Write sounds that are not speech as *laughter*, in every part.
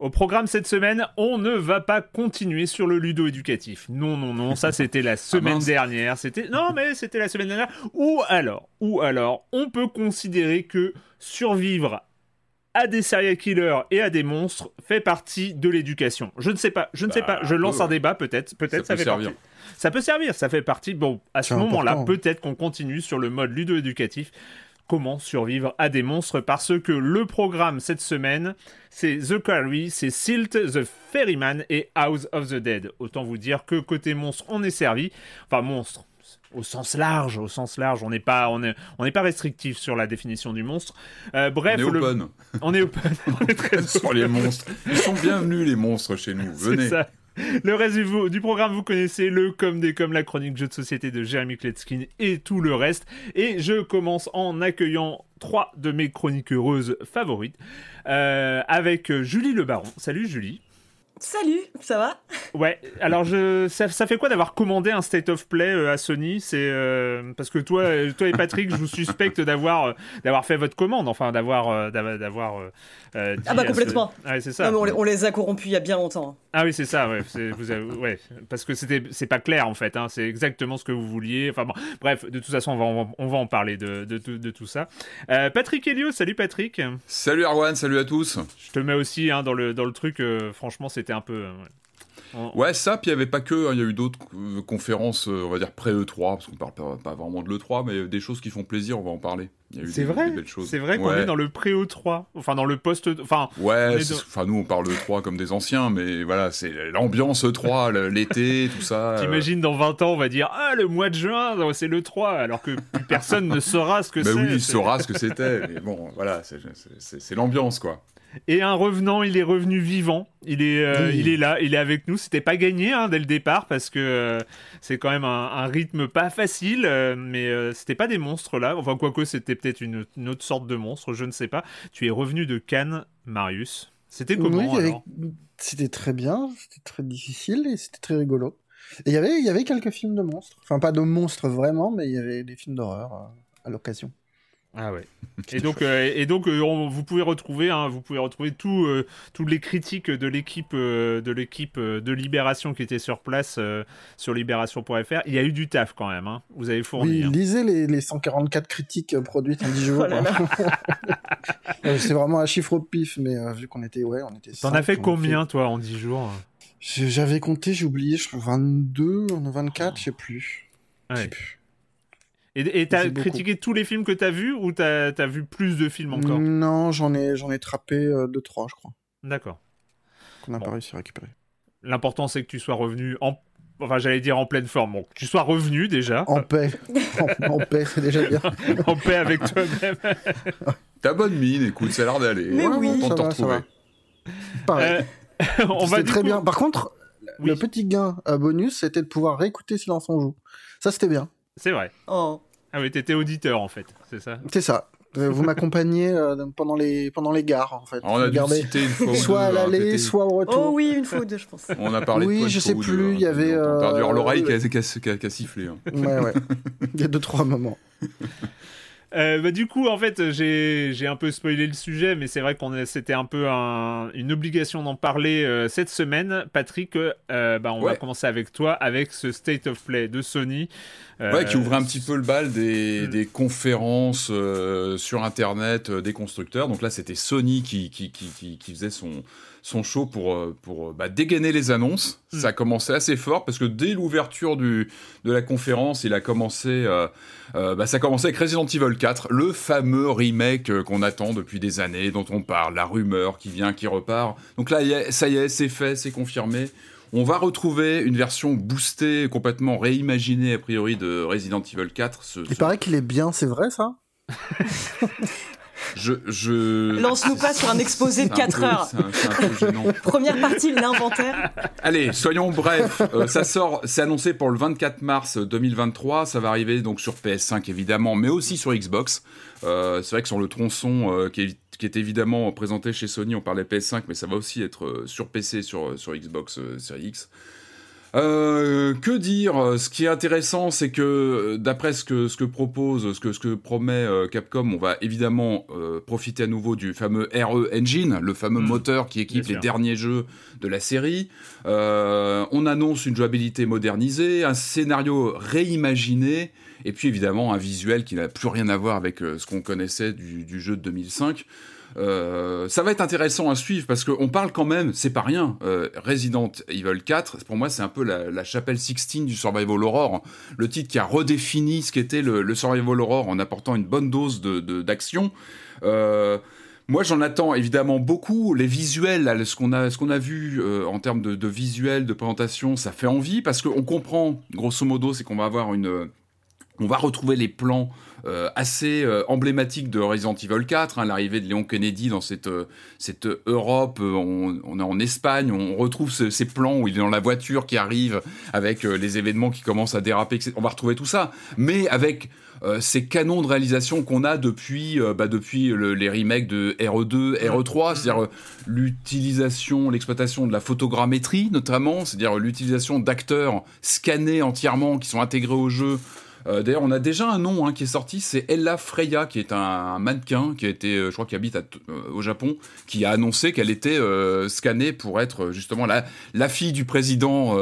Au programme cette semaine, on ne va pas continuer sur le ludo éducatif. Non, non, non, ça c'était la semaine dernière. C'était non, mais c'était la semaine dernière. Ou alors, ou alors, on peut considérer que survivre à des serial killers et à des monstres fait partie de l'éducation. Je ne sais pas, je ne sais pas. Je lance un débat peut-être, peut-être ça, peut fait servir. partie. Ça peut servir, ça fait partie. Bon, à ce moment-là, peut-être qu'on continue sur le mode ludo-éducatif. Comment survivre à des monstres Parce que le programme cette semaine, c'est The Quarry, c'est Silt, The Ferryman et House of the Dead. Autant vous dire que côté monstre, on est servi. Enfin, monstre. Au sens large, au sens large, on n'est pas, on est, on n'est pas restrictif sur la définition du monstre. Euh, bref, On est le- open on est open. *laughs* on est très *laughs* sur les monstres. Ils sont bienvenus les monstres chez nous. Venez. ça. *laughs* Le reste du, programme, vous connaissez le comme des comme la chronique jeu de société de Jérémy Kletskin et tout le reste. Et je commence en accueillant trois de mes chroniques heureuses favorites euh, avec Julie Le Baron. Salut Julie. Salut, ça va? Ouais, alors je, ça, ça fait quoi d'avoir commandé un State of Play euh, à Sony? C'est euh, parce que toi, euh, toi et Patrick, je vous suspecte d'avoir euh, d'avoir fait votre commande, enfin d'avoir euh, d'avoir Ah bah ce- complètement. Ouais, c'est ça. Non, mais on, les, on les a corrompus il y a bien longtemps. Ah oui, c'est ça, ouais, c'est- vous avez- ouais, parce que c'était, c'est pas clair en fait, hein, c'est exactement ce que vous vouliez. Enfin bon, bref, de toute façon, on va, en- on va en parler de, de, tout- de tout ça. Euh, Patrick Helio, salut Patrick. Salut Erwan, salut à tous. Je te mets aussi hein, dans le dans le truc. euh, franchement, c'était un peu. euh, ouais. On- Ouais, ça, puis il n'y avait pas que, hein, il y a eu d'autres euh, conférences, euh, on va dire pré-E3, parce qu'on parle pas, pas vraiment de l'E3, mais des choses qui font plaisir, on va en parler. C'est vrai. C'est vrai qu'on Ouais. est dans le pré 3 enfin dans le post, enfin on Ouais, c'est- dans- enfin nous on parle E3 comme des anciens, mais voilà, c'est l'ambiance E3, le- l'été, tout ça. euh, T'imagines dans 20 ans, on va dire ah le mois de juin, c'est le 3 alors que plus personne ne saura ce que *laughs* c'est. oui, il C'est- saura ce que c'était, mais bon, voilà, c'est- c'est c'est- c'est l'ambiance, quoi. Et un revenant, il est revenu vivant. Il est, euh, Oui. il est là, il est avec nous. C'était pas gagné hein, dès le départ parce que euh, c'est quand même un, un rythme pas facile, euh, mais c'était pas des monstres là. Enfin, quoique c'était peut-être une, une autre sorte de monstre, je ne sais pas. Tu es revenu de Cannes, Marius. C'était comment Oui, alors? C'était très bien, c'était très difficile et c'était très rigolo. Et il y avait, il y avait quelques films de monstres. Enfin, pas de monstres vraiment, mais il y avait des films d'horreur à l'occasion. Ah ouais. *laughs* Et donc, euh, et donc euh, on- vous pouvez retrouver, hein, vous pouvez retrouver tout, euh, toutes les critiques de l'équipe, euh, de l'équipe euh, de Libération qui était sur place euh, sur libération.fr. Il y a eu du taf quand même. hein. Vous avez fourni. Oui, hein. lisez les, les 144 critiques produites en 10 jours. Oh *laughs* C'est vraiment un chiffre au pif, mais euh, vu qu'on était, ouais, on était. T'en as fait combien toi en 10 jours J'avais compté, j'ai oublié, je trouve 22, 24, je sais plus. Je sais Ouais. plus. Et t'as beaucoup. critiqué tous les films que t'as vus ou t'as as vu plus de films encore Non, j'en ai, j'en ai trappé 2-3, je crois, D'accord. qu'on n'a Bon. pas réussi à récupérer. L'important c'est que tu sois revenu en enfin j'allais dire en pleine forme, bon, que tu sois revenu déjà, En paix. en, en paix, c'est déjà bien. *laughs* en paix avec toi-même. *laughs* T'as bonne mine, écoute, ça a l'air d'aller. Mais Ouais, oui. content de Ça te va, ça retrouver. Pareil. Euh, *laughs* on va très coup- bien. Par contre, Oui. le petit gain à bonus, c'était de pouvoir réécouter Silence on joue. Ça, c'était bien. C'est vrai. Oh. Ah oui, t'étais auditeur en fait, c'est ça? C'est ça. Vous m'accompagnez euh, pendant les pendant les gares, en fait. On a dû citer une fois ou Soit à hein, l'aller, soit au retour. Oh oui, une fois ou deux, je pense. On a parlé Oui, de je sais plus, hein, il y avait, t'as perdu. euh, l'oreille a, qui a sifflé. hein. Ouais, ouais. *laughs* Il y a deux, trois moments. Euh, bah, du coup, en fait, j'ai un peu spoilé le sujet, mais c'est vrai qu'on a- c'était un peu un- une obligation d'en parler euh, cette semaine. Patrick, euh, bah, on va commencer avec toi, avec ce State of Play de Sony. Euh, Ouais, qui ouvrait un petit peu le bal des, Hmm. des conférences euh, sur Internet euh, des constructeurs. Donc là, c'était Sony qui, qui, qui, qui faisait son, son show pour, euh, pour euh, bah, dégainer les annonces. Hmm. Ça a commencé assez fort parce que dès l'ouverture de la conférence, il a commencé, euh, euh, bah, ça a commencé avec Resident Evil 4, le fameux remake qu'on attend depuis des années, dont on parle, la rumeur qui vient, qui repart. Donc là, ça y est, c'est fait, c'est confirmé. On va retrouver une version boostée, complètement réimaginée a priori de Resident Evil 4. Ce, Il ce- paraît qu'il est bien, c'est vrai, ça? *laughs* je, je... Lance-nous pas sur un exposé de C'est un 4 peu- heures. c'est un- c'est un peu gênant. *laughs* Première partie, l'inventaire. Allez, soyons brefs. Euh, ça sort, c'est annoncé pour le 24 mars 2023. Ça va arriver donc sur PS5 évidemment, mais aussi sur Xbox. Euh, c'est vrai que sur le tronçon euh, qui, est, qui est évidemment présenté chez Sony, on parlait PS5, mais ça va aussi être sur PC, sur, sur Xbox Series X. Euh, que dire? Ce qui est intéressant, c'est que euh, d'après ce que, ce que propose, ce que, ce que promet euh, Capcom, on va évidemment euh, profiter à nouveau du fameux RE Engine, le fameux Mm. moteur qui équipe Bien les sûr. derniers jeux de la série. Euh, on annonce une jouabilité modernisée, un scénario réimaginé, et puis évidemment un visuel qui n'a plus rien à voir avec ce qu'on connaissait du, du jeu de 2005. Euh, ça va être intéressant à suivre parce qu'on parle quand même, c'est pas rien, euh, Resident Evil 4, pour moi c'est un peu la, chapelle Sixtine du Survival Horror, le titre qui a redéfini ce qu'était le, Survival Horror en apportant une bonne dose de- de- d'action. Euh, moi, j'en attends évidemment beaucoup. Les visuels, ce qu'on a, ce a vu en termes de, de visuels, de présentation, ça fait envie parce qu'on comprend, grosso modo, c'est qu'on va avoir une, on va retrouver les plans assez euh, emblématiques de Resident Evil 4, hein, l'arrivée de Léon Kennedy dans cette, euh, cette Europe, euh, on, on est en Espagne, on retrouve ce- ces plans où il est dans la voiture qui arrive avec euh, les événements qui commencent à déraper, etc. on va retrouver tout ça, mais avec euh, ces canons de réalisation qu'on a depuis, euh, bah, depuis le- les remakes de RE2, RE3, c'est-à-dire euh, l'utilisation, l'exploitation de la photogrammétrie notamment, c'est-à-dire l'utilisation d'acteurs scannés entièrement qui sont intégrés au jeu. Euh, D'ailleurs, on a déjà un nom hein, qui est sorti, c'est Ella Freya, qui est un, un mannequin qui a été, euh, je crois, qui habite à euh, au Japon, qui a annoncé qu'elle était scannée pour être justement la, la fille du président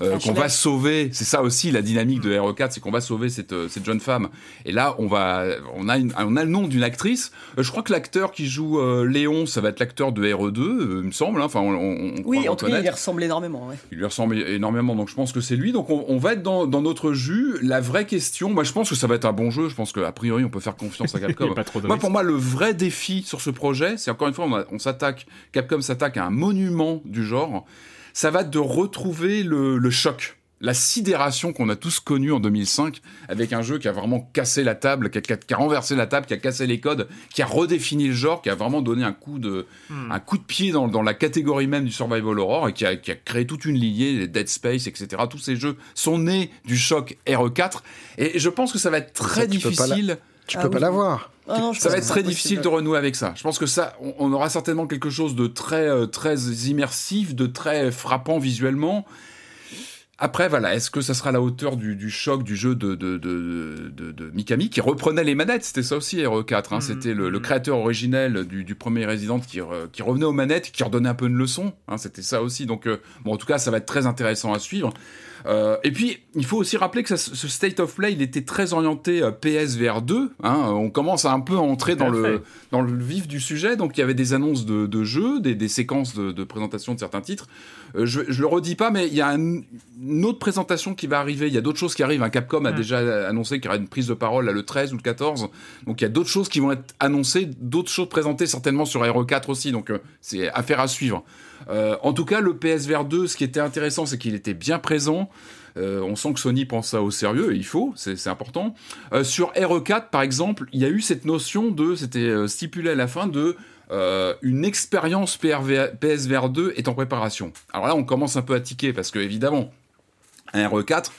qu'on va sauver. C'est ça aussi la dynamique de RE4, c'est qu'on va sauver cette, cette jeune femme. Et là, on va, on a, une- on a le nom d'une actrice. Je crois que l'acteur qui joue Léon, ça va être l'acteur de RE2, euh, il me semble. hein. Enfin, on, on, on Oui, en tout cas, il y ressemble énormément. Ouais. Il lui ressemble énormément, donc je pense que c'est lui. Donc on, on va être dans, dans notre jus. La vraie question, moi je pense que ça va être un bon jeu. Je pense qu'a priori on peut faire confiance à *laughs* Capcom. a pas trop de Moi, pour moi, le vrai défi sur ce projet, c'est encore une fois, on, a- on s'attaque, Capcom s'attaque à un monument du genre. Ça va de retrouver le, le choc, la sidération qu'on a tous connue en 2005 avec un jeu qui a vraiment cassé la table, qui a, qui renversé la table, qui a cassé les codes, qui a redéfini le genre, qui a vraiment donné un coup de, Hmm. un coup de pied dans, dans la catégorie même du survival horror et qui a, qui a créé toute une lignée, les Dead Space, etc. Tous ces jeux sont nés du choc RE4 et je pense que ça va être très Ça, difficile. Tu Ah peux oui. pas l'avoir. Ah Ça va être très difficile de renouer avec ça. Je pense que ça, on, on aura certainement quelque chose de très, euh, très immersif, de très frappant visuellement. Après, voilà, est-ce que ça sera à la hauteur du, du choc du jeu de, de, de, de- de Mikami qui reprenait les manettes? C'était ça aussi, RE4. Hein, Mhm. C'était le, le créateur originel du, du premier Resident qui, re- qui revenait aux manettes, qui redonnait un peu une leçon. Hein, C'était ça aussi. Donc, euh, bon, en tout cas, ça va être très intéressant à suivre. Euh, et puis, il faut aussi rappeler que ça- ce State of Play, il était très orienté euh, PSVR 2. Hein, on commence à un peu entrer à dans le, dans le vif du sujet. Donc, il y avait des annonces de, de jeux, des, des séquences de, de présentation de certains titres. Euh, je, je le redis pas, mais il y a un- une autre présentation qui va arriver. Il y a d'autres choses qui arrivent. Un Capcom a Mm. déjà annoncé qu'il y aura une prise de parole le 13 ou le 14. Donc, il y a d'autres choses qui vont être annoncées, d'autres choses présentées certainement sur RE4 aussi. Donc, euh, c'est affaire à suivre. Euh, en tout cas, le PSVR 2, ce qui était intéressant, c'est qu'il était bien présent. Euh, on sent que Sony prend ça au sérieux, et il faut, c'est important. Euh, sur RE4, par exemple, il y a eu cette notion de, c'était stipulé à la fin, de euh, une expérience PSVR 2 est en préparation. Alors là, on commence un peu à tiquer, parce que évidemment, un RE4,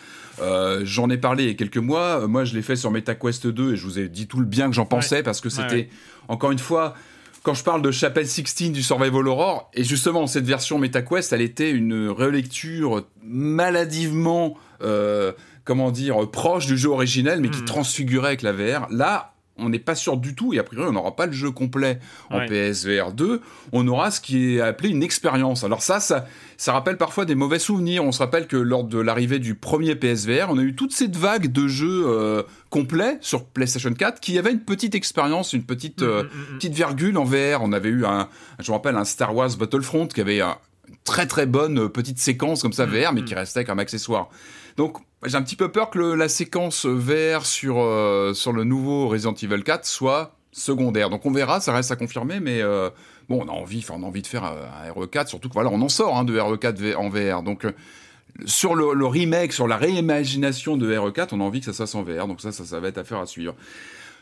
euh, j'en ai parlé il y a quelques mois. Moi, je l'ai fait sur MetaQuest 2 et je vous ai dit tout le bien que j'en pensais parce que c'était, ouais. encore une fois, quand je parle de Chapelle 16 du Survival Aurore, et justement, cette version MetaQuest, elle était une relecture maladivement, euh, comment dire, proche du jeu originel, mais qui Mhm. transfigurait avec la VR. Là, on n'est pas sûr du tout, et a priori, on n'aura pas le jeu complet en Ouais. PSVR 2. On aura ce qui est appelé une expérience. Alors ça, ça, ça rappelle parfois des mauvais souvenirs. On se rappelle que lors de l'arrivée du premier PSVR, on a eu toute cette vague de jeux euh, complets sur PlayStation 4 qui avait une petite expérience, une petite, euh, Mm, mm, mm. petite virgule en VR. On avait eu un, je me rappelle, un Star Wars Battlefront qui avait un- une très très bonne euh, petite séquence comme ça VR, mais qui restait comme accessoire. Donc j'ai un petit peu peur que le- la séquence VR sur, euh, sur le nouveau Resident Evil 4 soit secondaire. Donc on verra, ça reste à confirmer, mais euh, bon, on a envie, enfin, on a envie de faire euh, un RE4, surtout que voilà, on en sort hein, de RE4 V- en VR. Donc euh, sur le, le remake, sur la réimagination de RE4, on a envie que ça fasse en VR. Donc ça, ça, ça va être affaire à suivre.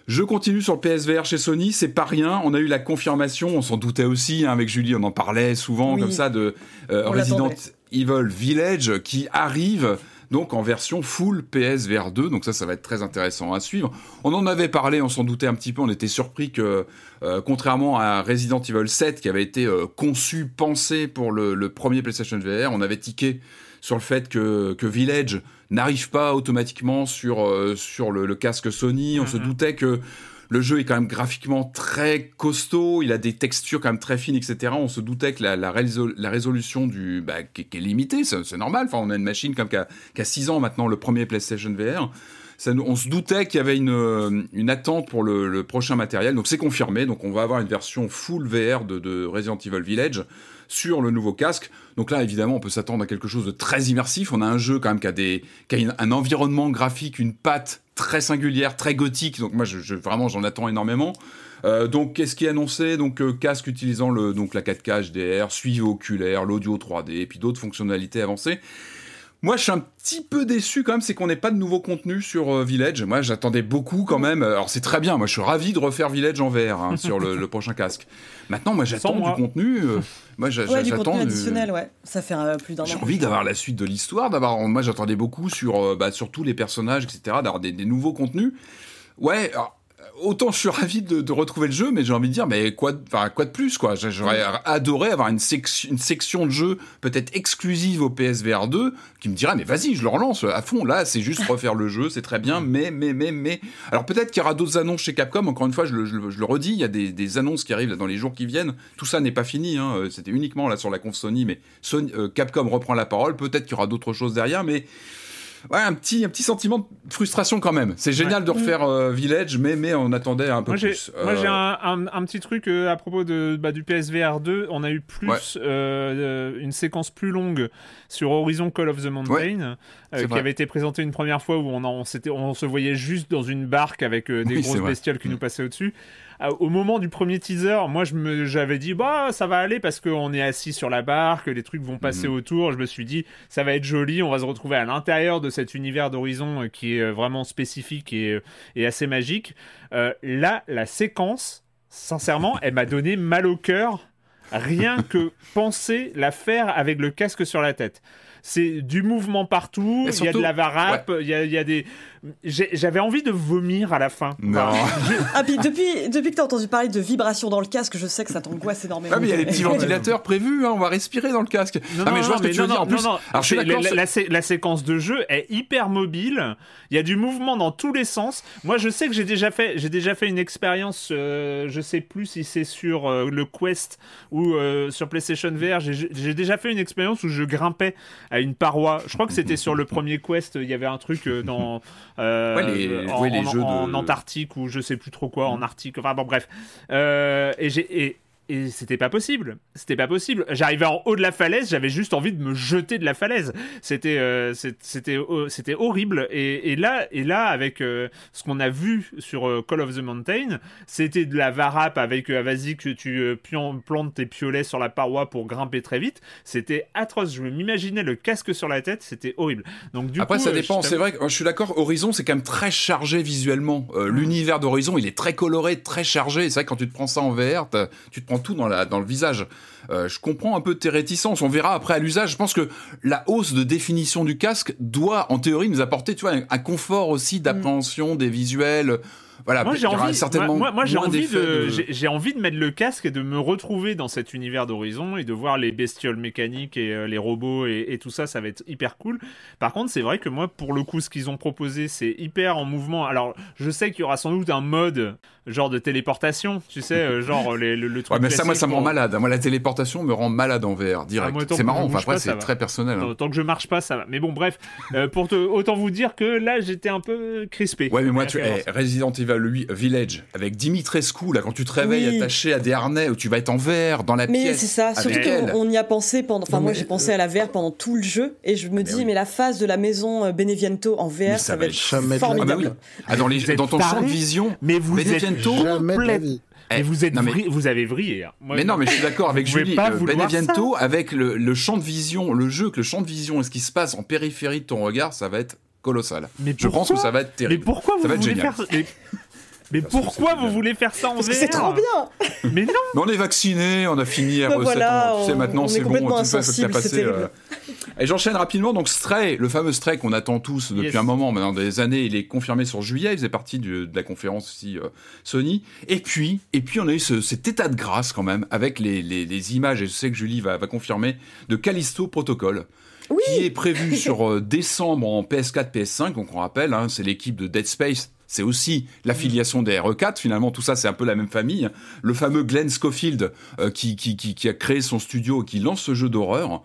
Je continue sur le PSVR chez Sony, c'est pas rien. On a eu la confirmation, on s'en doutait aussi hein, avec Julie, on en parlait souvent Oui. comme ça de euh, Resident. Evil Village qui arrive donc en version full PSVR 2. Donc ça, ça va être très intéressant à suivre. On en avait parlé, on s'en doutait un petit peu. On était surpris que, euh, contrairement à Resident Evil 7 qui avait été euh, conçu, pensé pour le, le premier PlayStation VR, on avait tiqué sur le fait que, que Village n'arrive pas automatiquement sur, euh, sur le, le casque Sony. On se doutait que le jeu est quand même graphiquement très costaud, il a des textures quand même très fines, etc. On se doutait que la, la, résol- la résolution du, bah, qui, qui est limitée, c'est normal. Enfin, on a une machine comme qui a, qui a 6 ans maintenant, le premier PlayStation VR. Ça, on se doutait qu'il y avait une, euh, une attente pour le, le prochain matériel, donc c'est confirmé. Donc on va avoir une version full VR de, de Resident Evil Village sur le nouveau casque. Donc là, évidemment, on peut s'attendre à quelque chose de très immersif. On a un jeu quand même qui a, des, qui a un environnement graphique, une patte très singulière, très gothique. Donc moi, je, je- vraiment, j'en attends énormément. Euh, donc, qu'est-ce qui est annoncé? Donc, euh, casque utilisant le, donc la 4K HDR, suivi oculaire, l'audio 3D, et puis d'autres fonctionnalités avancées. Moi, je suis un petit peu déçu quand même, c'est qu'on n'ait pas de nouveau contenu sur euh, Village. Moi, j'attendais beaucoup quand même. Alors, c'est très bien. Moi, je suis ravi de refaire Village en VR hein, sur le, le prochain casque. Maintenant, moi, j'attends du contenu. *laughs* moi, j'a- Ouais, du j'attends. contenu additionnel, ouais. Ça fait euh, plus d'un J'ai an. envie d'avoir la suite de l'histoire, d'avoir. Moi, j'attendais beaucoup sur, euh, bah, sur tous les personnages, etc., d'avoir des, des nouveaux contenus. Ouais. alors, autant je suis ravi de, de retrouver le jeu, mais j'ai envie de dire, mais quoi, de- enfin, quoi de plus, quoi J'a- J'aurais adoré avoir une, section- une section de jeu peut-être exclusive au PSVR 2 qui me dirait, mais vas-y, je le relance à fond. Là, c'est juste *laughs* refaire le jeu, c'est très bien, mais, mais, mais, mais. Alors peut-être qu'il y aura d'autres annonces chez Capcom. Encore une fois, je le, je le- je le redis, il y a des, des annonces qui arrivent dans les jours qui viennent. Tout ça n'est pas fini. hein. Euh, C'était uniquement là sur la conf Sony, mais Sony- euh, Capcom reprend la parole. Peut-être qu'il y aura d'autres choses derrière, mais ouais, un petit, un petit sentiment de frustration quand même. C'est génial de refaire euh, Village, mais, mais on attendait un peu Moi plus. moi, j'ai Euh, un, un- un petit truc euh, à propos de, bah, du PSVR 2. On a eu plus une séquence plus longue sur Horizon Call of the Mountain qui avait été présentée une première fois où on, en- on, se voyait juste dans une barque avec des Oui, grosses bestioles qui Mm. nous passaient au-dessus. Euh, au moment du premier teaser, moi je me, j'avais dit bah ça va aller parce qu'on est assis sur la barque, les trucs vont passer Mhm. autour. Je me suis dit ça va être joli, on va se retrouver à l'intérieur de cet univers d'Horizon euh, qui est euh, vraiment spécifique et, euh, et assez magique. Euh, là, la séquence, sincèrement, elle m'a donné mal au cœur. Rien *laughs* que penser la faire avec le casque sur la tête. C'est du mouvement partout, il y a de la varap, il y, a, il y a des... J'avais envie de vomir à la fin. Non. *laughs* Ah, puis depuis, depuis que t'as entendu parler de vibration dans le casque, je sais que ça t'angoisse énormément. Ah, mais il y a les petits *laughs* ventilateurs prévus, hein, on va respirer dans le casque. Non, ah, non, mais je vois non, ce que tu veux non, dire. En non, plus, non, alors je suis c'est- d'accord. la, la sé- la séquence de jeu est hyper mobile. Il y a du mouvement dans tous les sens. Moi, je sais que j'ai déjà fait, j'ai déjà fait une expérience. euh, je sais plus si c'est sur euh, le Quest ou euh, sur PlayStation VR. J'ai j'ai déjà fait une expérience où je grimpais à une paroi. Je crois que c'était sur le premier Quest. Il y avait un truc euh, dans euh, Ouais, les- en, ouais, les en- jeux de- en Antarctique ou je sais plus trop quoi en Arctique. Enfin bon, bref. Euh, et j'ai et c'était pas possible. C'était pas possible. J'arrivais en haut de la falaise, j'avais juste envie de me jeter de la falaise. C'était euh, c'était c'était horrible. Et, et, là et là avec euh, ce qu'on a vu sur euh, Call of the Mountain, c'était de la varap avec vas-y que tu plantes tes piolets sur la paroi pour grimper très vite. C'était atroce. Je m'imaginais le casque sur la tête, c'était horrible. Donc du après ça dépend. C'est vrai que je suis d'accord. Horizon c'est quand même très chargé visuellement. Mm. L'univers d'Horizon il est très coloré, très chargé. C'est vrai que quand tu te prends ça en VR, tu te prends tout dans, la, dans le visage. Euh, je comprends un peu tes réticences. On verra après à l'usage. Je pense que la hausse de définition du casque doit, en théorie, nous apporter, tu vois, un, confort aussi d'appréhension des visuels. Voilà, moi j'ai envie, certainement moi, moi, j'ai envie de, j'ai envie de mettre le casque et de me retrouver dans cet univers d'Horizon et de voir les bestioles mécaniques et euh, les robots et, et, tout ça, ça va être hyper cool. Par contre, c'est vrai que moi, pour le coup, ce qu'ils ont proposé, c'est hyper en mouvement. Alors, je sais qu'il y aura sans doute un mode genre de téléportation, tu sais, euh, genre le, le, truc. Ouais, mais ça, moi, ça me rend malade. Moi, la téléportation me rend malade en VR, direct. Ah, c'est marrant. Enfin, après, c'est très personnel. Hein. Tant, que je marche pas, ça va. Mais bon, bref, euh, pour te, autant vous dire que là, j'étais un peu crispé. Ouais, mais moi, tu, hey, Resident Evil 8 Village avec Dimitrescu, là, quand tu te réveilles attaché à des harnais où tu vas être en VR dans la pièce. Mais c'est ça. Surtout qu'on y a pensé pendant. Enfin, moi, j'ai pensé à la VR pendant tout le jeu et je me dis, mais la phase de la maison euh, Beneviento en VR, ça, va être formidable. Ah, dans, les, dans ton champ de vision, mais vous Beneviento, et vous êtes vous avez vrillé. Hein. mais non, mais je suis d'accord avec Julie. Euh, Beneviento, avec le, champ de vision, le jeu, que le champ de vision et ce qui se passe en périphérie de ton regard, ça va être colossal. Mais je pense que ça va être terrible. Mais pourquoi vous ça va être génial. Faire... Mais pourquoi vous voulez faire ça en VR C'est trop bien *laughs* Mais non Mais on est vacciné, on a fini à bah voilà, Tu sais, maintenant c'est bon, tu sais ce que t'as passé. Euh. Et j'enchaîne rapidement. Donc Stray, le fameux Stray qu'on attend tous depuis un moment, maintenant des années, il est confirmé sur juillet. Il faisait partie de la conférence aussi euh, Sony. Et puis, et puis on a eu cet état de grâce quand même avec les, les, images. Et je sais que Julie va, va confirmer de Callisto Protocol. qui est prévu *laughs* sur euh, décembre en PS4, PS5. Donc on rappelle, hein, c'est l'équipe de Dead Space c'est aussi l'affiliation des RE4. Finalement, tout ça, c'est un peu la même famille. Le fameux Glenn Schofield euh, qui, qui, qui, a créé son studio, qui lance ce jeu d'horreur.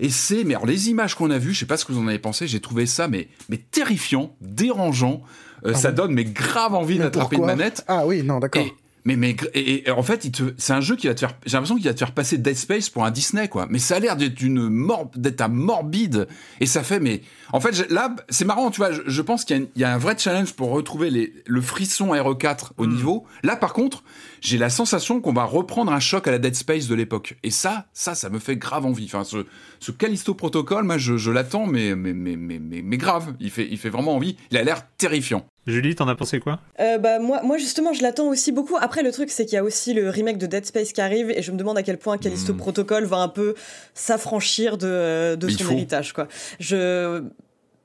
Et c'est, mais alors les images qu'on a vues, je sais pas ce que vous en avez pensé, j'ai trouvé ça mais, mais terrifiant, dérangeant. Euh, ça donne mais grave envie d'attraper une manette. Ah oui, non, d'accord. Mais, mais et, en fait, c'est un jeu qui va te faire. J'ai l'impression qu'il va te faire passer Dead Space pour un Disney, quoi. Mais ça a l'air d'être une mor d'être un morbide. Et ça fait, mais en fait, là, c'est marrant, tu vois. Je, pense qu'il y, a un vrai challenge pour retrouver les, le frisson RE4 au hmm. niveau. Là, par contre, j'ai la sensation qu'on va reprendre un choc à la Dead Space de l'époque. Et ça, ça, ça me fait grave envie. Enfin, ce, ce Callisto Protocol, moi, je, je l'attends, mais mais, mais, mais, mais, mais grave. Il fait, il fait vraiment envie. Il a l'air terrifiant. Julie, t'en as pensé quoi? Euh, bah, moi, moi, justement, je l'attends aussi beaucoup. Après, le truc, c'est qu'il y a aussi le remake de Dead Space qui arrive, et je me demande à quel point Callisto hmm. Protocol va un peu s'affranchir de, de son héritage. Quoi. Je...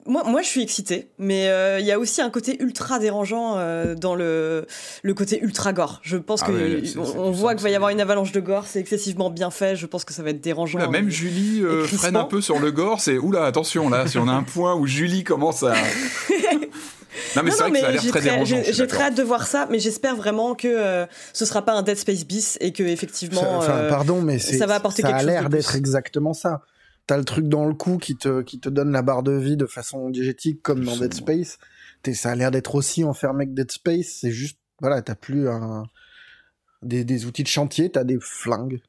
Moi, moi, je suis excitée, mais euh, il y a aussi un côté ultra dérangeant euh, dans le, le côté ultra gore. Je pense ah que on, voit qu'il va y avoir une avalanche de gore, c'est excessivement bien fait. Je pense que ça va être dérangeant. même Julie freine un peu sur le gore. C'est oula, attention là, si on a un point où Julie commence à *laughs* Non, mais c'est vrai que ça a l'air très dérangeant. J'ai très hâte de voir ça, mais j'espère vraiment que euh, ce sera pas un Dead Space bis et que effectivement. Enfin, euh, pardon, mais ça va apporter ça a l'air d'être exactement ça. T'as le truc dans le cou qui te qui te donne la barre de vie de façon diégétique comme dans Dead Space. ça a l'air d'être aussi enfermé que Dead Space. C'est juste voilà, t'as plus un des, des outils de chantier, t'as des flingues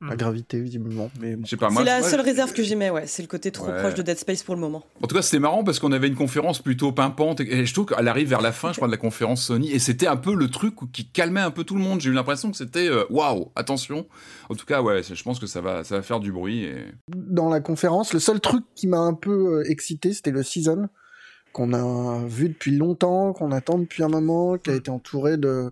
la hmm. gravité visiblement. Mais c'est la seule réserve que j'aimais, ouais. C'est le côté trop proche de Dead Space pour le moment. En tout cas, c'était marrant parce qu'on avait une conférence plutôt pimpante et je trouve qu'elle arrive vers la fin, je crois, de la conférence Sony et c'était un peu le truc qui calmait un peu tout le monde. J'ai eu l'impression que c'était euh, waouh, attention. En tout cas, ouais, je pense que ça va, ça va faire du bruit. Et... Dans la conférence, le seul truc qui m'a un peu euh, excité, c'était le season qu'on a vu depuis longtemps, qu'on attend depuis un moment, qui a été entouré de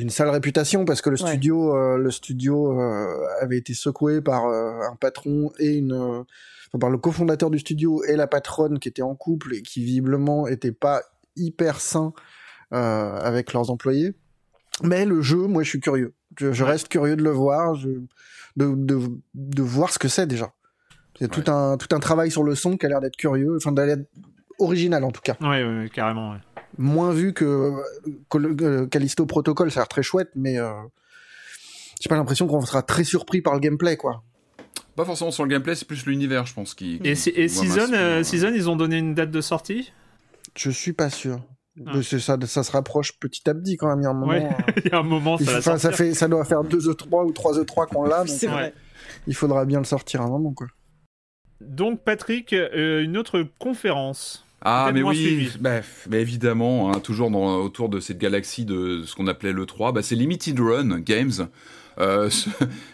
d'une sale réputation parce que le studio, euh, le studio euh, avait été secoué par euh, un patron et une, enfin, par le cofondateur du studio et la patronne qui étaient en couple et qui visiblement étaient pas hyper sains avec leurs employés. Mais le jeu, moi, je suis curieux. Je, reste curieux de le voir, je, de, de, de voir ce que c'est déjà. Il y a tout un tout un travail sur le son qui a l'air d'être curieux, enfin d'aller original en tout cas. Oui, carrément. Ouais moins vu que, que Callisto Protocol, ça a l'air très chouette, mais euh, j'ai pas l'impression qu'on sera très surpris par le gameplay, quoi. Pas forcément sur le gameplay, c'est plus l'univers, je pense. Qui, et, et Season, euh, Season, ils ont donné une date de sortie? Je suis pas sûr. Ah. Ça, ça, se rapproche petit à petit quand même. Il y a un moment. *laughs* il y a un moment ça, ça, fait, ça doit faire 2 E3 ou 3 E3 qu'on l'a. C'est vrai. Il faudra bien le sortir à un moment. Quoi. Donc, Patrick, une autre conférence. Ah mais oui, bah, bah, évidemment, hein, toujours dans, autour de cette galaxie de ce qu'on appelait le 3, bah, c'est Limited Run Games. Euh,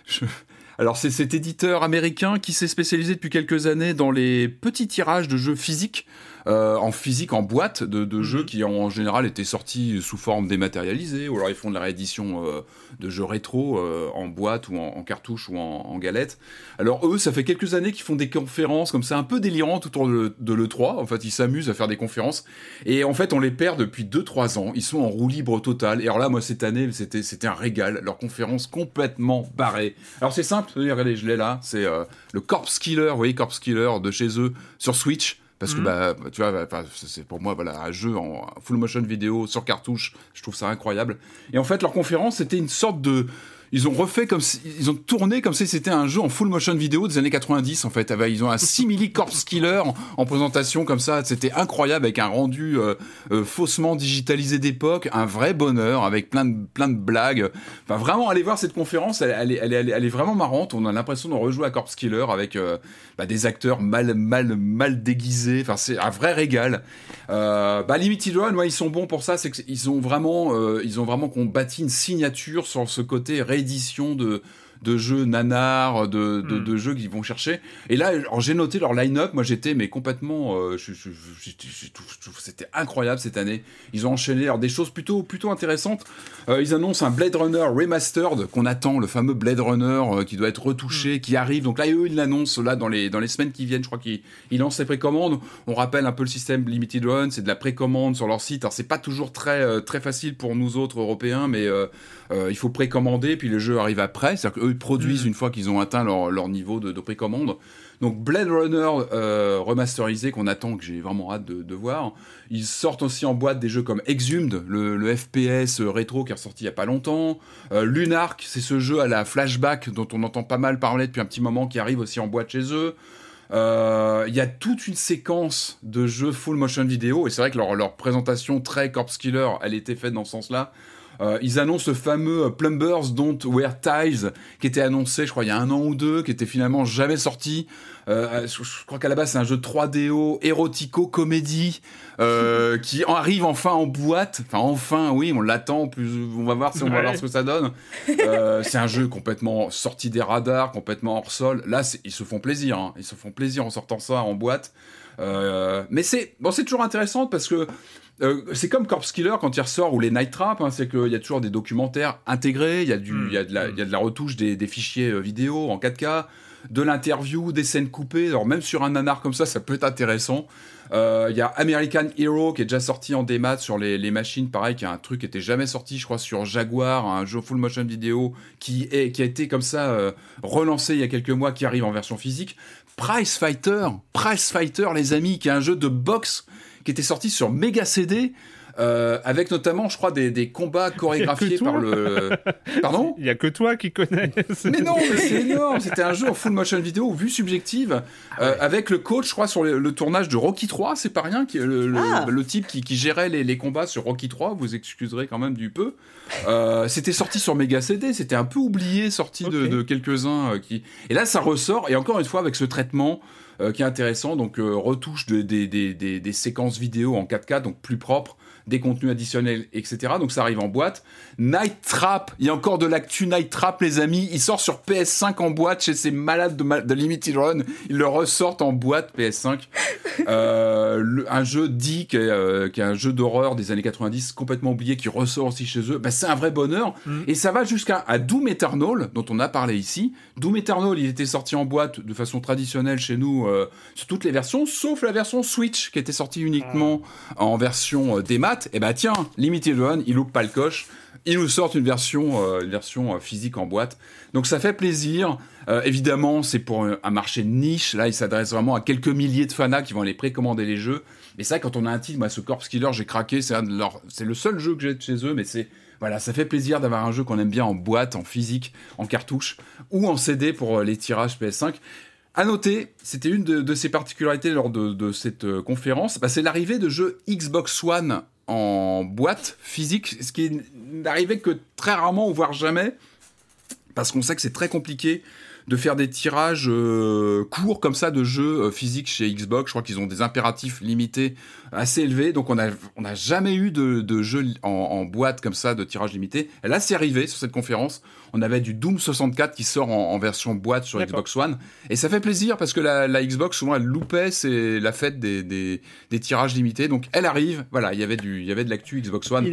*laughs* alors c'est cet éditeur américain qui s'est spécialisé depuis quelques années dans les petits tirages de jeux physiques euh, en physique, en boîte de, de jeux mhm. qui en général étaient sortis sous forme dématérialisée, ou alors ils font de la réédition euh, de jeux rétro euh, en boîte ou en, cartouche ou en, galette. Alors eux, ça fait quelques années qu'ils font des conférences comme ça un peu délirantes autour de, de l'E3. En fait, ils s'amusent à faire des conférences. Et en fait, on les perd depuis 2-3 ans. Ils sont en roue libre totale. Et alors là, moi, cette année, c'était, c'était un régal. Leur conférence complètement barrée. Alors c'est simple, regardez, je l'ai là. C'est le Corpse Killer, vous voyez, Corpse Killer de chez eux sur Switch parce que mhm. bah tu vois c'est pour moi voilà un jeu en full motion vidéo sur cartouche je trouve ça incroyable et en fait leur conférence c'était une sorte de ils ont refait comme si, ils ont tourné comme si c'était un jeu en full motion vidéo des années 90 en fait. Ils ont un *laughs* simili corpse killer en, présentation comme ça. C'était incroyable avec un rendu euh, euh, faussement digitalisé d'époque, un vrai bonheur avec plein de plein de blagues. Enfin vraiment aller voir cette conférence, elle, est, elle, elle est, vraiment marrante. On a l'impression de rejouer à Corpse Killer avec euh, bah, des acteurs mal mal mal déguisés. Enfin c'est un vrai régal. bah Limited Run, ouais, ils sont bons pour ça. C'est qu'ils ont vraiment ils ont vraiment qu'on bâti une signature sur ce côté édition de de jeux nanars, de, de, hmm. de, jeux qu'ils vont chercher. Et là, j'ai noté leur line-up. Moi, j'étais mais complètement, euh, c'était incroyable cette année. Ils ont enchaîné alors, des choses plutôt plutôt intéressantes. Euh, ils annoncent un Blade Runner remastered qu'on attend, le fameux Blade Runner euh, qui doit être retouché, hmm. qui arrive. Donc là, eux, ils l'annoncent là dans les dans les semaines qui viennent. Je crois qu'ils lancent les précommandes. On rappelle un peu le système Limited Run, c'est de la précommande sur leur site. Alors c'est pas toujours très très facile pour nous autres Européens, mais il faut précommander, puis le jeu arrive après. C'est-à-dire eux produisent mm. une fois qu'ils ont atteint leur, leur niveau de, de, précommande. Donc Blade Runner euh, remasterisé qu'on attend, que j'ai vraiment hâte de, de, voir. Ils sortent aussi en boîte des jeux comme Exhumed, le, le FPS rétro qui est ressorti il y a pas longtemps. Euh, Lunark, c'est ce jeu à la flashback dont on entend pas mal parler depuis un petit moment qui arrive aussi en boîte chez eux. Euh, il y a toute une séquence de jeux full motion vidéo et c'est vrai que leur, leur présentation très Corpse Killer, elle était faite dans ce sens-là. Euh, ils annoncent le fameux euh, Plumbers Don't Wear Ties, qui était annoncé, je crois, il y a un an ou deux, qui était finalement jamais sorti. Euh, je, crois qu'à la base, c'est un jeu 3DO, érotico-comédie, euh, *laughs* qui arrive enfin en boîte. Enfin, enfin, oui, on l'attend. Plus, on va voir si on va voir ce que ça donne. C'est un jeu complètement sorti des radars, complètement hors sol. Là, ils se font plaisir. Hein. Ils se font plaisir en sortant ça en boîte. mais c'est bon, c'est toujours intéressant parce que euh, c'est comme Corpse Killer quand il ressort ou les Night Trap, hein, c'est qu'il y a toujours des documentaires intégrés, il y, a y de la, il y a de la retouche des, des fichiers euh, vidéo en 4K, de l'interview, des scènes coupées. Alors même sur un nanar comme ça, ça peut être intéressant. Euh, il y a American Hero qui est déjà sorti en démat sur les, les, machines, pareil, qui a un truc qui était jamais sorti, je crois, sur Jaguar, un jeu full motion vidéo qui, est, qui a été comme ça euh, relancé il y a quelques mois, qui arrive en version physique. Price Fighter, Price Fighter, les amis, qui est un jeu de boxe qui était sorti sur Mega CD. Euh, avec notamment, je crois, des, des combats *laughs* chorégraphiés par le. *laughs* Pardon Il y a que toi qui connais. mais non, mais c'est énorme. C'était un jeu en full motion vidéo, vue subjective, ah euh, avec le coach, je crois, sur le, tournage de Rocky 3. C'est pas rien, qui, le, ah. le, type qui, qui gérait les, les, combats sur Rocky 3. Vous excuserez quand même du peu. Euh, c'était sorti sur Mega CD. C'était un peu oublié, sorti de, de quelques-uns euh, qui. Et là, ça ressort. Et encore une fois, avec ce traitement. Euh, qui est intéressant. Donc, euh, retouche de, des, séquences vidéo en 4K, donc plus propre, des contenus additionnels, etc. Donc ça arrive en boîte. Night Trap, il y a encore de l'actu Night Trap, les amis. Il sort sur PS5 en boîte chez ces malades de, de Limited Run. Ils le ressortent en boîte PS5. Euh, un jeu dit qui est, euh, est un jeu d'horreur des années 90, complètement oublié, qui ressort aussi chez eux. Ben, c'est un vrai bonheur. Mm. Et ça va jusqu'à Doom Eternal, dont on a parlé ici. Doom Eternal, il était sorti en boîte de façon traditionnelle chez nous euh, sur toutes les versions, sauf la version Switch, qui était sortie uniquement ah. en version des et eh bah ben, tiens, Limited One, il loupe pas le coche, il nous sort une version, euh, une version euh, physique en boîte. Donc ça fait plaisir. Euh, évidemment, c'est pour un, marché de niche. Là, il s'adresse vraiment à quelques milliers de fans qui vont aller précommander les jeux. Mais ça, quand on a un titre, moi, ce Corpse Killer, j'ai craqué. C'est le seul jeu que j'ai chez eux, mais c'est voilà, ça fait plaisir d'avoir un jeu qu'on aime bien en boîte, en physique, en cartouche ou en CD pour les tirages PS5. À noter, c'était une de, ses particularités lors de, cette conférence, bah, c'est l'arrivée de jeux Xbox One en boîte physique, ce qui n'arrivait que très rarement, voire jamais, parce qu'on sait que c'est très compliqué de faire des tirages euh, courts comme ça de jeux euh, physiques chez Xbox. Je crois qu'ils ont des impératifs limités assez élevés, donc on n'a on a jamais eu de, de jeu en, boîte comme ça de tirage limité. Là, c'est arrivé sur cette conférence on avait du Doom 64 qui sort en, version boîte sur Xbox One. Et ça fait plaisir parce que la, Xbox, souvent, elle loupait c'est la fête des, tirages limités. Donc elle arrive, voilà, il y avait du, il y avait de l'actu Xbox One.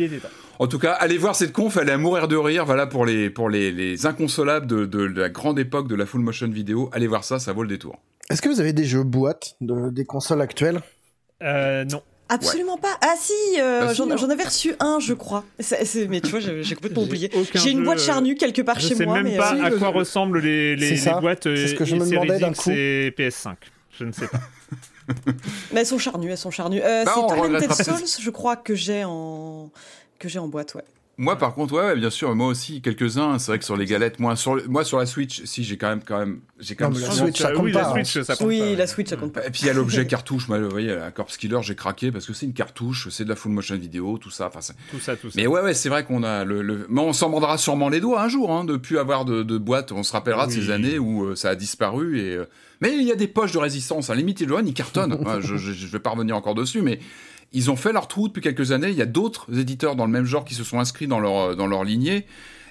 En tout cas, allez voir cette conf, elle est à mourir de rire. Voilà pour les, pour les, inconsolables de, la grande époque de la full motion vidéo. Allez voir ça, ça vaut le détour. Est-ce que vous avez des jeux boîte des consoles actuelles? Euh, Non. Absolument pas. Ah si, euh, bah, j'en avais reçu un, je crois. mais tu vois, j'ai complètement oublié. J'ai une boîte charnue quelque part chez moi. Je sais même pas euh, à quoi ressemblent les, les, boîtes euh, ce que je me demandais d'un coup. et PS5. Je ne sais pas. *laughs* mais elles sont charnues, elles sont charnues. Euh, bah, c'est Tormented Souls, je crois que j'ai en que j'ai en boîte, ouais. Moi, par contre, ouais, bien sûr, moi aussi, quelques-uns. C'est vrai que sur les galettes, moi sur, moi, sur la Switch, si j'ai quand même, quand même, j'ai quand même. la Switch, ça compte oui, pas. La Switch, ça compte oui, la Switch, ça compte pas. Et puis il y a l'objet cartouche. Moi, vous voyez, la Corpse Killer, j'ai craqué parce que c'est une cartouche, c'est de la full motion vidéo, tout ça. Enfin, tout ça, tout ça. Mais ouais, ouais, c'est vrai qu'on a le, le... Mais on s'en mordra sûrement les doigts un jour, hein, de plus avoir de, de boîte. On se rappellera de ces années où euh, ça a disparu et. Euh, mais il y a des poches de résistance. À limite, ils cartonnent. *laughs* je, je, je vais pas revenir encore dessus, mais ils ont fait leur trou depuis quelques années. Il y a d'autres éditeurs dans le même genre qui se sont inscrits dans leur, dans leur lignée.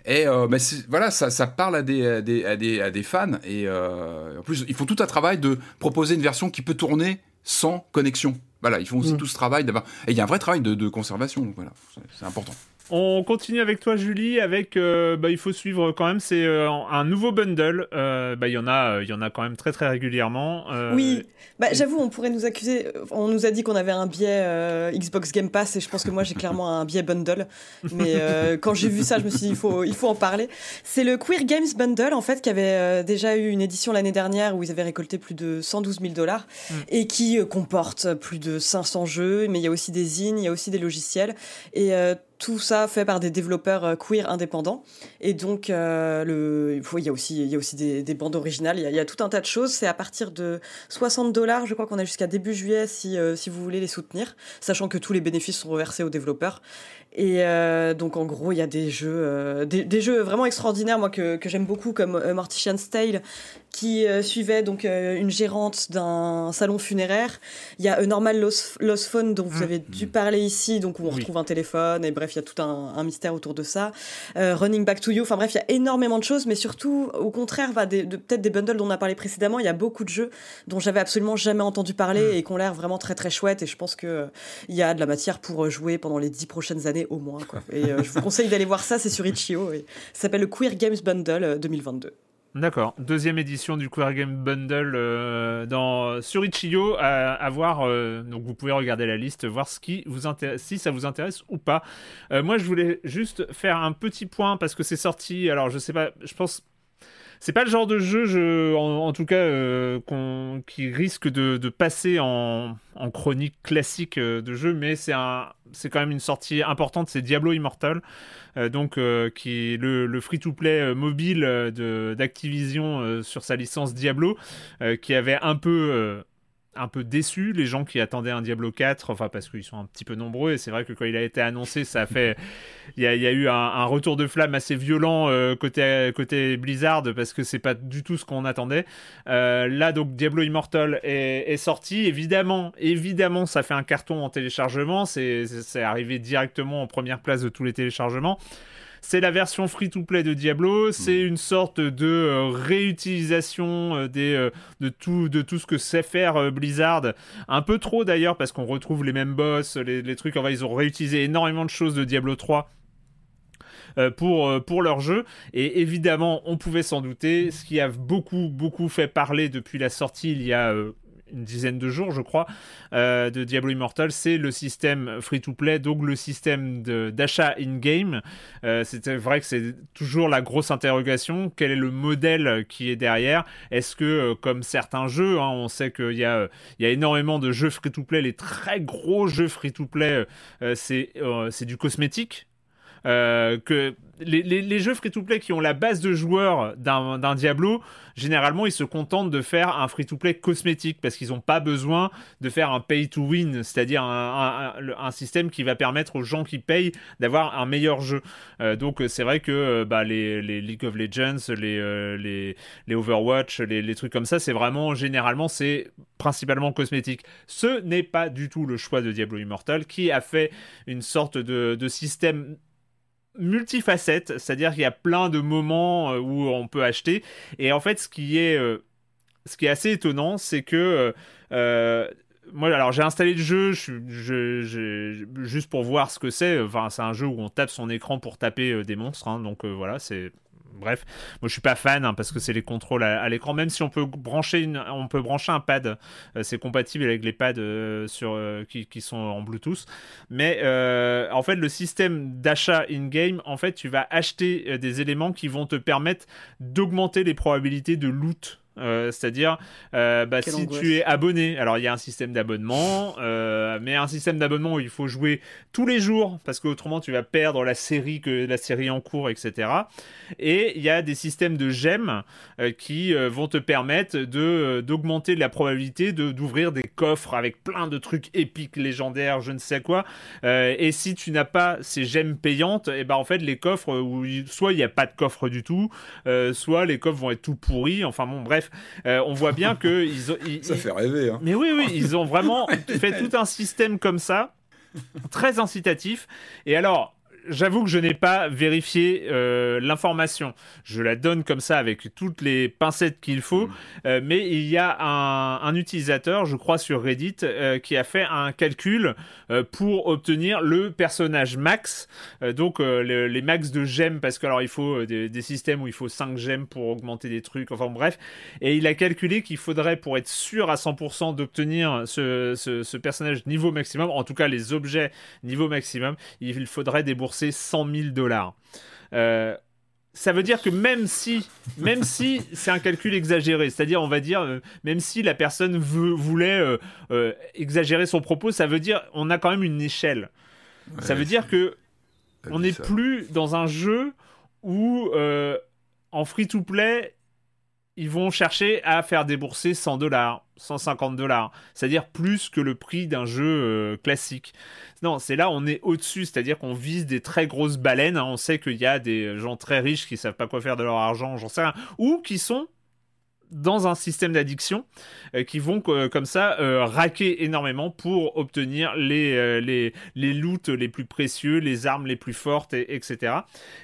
Et euh, voilà, ça, ça, parle à des, à des, à des, à des fans. Et euh, en plus, ils font tout un travail de proposer une version qui peut tourner sans connexion. Voilà, ils font aussi mm. tout ce travail. Et il y a un vrai travail de, de conservation. Donc voilà, c'est important. On continue avec toi, Julie. Avec, euh, bah, il faut suivre quand même. C'est euh, un nouveau bundle. Euh, bah, il y en a, il y en a quand même très très régulièrement. Oui. Bah, j'avoue, on pourrait nous accuser. On nous a dit qu'on avait un biais Xbox Game Pass, et je pense que moi j'ai clairement un biais bundle. Mais *laughs* quand j'ai vu ça, je me suis dit il faut, il faut en parler. C'est le Queer Games Bundle en fait qui avait déjà eu une édition l'année dernière où ils avaient récolté plus de 112 000 dollars mm. et qui comporte plus de 500 jeux. Mais il y a aussi des zines, il y a aussi des logiciels et tout ça fait par des développeurs euh, queer indépendants. Et donc, euh, il y a aussi, il y a aussi des, bandes originales, il y, a, tout un tas de choses. C'est à partir de 60 dollars, je crois qu'on a jusqu'à début juillet si, euh, si vous voulez les soutenir, sachant que tous les bénéfices sont reversés aux développeurs. Et donc, en gros, il y a des jeux, des, jeux vraiment extraordinaires, moi, que, que j'aime beaucoup, comme Mortician's Tale, qui euh, suivait donc euh, une gérante d'un salon funéraire. Il y a Normal Lost, Lost Phone dont vous mmh. avez dû parler ici, donc où on retrouve un téléphone et bref, il y a tout un, mystère autour de ça. Euh, Running Back to You, enfin bref, il y a énormément de choses, mais surtout, au contraire, va de, peut-être des bundles dont on a parlé précédemment, il y a beaucoup de jeux dont j'avais absolument jamais entendu parler mmh. et qui ont l'air vraiment très très chouettes et je pense que il y a de la matière pour jouer pendant les dix prochaines années au moins. Quoi. Et je vous conseille d'aller voir ça, c'est sur Itch.io ça s'appelle le Queer Games Bundle 2022. D'accord. Deuxième édition du Queer Game Bundle euh, dans, sur Itch.io à, voir. Euh, donc vous pouvez regarder la liste, voir ce qui vous si ça vous intéresse ou pas. Euh, moi, je voulais juste faire un petit point parce que c'est sorti. Alors, je sais pas, je pense c'est pas le genre de jeu, je, en, tout cas, euh, qui risque de, passer en, chronique classique euh, de jeu, mais c'est quand même une sortie importante. C'est Diablo Immortal, euh, donc qui est le, free-to-play mobile d'Activision sur sa licence Diablo, qui avait un peu un peu déçu les gens qui attendaient un Diablo 4 enfin parce qu'ils sont un petit peu nombreux et c'est vrai que quand il a été annoncé ça fait il y a, eu un, retour de flamme assez violent euh, côté côté Blizzard parce que c'est pas du tout ce qu'on attendait. Euh, là donc Diablo Immortal est, sorti. Évidemment évidemment ça fait un carton en téléchargement. C'est arrivé directement en première place de tous les téléchargements c'est la version free-to-play de Diablo. C'est mm. une sorte de euh, réutilisation euh, des, euh, de, tout, de tout ce que sait faire Blizzard. Un peu trop d'ailleurs, parce qu'on retrouve les mêmes boss, les, trucs. Enfin, ils ont réutilisé énormément de choses de Diablo 3 pour, pour leur jeu. Et évidemment, on pouvait s'en douter. Ce qui a beaucoup, beaucoup fait parler depuis la sortie il y a une dizaine de jours, je crois, euh, de Diablo Immortal, c'est le système free-to-play, donc le système d'achat in-game. Euh, c'est vrai que c'est toujours la grosse interrogation. Quel est le modèle qui est derrière? Est-ce que, euh, comme certains jeux, hein, on sait qu'il y, a, y a énormément de jeux free-to-play, les très gros jeux free-to-play, c'est du cosmétique que les, jeux free-to-play qui ont la base de joueurs d'un Diablo, généralement, ils se contentent de faire un free-to-play cosmétique parce qu'ils n'ont pas besoin de faire un pay-to-win, c'est-à-dire un, système qui va permettre aux gens qui payent d'avoir un meilleur jeu. Euh, donc, c'est vrai que euh, bah, les, League of Legends, les, euh, Overwatch, les, trucs comme ça, c'est vraiment, généralement, c'est principalement cosmétique. Ce n'est pas du tout le choix de Diablo Immortal qui a fait une sorte de système multifacette, c'est-à-dire qu'il y a plein de moments euh, où on peut acheter. Et en fait, ce qui est, euh, ce qui est assez étonnant, c'est que euh, moi, alors j'ai installé le jeu je, juste pour voir ce que c'est. Enfin, c'est un jeu où on tape son écran pour taper des monstres, hein. donc voilà, c'est bref, moi je suis pas fan hein, parce que c'est les contrôles à, l'écran. Même si on peut brancher, une, on peut brancher un pad, euh, c'est compatible avec les pads euh, euh, qui, qui, sont en Bluetooth. Mais en fait, le système d'achat in-game, en fait, tu vas acheter des éléments qui vont te permettre d'augmenter les probabilités de loot euh, c'est-à-dire, euh, bah, si tu es abonné, alors il y a un système d'abonnement, euh, mais un système d'abonnement où il faut jouer tous les jours, parce qu'autrement tu vas perdre la série, que, la série en cours, etc. Et il y a des systèmes de gemmes qui vont te permettre de, d'augmenter la probabilité de, d'ouvrir des coffres avec plein de trucs épiques, légendaires, je ne sais quoi. et si tu n'as pas ces gemmes payantes, et eh ben en fait les coffres, où soit il n'y a pas de coffre du tout, soit les coffres vont être tout pourris, enfin bon bref. Euh, on voit bien que ils, *laughs* ça fait rêver. Hein. Mais oui, oui, ils ont vraiment *laughs* fait tout un système comme ça, très incitatif. Et alors, j'avoue que je n'ai pas vérifié euh, l'information. Je la donne comme ça avec toutes les pincettes qu'il faut. Mm. Euh, mais il y a un, utilisateur, je crois sur Reddit, euh, qui a fait un calcul pour obtenir le personnage max. donc les max de gemmes, parce que alors il faut des, systèmes où il faut 5 gemmes pour augmenter des trucs. Enfin bref. Et il a calculé qu'il faudrait, pour être sûr à 100% d'obtenir ce, ce personnage niveau maximum, en tout cas les objets niveau maximum, il faudrait débourser c'est 100 000 dollars. Euh, ça veut dire que même si, même si c'est un calcul exagéré, c'est-à-dire on va dire euh, même si la personne veut, voulait euh, exagérer son propos, ça veut dire on a quand même une échelle. ça veut dire que on n'est plus dans un jeu où en free-to-play ils vont chercher à faire débourser 100 dollars, 150 dollars, c'est-à-dire plus que le prix d'un jeu euh, classique. Non, c'est là on est au-dessus, c'est-à-dire qu'on vise des très grosses baleines. Hein. On sait qu'il y a des gens très riches qui savent pas quoi faire de leur argent, j'en sais rien, ou qui sont dans un système d'addiction euh, qui vont euh, comme ça euh, raquer énormément pour obtenir les, les, les loots les plus précieux, les armes les plus fortes, et, etc.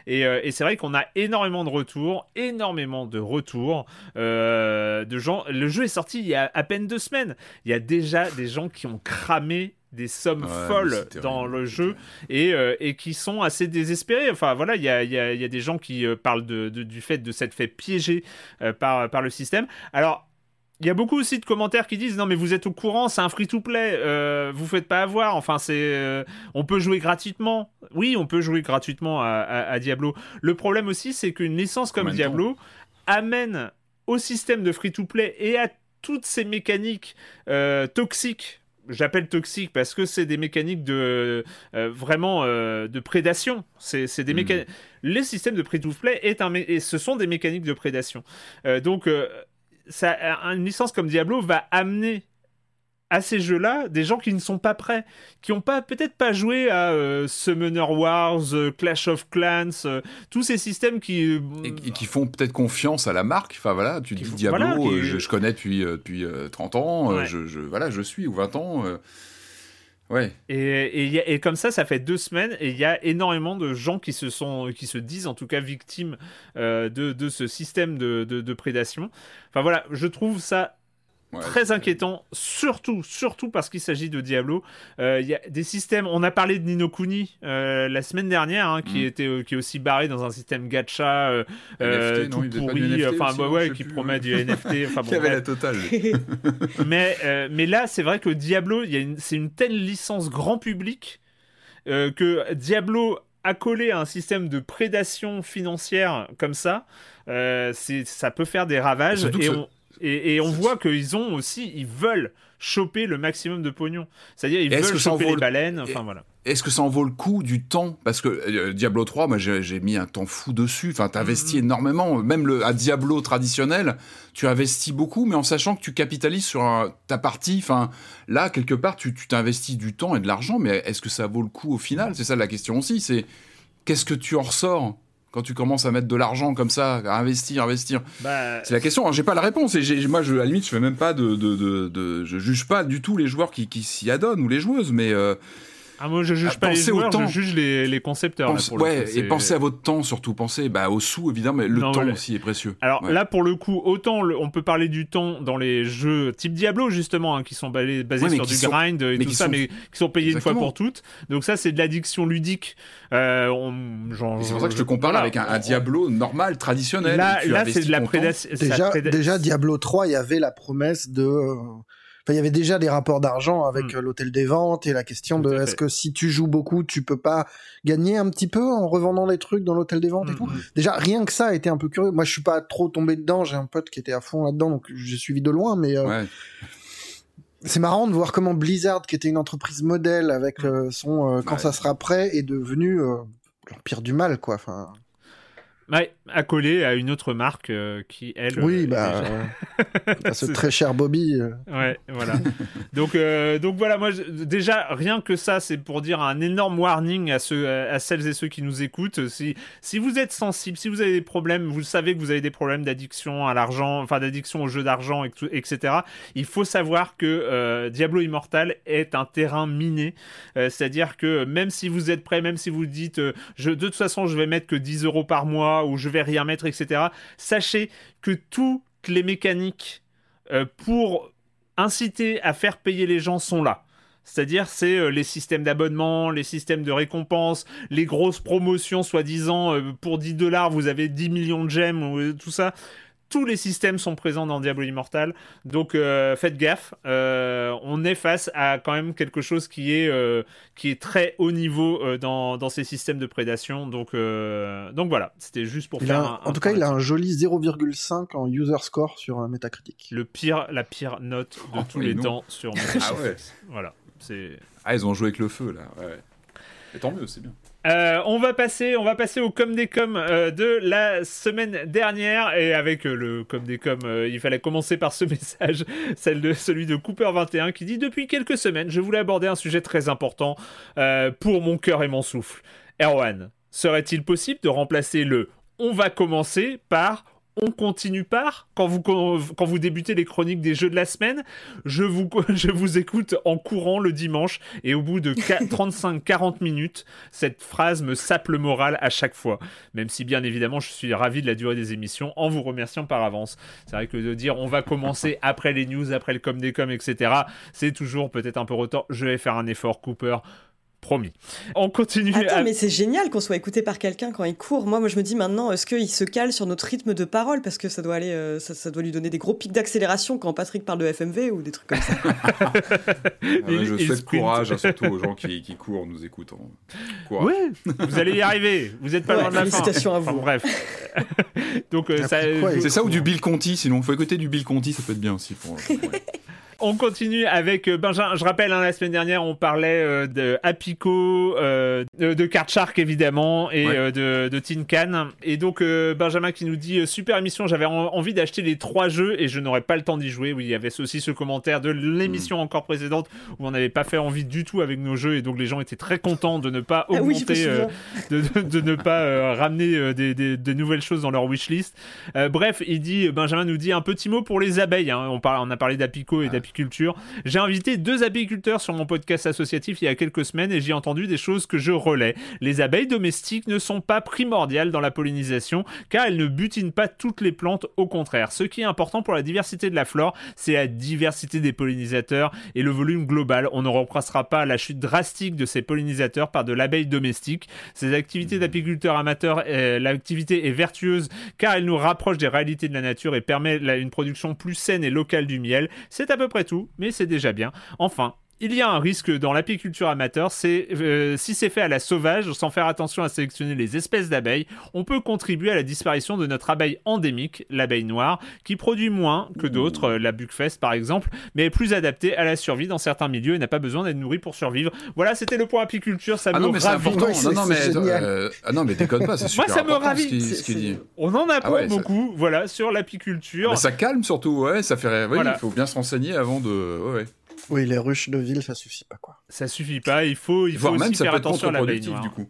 Et, et c'est vrai qu'on a énormément de retours, énormément de retours de gens. Le jeu est sorti il y a à peine deux semaines. Il y a déjà des gens qui ont cramé des sommes folles dans le jeu et, euh, et, qui sont assez désespérés. Enfin voilà, il y a, y, a, y a, des gens qui euh, parlent de, du fait de s'être fait piéger euh, par, par le système. Alors, il y a beaucoup aussi de commentaires qui disent non mais vous êtes au courant, c'est un free-to-play, vous faites pas avoir. Enfin c'est, on peut jouer gratuitement. Oui, on peut jouer gratuitement à, à, Diablo. Le problème aussi, c'est qu'une licence comme Diablo amène au système de free-to-play et à toutes ces mécaniques toxiques j'appelle toxique parce que c'est des mécaniques de euh, vraiment euh, de prédation. C'est des hmm. Les systèmes de free-to-play est un et ce sont des mécaniques de prédation. Euh, donc ça, une licence comme Diablo va amener à ces jeux-là des gens qui ne sont pas prêts, qui n'ont pas peut-être pas joué à euh, Summoner Wars, euh, Clash of Clans, euh, tous ces systèmes qui et, qui font peut-être confiance à la marque. Enfin voilà, tu dis Diablo, je, connais depuis depuis 30 ans, je, je, voilà, je suis ou 20 ans. Ouais. Et, et, comme ça, ça fait deux semaines et il y a énormément de gens qui se sont, qui se disent en tout cas victimes de, de, ce système de, de, de prédation. Enfin voilà, je trouve ça très inquiétant, surtout, surtout parce qu'il s'agit de Diablo. Euh, il y a des systèmes. On a parlé de Ninokuni euh, la semaine dernière, hein, qui mm. était, euh, qui est aussi barré dans un système gacha tout pourri, enfin ouais, qui promet du NFT. Enfin *laughs* avait la totale. *laughs* mais mais là, c'est vrai que Diablo, c'est une telle licence grand public que Diablo accolé à un système de prédation financière comme ça, c'est ça peut faire des ravages. Et, on Et, on voit qu'ils ont aussi, ils veulent choper le maximum de pognon. C'est-à-dire, ils veulent choper les baleines. Enfin, voilà. Est-ce que ça en vaut le coup du temps? Parce que euh, Diablo 3, moi j'ai mis un temps fou dessus. Enfin, tu investi mhm. énormément. Même le, à Diablo traditionnel, tu investis beaucoup, mais en sachant que tu capitalises sur ta partie. Enfin, là, quelque part, tu t'investis du temps et de l'argent, mais est-ce que ça vaut le coup au final? C'est ça la question aussi. C'est qu'est-ce que tu en ressors? Quand tu commences à mettre de l'argent comme ça, à investir, investir bah, C'est la question. Hein, j'ai pas la réponse. Et moi, je, à la limite, je fais même pas de, de, je juge pas du tout les joueurs qui, s'y adonnent ou les joueuses, mais euh, ah, moi, je juge ah, pas les joueurs, je juge les, les concepteurs. ouais, et pensez à votre temps surtout. Pensez bah, aux sous, évidemment, mais le temps aussi est précieux. Alors là, pour le coup, autant on peut parler du temps dans les jeux type Diablo, justement, hein, qui sont basés sur du grind et tout ça, mais qui sont payés une fois pour toutes. Donc ça, c'est de l'addiction ludique. Euh, c'est pour ça que je te compare avec un, Diablo normal, traditionnel. Là, là c'est de la prédation. Déjà, déjà, Diablo 3, il y avait la promesse de... Euh, il y avait déjà des rapports d'argent avec hmm. euh, l'hôtel des ventes et la question de est-ce que si tu joues beaucoup, tu peux pas gagner un petit peu en revendant des trucs dans l'hôtel des ventes et hmm, tout. Hmm. Déjà, rien que ça a été un peu curieux. Moi, je suis pas trop tombé dedans. J'ai un pote qui était à fond là-dedans, donc j'ai suivi de loin, mais. Euh, c'est marrant de voir comment Blizzard, qui était une entreprise modèle avec euh, son quand ça sera prêt, est devenu l'empire du mal, quoi. Enfin. Ouais, accolé à une autre marque euh, qui, elle. Oui, euh, bah. *laughs* Euh, ce très cher Bobby. Ouais, voilà. donc, donc voilà, moi, déjà, rien que ça, c'est pour dire un énorme warning à, ceux, à celles et ceux qui nous écoutent. Si, si vous êtes sensible, si vous avez des problèmes, vous savez que vous avez des problèmes d'addiction à l'argent, enfin d'addiction au jeu d'argent, etc., il faut savoir que Diablo Immortal est un terrain miné. C'est-à-dire que même si vous êtes prêt, même si vous dites, je, de toute façon, je vais mettre que 10 euros par mois, où je vais rien mettre, etc. Sachez que toutes les mécaniques euh, pour inciter à faire payer les gens sont là. C'est-à-dire, c'est euh, les systèmes d'abonnement, les systèmes de récompense, les grosses promotions, soi-disant, euh, pour 10 dollars, vous avez 10 millions de gemmes, tout ça tous les systèmes sont présents dans Diablo Immortal. Donc euh, faites gaffe. Euh, on est face à quand même quelque chose qui est, euh, qui est très haut niveau dans, dans, ces systèmes de prédation. Donc, donc voilà, c'était juste pour faire un, En tout cas, il a un joli 0,5 en user score sur Metacritic. Le pire, la pire note de oh, tous les temps sur *laughs* Metacritic. ah ouais. Voilà. C'est... Ah, ils ont joué avec le feu là. Ouais. Et tant mieux, c'est bien. Euh, on va passer, au com des com euh, de la semaine dernière et avec euh, le com des com, il fallait commencer par ce *laughs* message, celle de celui de Cooper 21 qui dit depuis quelques semaines, je voulais aborder un sujet très important pour mon cœur et mon souffle. Erwan, serait-il possible de remplacer le on va commencer par on continue par quand vous, quand vous débutez les chroniques des jeux de la semaine. Je vous, *laughs* je vous écoute en courant le dimanche et au bout de 35-40 *laughs* minutes, cette phrase me sape le moral à chaque fois. Même si bien évidemment je suis ravi de la durée des émissions en vous remerciant par avance. C'est vrai que de dire on va commencer *laughs* après les news, après le com des com, etc. C'est toujours peut-être un peu retard. Je vais faire un effort, Cooper. Promis. On continue. Attends, mais c'est génial qu'on soit écouté par quelqu'un quand il court. Moi, moi, je me dis maintenant, est-ce qu'il se cale sur notre rythme de parole? Parce que ça doit aller, euh, ça, doit lui donner des gros pics d'accélération quand Patrick parle de FMV ou des trucs comme ça. *laughs* ah je souhaite courage, hein, surtout aux gens qui, courent, nous écoutant. Oui, vous allez y arriver. Vous n'êtes pas loin de la fin. à vous. bref. *laughs* Donc euh, c'est ça ou du Bill Conti. Sinon, faut écouter du Bill Conti, ça peut être bien aussi pour. *laughs* On continue avec euh, Benjamin. Je rappelle, hein, la semaine dernière, on parlait euh, de Apico, euh, de, de Card Shark évidemment, et de, de Tin Can. Et donc, Benjamin qui nous dit Super émission, j'avais envie d'acheter les trois jeux et je n'aurais pas le temps d'y jouer. Oui, il y avait aussi ce commentaire de l'émission hmm. encore précédente où on n'avait pas fait envie du tout avec nos jeux et donc les gens étaient très contents de ne pas ah augmenter, de, ne pas ramener des, des, nouvelles choses dans leur wishlist. bref, il dit Benjamin nous dit un petit mot pour les abeilles. Hein. On, parle, on a parlé d'Apico et d'Apico J'ai invité deux apiculteurs sur mon podcast associatif il y a quelques semaines et j'ai entendu des choses que je relais. Les abeilles domestiques ne sont pas primordiales dans la pollinisation car elles ne butinent pas toutes les plantes, au contraire. Ce qui est important pour la diversité de la flore, c'est la diversité des pollinisateurs et le volume global. On ne remplacera pas la chute drastique de ces pollinisateurs par de l'abeille domestique. Ces activités d'apiculteurs amateurs, euh, l'activité est vertueuse car elle nous rapproche des réalités de la nature et permet une production plus saine et locale du miel. C'est à peu près tout, mais c'est déjà bien. Enfin, il y a un risque dans l'apiculture amateur, c'est euh, si c'est fait à la sauvage, sans faire attention à sélectionner les espèces d'abeilles, on peut contribuer à la disparition de notre abeille endémique, l'abeille noire, qui produit moins que d'autres, euh, la buckfest par exemple, mais est plus adaptée à la survie dans certains milieux et n'a pas besoin d'être nourrie pour survivre. Voilà, c'était le point apiculture, ça ah me non, mais c'est important. non, non, mais, euh, ah non, mais déconne pas, c'est super Moi, ça me ravit. Ce qu'il dit. On en apprend ah beaucoup, voilà, sur l'apiculture. Mais ça calme surtout, ouais, ça fait. Oui, il faut bien se renseigner avant de. Ouais, ouais. Oui, les ruches de ville, ça suffit pas, quoi. Ça suffit pas, il faut, il faut aussi faire attention à la baie Du coup.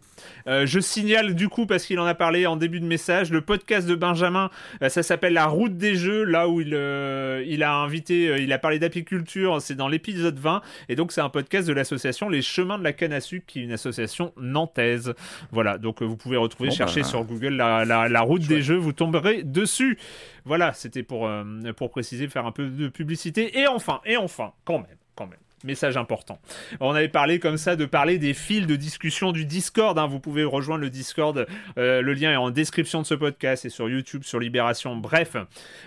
Euh, je signale du coup, parce qu'il en a parlé en début de message, le podcast de Benjamin, euh, ça s'appelle La route des jeux, là où il, euh, il a invité, il a parlé d'apiculture, c'est dans l'épisode 20, et donc c'est un podcast de l'association Les Chemins de la Canne à Sucre, qui est une association nantaise. Voilà, donc vous pouvez retrouver, chercher bah, sur Google la, la, route des jeux, vous tomberez dessus. Voilà, c'était pour, pour préciser, faire un peu de publicité. Et enfin, et enfin, quand même, quand même message important. On avait parlé comme ça de parler des fils de discussion du Discord. Hein. Vous pouvez rejoindre le Discord. Euh, le lien est en description de ce podcast et sur YouTube, sur Libération. Bref,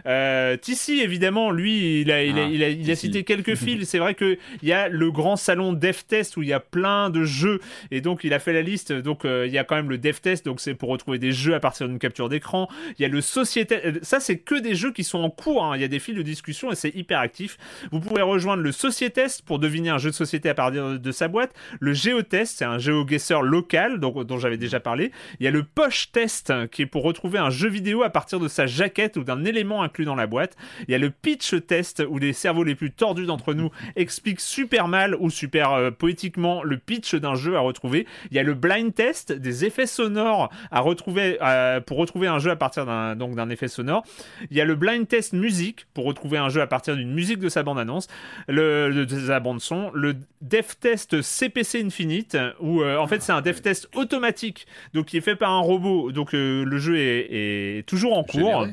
euh, Tissi, évidemment, lui, il a, il a, ah, il a, cité quelques *laughs* fils. C'est vrai qu'il y a le grand salon DevTest où il y a plein de jeux. Et donc, il a fait la liste. Donc, euh, il y a quand même le DevTest. Donc, c'est pour retrouver des jeux à partir d'une capture d'écran. Il y a le Société. Euh, ça, c'est que des jeux qui sont en cours. Hein. Il y a des fils de discussion et c'est hyper actif. Vous pouvez rejoindre le Sociétest pour deviner un jeu de société à partir de sa boîte. Le Géotest, c'est un géoguesseur local donc, dont j'avais déjà parlé. Il y a le Poche Test qui est pour retrouver un jeu vidéo à partir de sa jaquette ou d'un élément inclus dans la boîte. Il y a le Pitch Test où les cerveaux les plus tordus d'entre nous expliquent super mal ou super euh, poétiquement le pitch d'un jeu à retrouver. Il y a le Blind Test, des effets sonores à retrouver euh, pour retrouver un jeu à partir d'un donc d'un effet sonore. Il y a le Blind Test musique pour retrouver un jeu à partir d'une musique de sa bande annonce, le, de son le dev test CPC Infinite, où euh, en fait c'est un dev test automatique, donc qui est fait par un robot, donc euh, le jeu est, toujours en cours.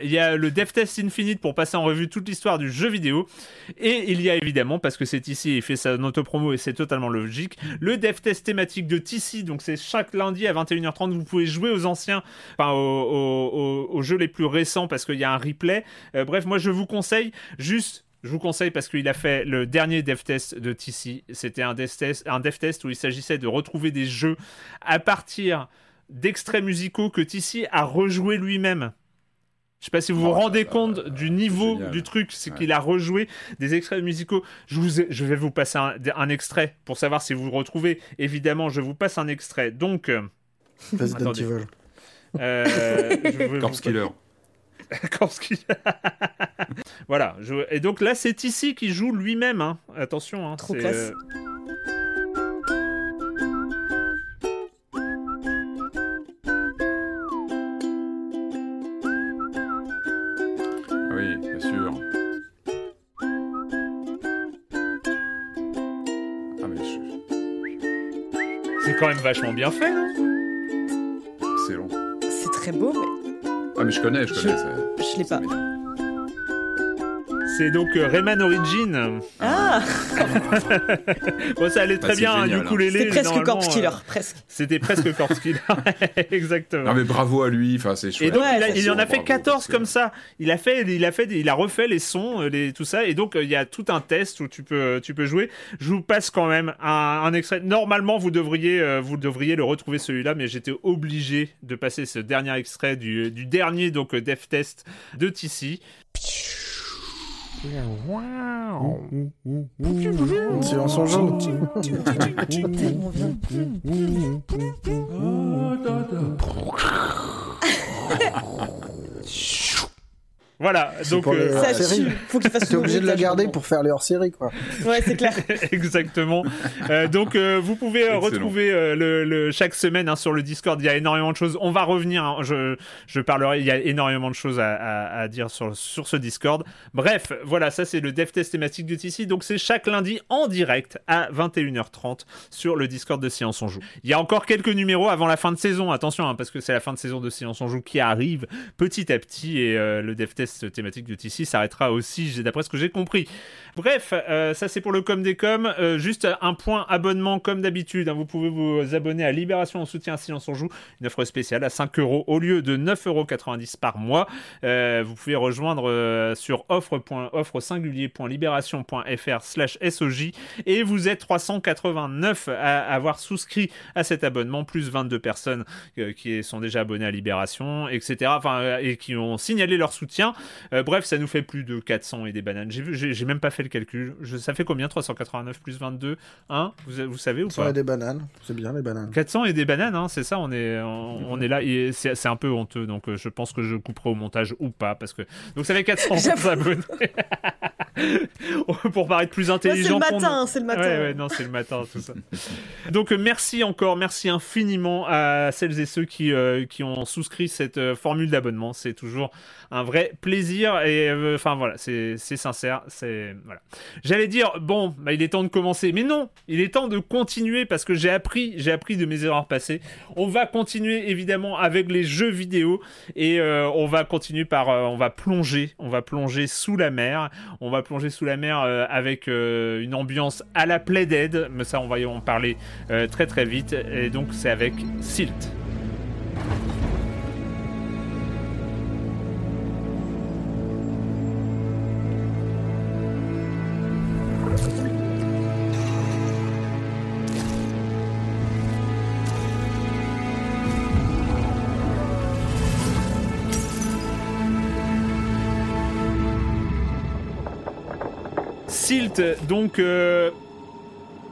il, y a le dev test Infinite pour passer en revue toute l'histoire du jeu vidéo. Et il y a évidemment, parce que c'est ici, il fait sa promo et c'est totalement logique, le dev test thématique de TC. Donc c'est chaque lundi à 21h30. Vous pouvez jouer aux anciens, enfin aux, jeux les plus récents parce qu'il y a un replay. Euh, bref, moi je vous conseille juste je vous conseille parce qu'il a fait le dernier dev test de TC. C'était un dev test, un dev test où il s'agissait de retrouver des jeux à partir d'extraits musicaux que TC a rejoué lui-même. Je sais pas si vous vous oh rendez compte du niveau du truc, c'est qu'il a rejoué des extraits musicaux. Je, vous je vais vous passer un, extrait pour savoir si vous le retrouvez. Évidemment, je vous passe un extrait. Donc, euh, euh, *laughs* Corpse Killer. *laughs* *laughs* voilà. Et donc là, c'est ici qui joue lui-même. Hein. Attention. Hein, Trop classe. Oui, bien sûr. Ah, mais C'est quand même vachement bien fait, non? Long C'est très beau, mais ah, mais je connais, je connais. Je, je l'ai pas. C'est donc euh, Rayman Origin. Ah *laughs* Bon, ça allait très bien, du coup, les C'était presque Corpse Killer, euh, presque. C'était presque Corpse Killer, *laughs* exactement. Non, mais bravo à lui, enfin, c'est chouette. Et donc, il, en a fait 14 comme ça. Il a fait, il a fait, il a refait les sons, euh, les, tout ça, et donc, il y a tout un test où tu peux, tu peux jouer. Je vous passe quand même un, extrait. Normalement, vous devriez, vous devriez le retrouver celui-là, mais j'étais obligé de passer ce dernier extrait du, du dernier, donc, Dev Test de TC. Silence en jaune. Voilà, donc euh, ça Faut qu'il fasse. T'es obligé de la garder pour faire les hors-série, quoi. Ouais, c'est clair. *laughs* Exactement. Euh, donc euh, vous pouvez retrouver le, le, chaque semaine hein, sur le Discord. Il y a énormément de choses. On va revenir. Hein, je, je parlerai. Il y a énormément de choses à, à, à, dire sur sur ce Discord. Bref, voilà, ça c'est le dev test thématique de TC. Donc c'est chaque lundi en direct à 21h30 sur le Discord de Science on joue. Il y a encore quelques numéros avant la fin de saison. Attention, hein, parce que c'est la fin de saison de Science on joue qui arrive petit à petit et le dev test cette thématique de TC s'arrêtera aussi, d'après ce que j'ai compris. Bref, euh, ça c'est pour le com des com. Euh, juste un point abonnement comme d'habitude. Hein. vous pouvez vous abonner à Libération en soutien à Silence on Joue, une offre spéciale à 5 euros au lieu de 9,90 euros par mois. Euh, vous pouvez rejoindre sur offre.offre-singulier.libération.fr slash SOJ et vous êtes 389 à avoir souscrit à cet abonnement, plus 22 personnes qui sont déjà abonnées à Libération, etc. Enfin, et qui ont signalé leur soutien. Bref, ça nous fait plus de 400 et des bananes. J'ai même pas fait le calcul. Je, ça fait combien 389 plus 22 hein vous, vous savez ou pas? et des bananes. C'est bien les bananes. 400 et des bananes, hein, c'est ça. On est, on, est là. C'est un peu honteux. Donc euh, je pense que je couperai au montage ou pas. Parce que... Donc ça fait 400 *laughs* abonnés. *laughs* pour paraître plus intelligent. c'est le matin, c'est le matin. Ouais, ouais, non, c'est le matin, tout ça. Donc, merci encore, merci infiniment à celles et ceux qui, euh, qui ont souscrit cette euh, formule d'abonnement. C'est toujours un vrai plaisir et euh, enfin voilà, c'est sincère. C'est voilà. J'allais dire bon, bah, il est temps de commencer, mais non, il est temps de continuer parce que j'ai appris, j'ai appris de mes erreurs passées. On va continuer évidemment avec les jeux vidéo et on va continuer par, on va plonger, on va plonger sous la mer, on va plonger sous la mer euh, avec euh, une ambiance à la Play Dead, mais ça on va y en parler euh, très très vite, et donc c'est avec Silt. Donc euh,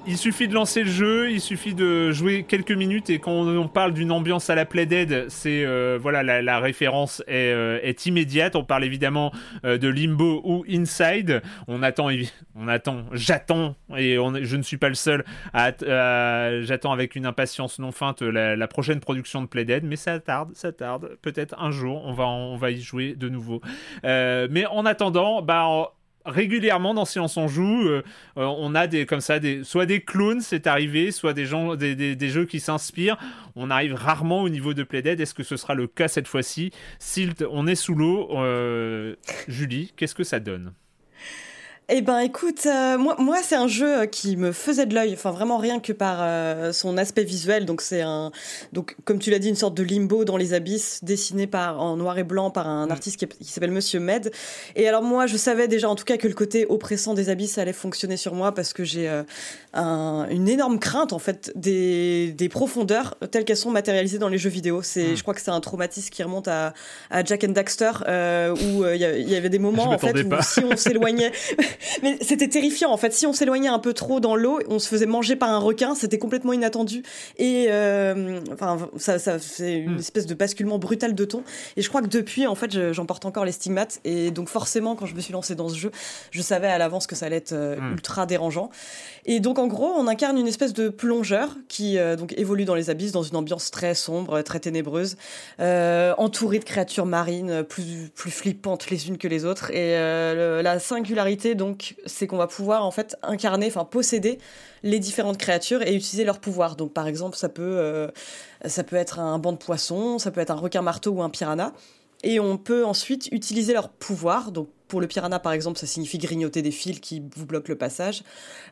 il suffit de lancer le jeu, il suffit de jouer quelques minutes et quand on, parle d'une ambiance à la Play Dead, c'est euh, voilà la, référence euh, est, immédiate. On parle évidemment de Limbo ou Inside. On attend, on attend, j'attends et je ne suis pas le seul à, j'attends avec une impatience non feinte la, prochaine production de Play Dead, mais ça tarde, ça tarde. Peut-être un jour on va on va y jouer de nouveau. mais en attendant, bah régulièrement dans Silence on joue, euh, euh, on a des comme ça des soit des clones, c'est arrivé, soit des gens des, jeux qui s'inspirent. On arrive rarement au niveau de Playdead. Est-ce que ce sera le cas cette fois-ci? Silt, on est sous l'eau. Euh, Julie, qu'est-ce que ça donne? Eh ben écoute, euh, moi, moi c'est un jeu euh, qui me faisait de l'œil, enfin vraiment rien que par euh, son aspect visuel. Donc c'est un, donc comme tu l'as dit, une sorte de limbo dans les abysses, dessiné par en noir et blanc par un mm. artiste qui, s'appelle Monsieur Med. Et alors moi, je savais déjà en tout cas que le côté oppressant des abysses allait fonctionner sur moi parce que j'ai un, une énorme crainte en fait des, des profondeurs telles qu'elles sont matérialisées dans les jeux vidéo. C'est, mm. je crois que c'est un traumatisme qui remonte à, à Jack and Daxter où il y, avait des moments en fait où si on s'éloignait *laughs* mais c'était terrifiant en fait. Si on s'éloignait un peu trop dans l'eau, on se faisait manger par un requin, c'était complètement inattendu. Et euh, enfin, ça, ça c'est une hmm. espèce de basculement brutal de ton. Et je crois que depuis, en fait, j'en porte encore les stigmates. Et donc forcément, quand je me suis lancée dans ce jeu, je savais à l'avance que ça allait être euh, hmm. ultra dérangeant. Et donc en gros, on incarne une espèce de plongeur qui euh, donc évolue dans les abysses dans une ambiance très sombre, très ténébreuse, euh, entouré de créatures marines plus plus flippantes les unes que les autres. Et euh, la singularité donc, c'est qu'on va pouvoir en fait incarner, enfin posséder les différentes créatures et utiliser leurs pouvoirs. Donc par exemple, ça peut ça peut être un banc de poissons, ça peut être un requin marteau ou un piranha. Et on peut ensuite utiliser leurs pouvoirs, donc pour le piranha, par exemple, ça signifie grignoter des fils qui vous bloquent le passage.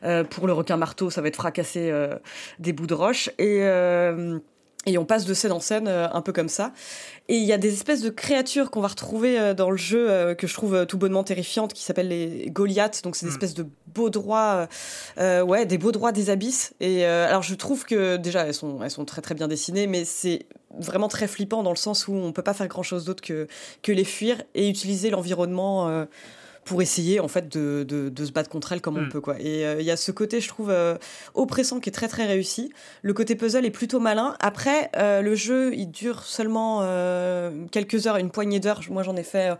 Euh, pour le requin marteau, ça va être fracasser euh, des bouts de roche. Et, euh, et on passe de scène en scène un peu comme ça. Et il y a des espèces de créatures qu'on va retrouver dans le jeu que je trouve tout bonnement terrifiantes, qui s'appellent les Goliaths. Donc c'est des hmm. espèces de beaux droits, ouais, des beaux droits des abysses. Et alors je trouve que déjà elles sont, elles sont très très bien dessinées, mais c'est vraiment très flippant dans le sens où on peut pas faire grand chose d'autre que, que les fuir et utiliser l'environnement euh, pour essayer en fait de, de, se battre contre elle comme on mm. peut quoi. Et euh, il y a ce côté je trouve euh, oppressant qui est très très réussi. Le côté puzzle est plutôt malin. Après le jeu il dure seulement quelques heures, une poignée d'heures. Moi j'en ai fait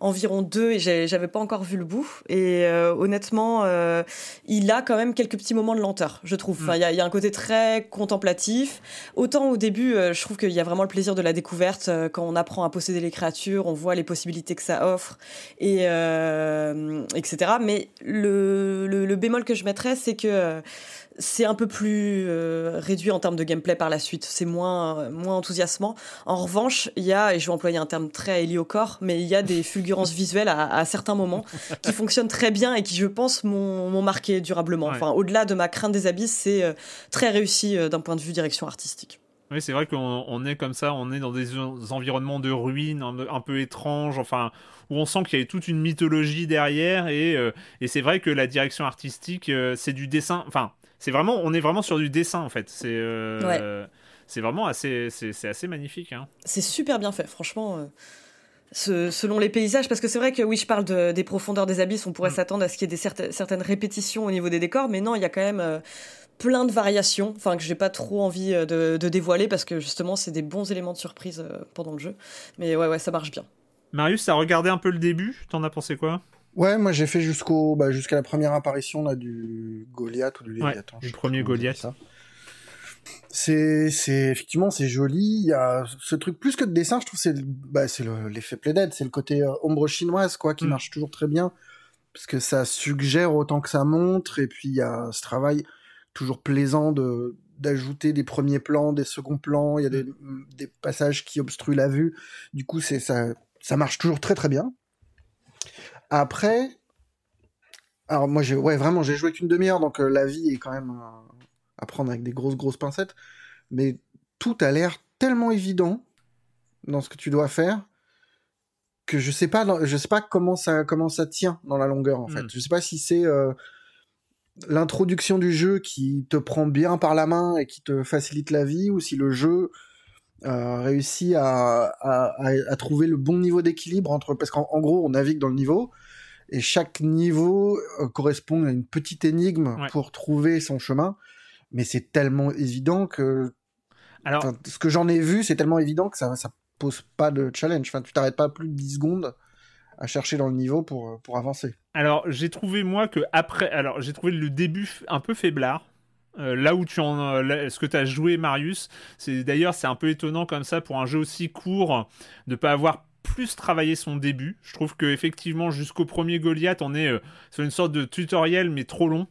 environ deux et j'avais pas encore vu le bout. Et euh, honnêtement, euh, il a quand même quelques petits moments de lenteur, je trouve. Enfin, il y, a un côté très contemplatif. Autant au début, euh, je trouve qu'il y a vraiment le plaisir de la découverte quand on apprend à posséder les créatures, on voit les possibilités que ça offre. Et, etc. Mais le, le, bémol que je mettrais, c'est que c'est un peu plus euh, réduit en termes de gameplay par la suite. C'est moins, moins enthousiasmant. En revanche, il y a, et je vais employer un terme très héliocor, mais il y a des fulgurances visuelles à, certains moments qui *laughs* fonctionnent très bien et qui, je pense, m'ont marqué durablement. Enfin, au-delà de ma crainte des abysses, c'est euh, très réussi euh, d'un point de vue direction artistique. Oui, c'est vrai qu'on est comme ça, on est dans des environnements de ruines un, peu étranges, enfin, où on sent qu'il y a toute une mythologie derrière, et, et c'est vrai que la direction artistique, c'est du dessin, enfin, c'est vraiment, on est vraiment sur du dessin en fait. C'est euh, c'est vraiment assez, c'est assez magnifique. Hein. C'est super bien fait, franchement. Euh, selon les paysages, parce que c'est vrai que oui, je parle des profondeurs des abysses, on pourrait mm. s'attendre à ce qu'il y ait des certaines répétitions au niveau des décors, mais non, il y a quand même euh, plein de variations, enfin que j'ai pas trop envie de, dévoiler parce que justement c'est des bons éléments de surprise pendant le jeu. Mais ouais, ouais, ça marche bien. Marius, as regardé un peu le début, t'en as pensé quoi? Ouais, moi j'ai fait jusqu'au bah, jusqu'à la première apparition là du Goliath ou du Léviathan. du premier Goliath. C'est c'est effectivement c'est joli. Il y a ce truc plus que de dessin, je trouve c'est bah, c'est l'effet Playdead, c'est le côté euh, ombre chinoise quoi qui mm. marche toujours très bien parce que ça suggère autant que ça montre et puis il y a ce travail toujours plaisant de d'ajouter des premiers plans, des seconds plans, il y a des, mm. des passages qui obstruent la vue. Du coup, c'est ça ça marche toujours très très bien. Après, alors moi, j'ai, ouais, vraiment, j'ai joué qu'une demi-heure, donc euh, la vie est quand même à prendre avec des grosses, grosses pincettes. Mais tout a l'air tellement évident dans ce que tu dois faire que je sais pas, je sais pas comment ça, comment ça tient dans la longueur en fait. Hmm. Je sais pas si c'est euh, l'introduction du jeu qui te prend bien par la main et qui te facilite la vie, ou si le jeu euh, réussit à, à, trouver le bon niveau d'équilibre entre parce qu'en gros on navigue dans le niveau et chaque niveau euh, correspond à une petite énigme pour trouver son chemin. Mais c'est tellement évident que alors ce que j'en ai vu c'est tellement évident que ça ça pose pas de challenge. Enfin tu t'arrêtes pas plus de 10 secondes à chercher dans le niveau pour pour avancer alors j'ai trouvé moi que après alors j'ai trouvé le début un peu faiblard euh, là où tu en, ce que tu as joué Marius, c'est d'ailleurs c'est un peu étonnant comme ça pour un jeu aussi court de pas avoir plus travaillé son début. Je trouve que effectivement jusqu'au premier Goliath, on est euh, sur une sorte de tutoriel mais trop long.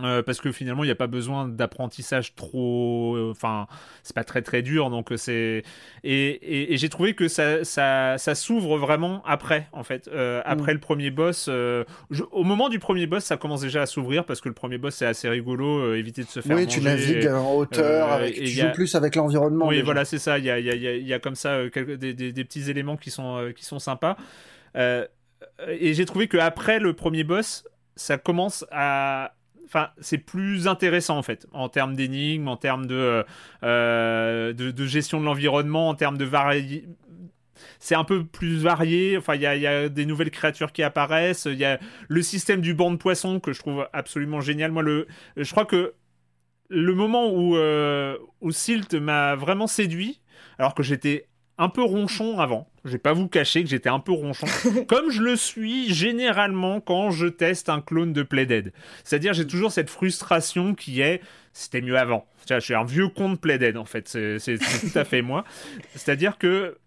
Euh, parce que finalement il n'y a pas besoin d'apprentissage trop euh, enfin c'est pas très très dur donc euh, c'est et, et, j'ai trouvé que ça, ça, ça s'ouvre vraiment après en fait après mm. le premier boss au moment du premier boss ça commence déjà à s'ouvrir parce que le premier boss c'est assez rigolo éviter de se faire oui tu navigues en hauteur avec, tu joues plus avec l'environnement oui voilà c'est ça il y a, y, a, y a, comme ça quelques, des, des, des, petits éléments qui sont, qui sont sympas et j'ai trouvé que après le premier boss ça commence à enfin, c'est plus intéressant en fait, en termes d'énigmes, en termes de, euh, de, gestion de l'environnement, en termes de variété c'est un peu plus varié. Enfin, il y, a, des nouvelles créatures qui apparaissent. Il y a le système du banc de poissons que je trouve absolument génial. Moi, le, je crois que le moment où, euh, où Silt m'a vraiment séduit, alors que j'étais un peu ronchon avant. Je vais pas vous cacher que j'étais un peu ronchon, *laughs* comme je le suis généralement quand je teste un clone de Playdead. C'est-à-dire j'ai toujours cette frustration qui est c'était mieux avant. Je suis un vieux con de Playdead en fait, c'est tout à fait moi. C'est-à-dire que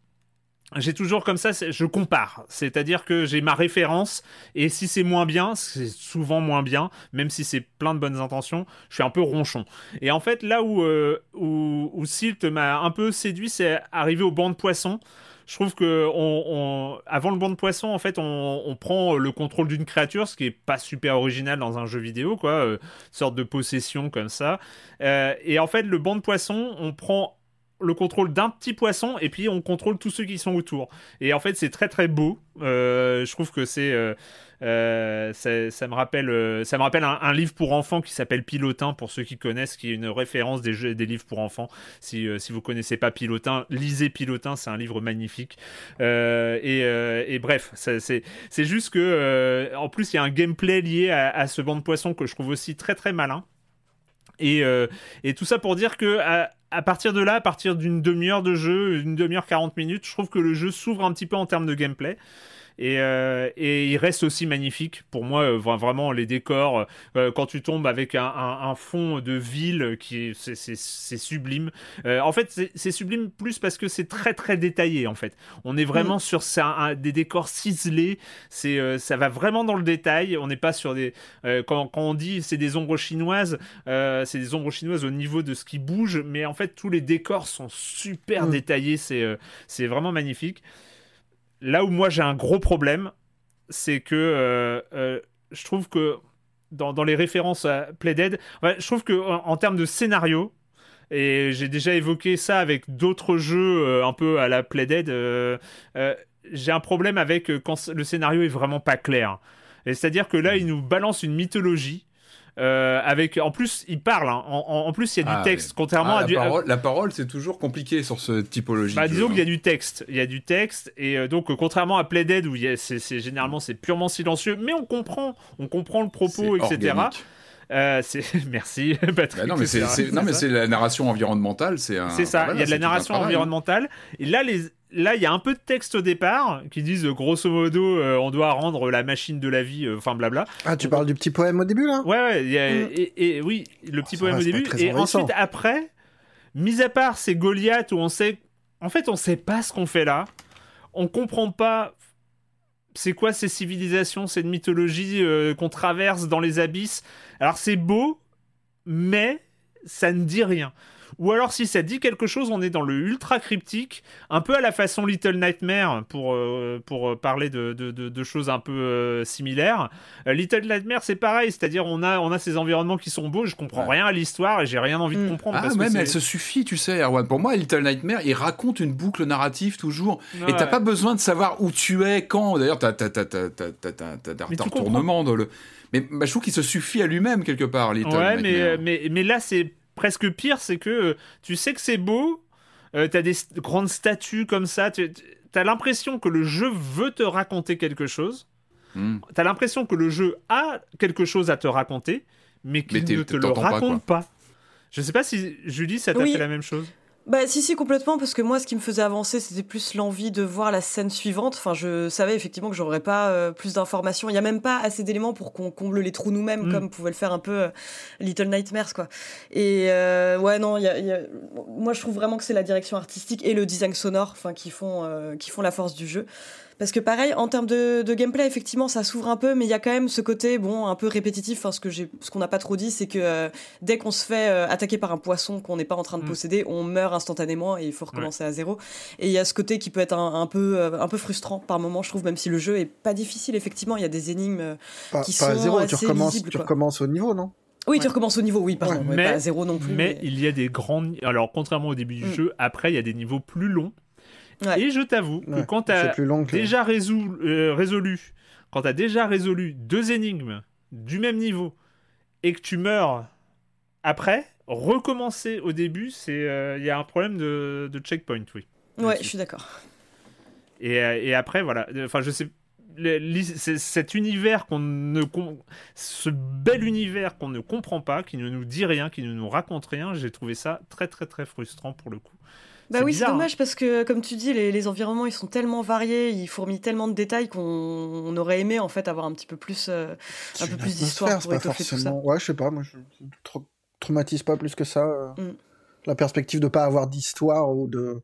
j'ai toujours comme ça, je compare. C'est-à-dire que j'ai ma référence, et si c'est moins bien, c'est souvent moins bien, même si c'est plein de bonnes intentions, je suis un peu ronchon. Et en fait, là où, euh, où, Silt m'a un peu séduit, c'est arrivé au banc de poissons. Je trouve que on, avant le banc de poissons, en fait, on, prend le contrôle d'une créature, ce qui est pas super original dans un jeu vidéo, quoi, euh, sorte de possession comme ça. Euh, et en fait, le banc de poissons, on prend le contrôle d'un petit poisson et puis on contrôle tous ceux qui sont autour. Et en fait, c'est très très beau. Euh, je trouve que c'est euh, euh, ça, me rappelle ça me rappelle un, livre pour enfants qui s'appelle Pilotin pour ceux qui connaissent, qui est une référence des jeux des livres pour enfants. Si si vous connaissez pas Pilotin, lisez Pilotin, c'est un livre magnifique. Et, et, bref, c'est juste que en plus il y a un gameplay lié à, ce banc de poissons que je trouve aussi très très malin. Et, et, tout ça pour dire que partir de là, à partir d'une demi-heure de jeu, une demi-heure 40 minutes, je trouve que le jeu s'ouvre un petit peu en termes de gameplay. Et, euh, et, il reste aussi magnifique. Pour moi, euh, vraiment, les décors, euh, quand tu tombes avec un, un, fond de ville qui est, c'est, sublime. en fait, c'est, sublime plus parce que c'est très très détaillé. En fait, on est vraiment mm. sur des décors ciselés. C'est, ça va vraiment dans le détail. On n'est pas sur des. Quand, quand, on dit c'est des ombres chinoises, c'est des ombres chinoises au niveau de ce qui bouge, mais en fait, tous les décors sont super mm. détaillés. C'est, c'est vraiment magnifique là où moi j'ai un gros problème, c'est que euh, euh, je trouve que dans, les références à Playdead, je trouve que en, termes de scénario, et j'ai déjà évoqué ça avec d'autres jeux euh, un peu à la Playdead, j'ai un problème avec quand le scénario est vraiment pas clair. C'est-à-dire que là, il nous balance une mythologie euh, avec, en plus, il parle. Hein. En, plus, il y a du ah, texte. Contrairement ah, à la du. Parole, la parole, c'est toujours compliqué sur ce typologie. Bah, disons qu'il y a hein. du texte. Il y a du texte. Et euh, donc, contrairement à Playdead, où c'est généralement c'est purement silencieux, mais on comprend, on comprend le propos, etc. Euh, *laughs* merci Patrick. Bah non mais c'est non mais c'est la narration environnementale, c'est C'est ça. il y a de la narration environnementale. Et là les là, il y a un peu de texte au départ qui disent grosso modo, euh, on doit rendre la machine de la vie, euh, enfin blabla. Ah, tu parles du petit poème au début là? Ouais, ouais. Mm. et, oui, le petit poème au début. Et ensuite, après, mis à part ces Goliaths où on sait, en fait, on sait pas ce qu'on fait là. On comprend pas. C'est quoi ces civilisations, cette mythologie euh, qu'on traverse dans les abysses Alors c'est beau, mais ça ne dit rien. Ou alors si ça dit quelque chose, on est dans le ultra cryptique, un peu à la façon Little Nightmare pour, euh, pour euh, parler de, de, choses un peu euh, similaires. Little Nightmare c'est pareil, c'est-à-dire on a, on a ces environnements qui sont beaux, je comprends rien à l'histoire et j'ai rien envie de mm. comprendre. Ah mais elle se suffit, tu sais, Erwan. Pour moi, Little Nightmare, il raconte une boucle narrative toujours. Et t'as pas besoin de savoir où tu es, quand. D'ailleurs, t'as des retournements dans le... Mais bah, je trouve qu'il se suffit à lui-même quelque part, Little ouais, mais, mais, mais là, c'est presque pire, c'est que euh, tu sais que c'est beau, euh, tu as des grandes statues comme ça, tu as l'impression que le jeu veut te raconter quelque chose. Hmm. Tu as l'impression que le jeu a quelque chose à te raconter, mais qu'il ne te le raconte pas, pas. Je sais pas si Julie, ça t'a fait la même chose. Bah si si complètement parce que moi ce qui me faisait avancer c'était plus l'envie de voir la scène suivante. Enfin je savais effectivement que j'aurais pas euh, plus d'informations. Il y a même pas assez d'éléments pour qu'on comble les trous nous-mêmes mm. comme pouvait le faire un peu euh, Little Nightmares quoi. Et euh, ouais non, y a, y a... moi je trouve vraiment que c'est la direction artistique et le design sonore enfin qui font qui font la force du jeu. Parce que pareil, en termes de, gameplay, effectivement, ça s'ouvre un peu, mais il y a quand même ce côté, bon, un peu répétitif. Enfin, ce que j'ai, ce qu'on n'a pas trop dit, c'est que euh, dès qu'on se fait euh, attaquer par un poisson qu'on n'est pas en train de mm. posséder, on meurt instantanément et il faut recommencer à zéro. Et il y a ce côté qui peut être un, peu, euh, un peu frustrant par moment, je trouve, même si le jeu est pas difficile. Effectivement, il y a des énigmes qui sont à zéro, tu recommences, tu recommences au niveau, non? Oui, tu recommences au niveau, oui, pardon, mais, pas à zéro non plus. Mais, il y a des grands. Alors, contrairement au début du mm. jeu, après, il y a des niveaux plus longs et je t'avoue que quand tu as déjà euh, résolu, quand tu as déjà résolu deux énigmes du même niveau et que tu meurs après, recommencer au début, c'est euh, il y a un problème de, checkpoint, oui. Ouais, je suis d'accord. Et, euh, et, après, voilà. Enfin, je sais. cet univers qu'on ne ce bel univers qu'on ne comprend pas qui ne nous dit rien qui ne nous raconte rien j'ai trouvé ça très très très frustrant pour le coup bah oui, c'est dommage parce que, comme tu dis, les, environnements ils sont tellement variés, ils fourmillent tellement de détails qu'on aurait aimé en fait avoir un petit peu plus, euh, un peu plus d'histoire pour étoffer tout ça. Ouais, je sais pas, moi je ne traumatise pas plus que ça. Euh, mm. La perspective de pas avoir d'histoire ou de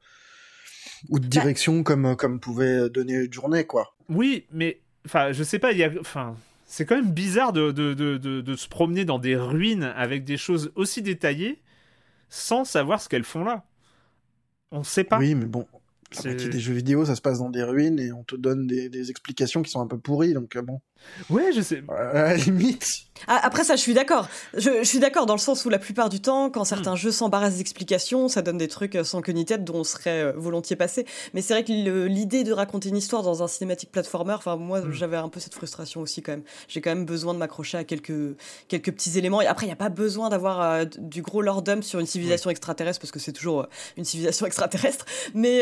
ou de bah direction comme comme pouvait donner une journée, quoi. Oui, mais enfin, je sais pas, il y a, enfin. C'est quand même bizarre de, de, de, de, se promener dans des ruines avec des choses aussi détaillées sans savoir ce qu'elles font là. On ne sait pas. Oui, mais bon, c'est des jeux vidéo, ça se passe dans des ruines et on te donne des, des explications qui sont un peu pourries, donc euh, bon. Ouais, je sais. À la limite. Ah, après ça, je suis d'accord. Je, suis d'accord dans le sens où la plupart du temps, quand certains hmm. jeux s'embarrassent d'explications, ça donne des trucs euh, sans queue ni tête dont on serait euh, volontiers passé. Mais c'est vrai que l'idée de raconter une histoire dans un cinématique platformer, enfin moi hmm. j'avais un peu cette frustration aussi quand même. J'ai quand même besoin de m'accrocher à quelques quelques petits éléments. Et après, il n'y a pas besoin d'avoir euh, du gros lord dump sur une civilisation extraterrestre parce que c'est toujours une civilisation *laughs* extraterrestre. Mais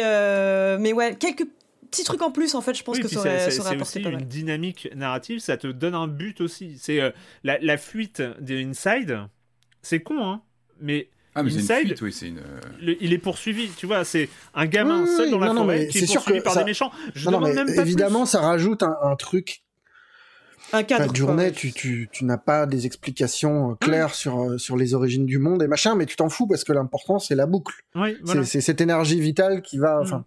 mais ouais, quelques petit truc en plus, en fait, je pense que ça aurait, ça C'est aussi une dynamique narrative, ça te donne un but aussi. C'est euh, la, fuite d'Inside, c'est con, hein, mais Ah, mais Inside, une fuite, une... il est poursuivi, tu vois, c'est un gamin seul dans la forêt qui est, poursuivi par des méchants. Je non, même pas évidemment, ça rajoute un, truc. Un cadre. journée, tu, tu, tu n'as pas des explications euh, claires sur, euh, sur les origines du monde et machin, mais tu t'en fous parce que l'important, c'est la boucle. Oui, voilà. C'est cette énergie vitale qui va. Enfin,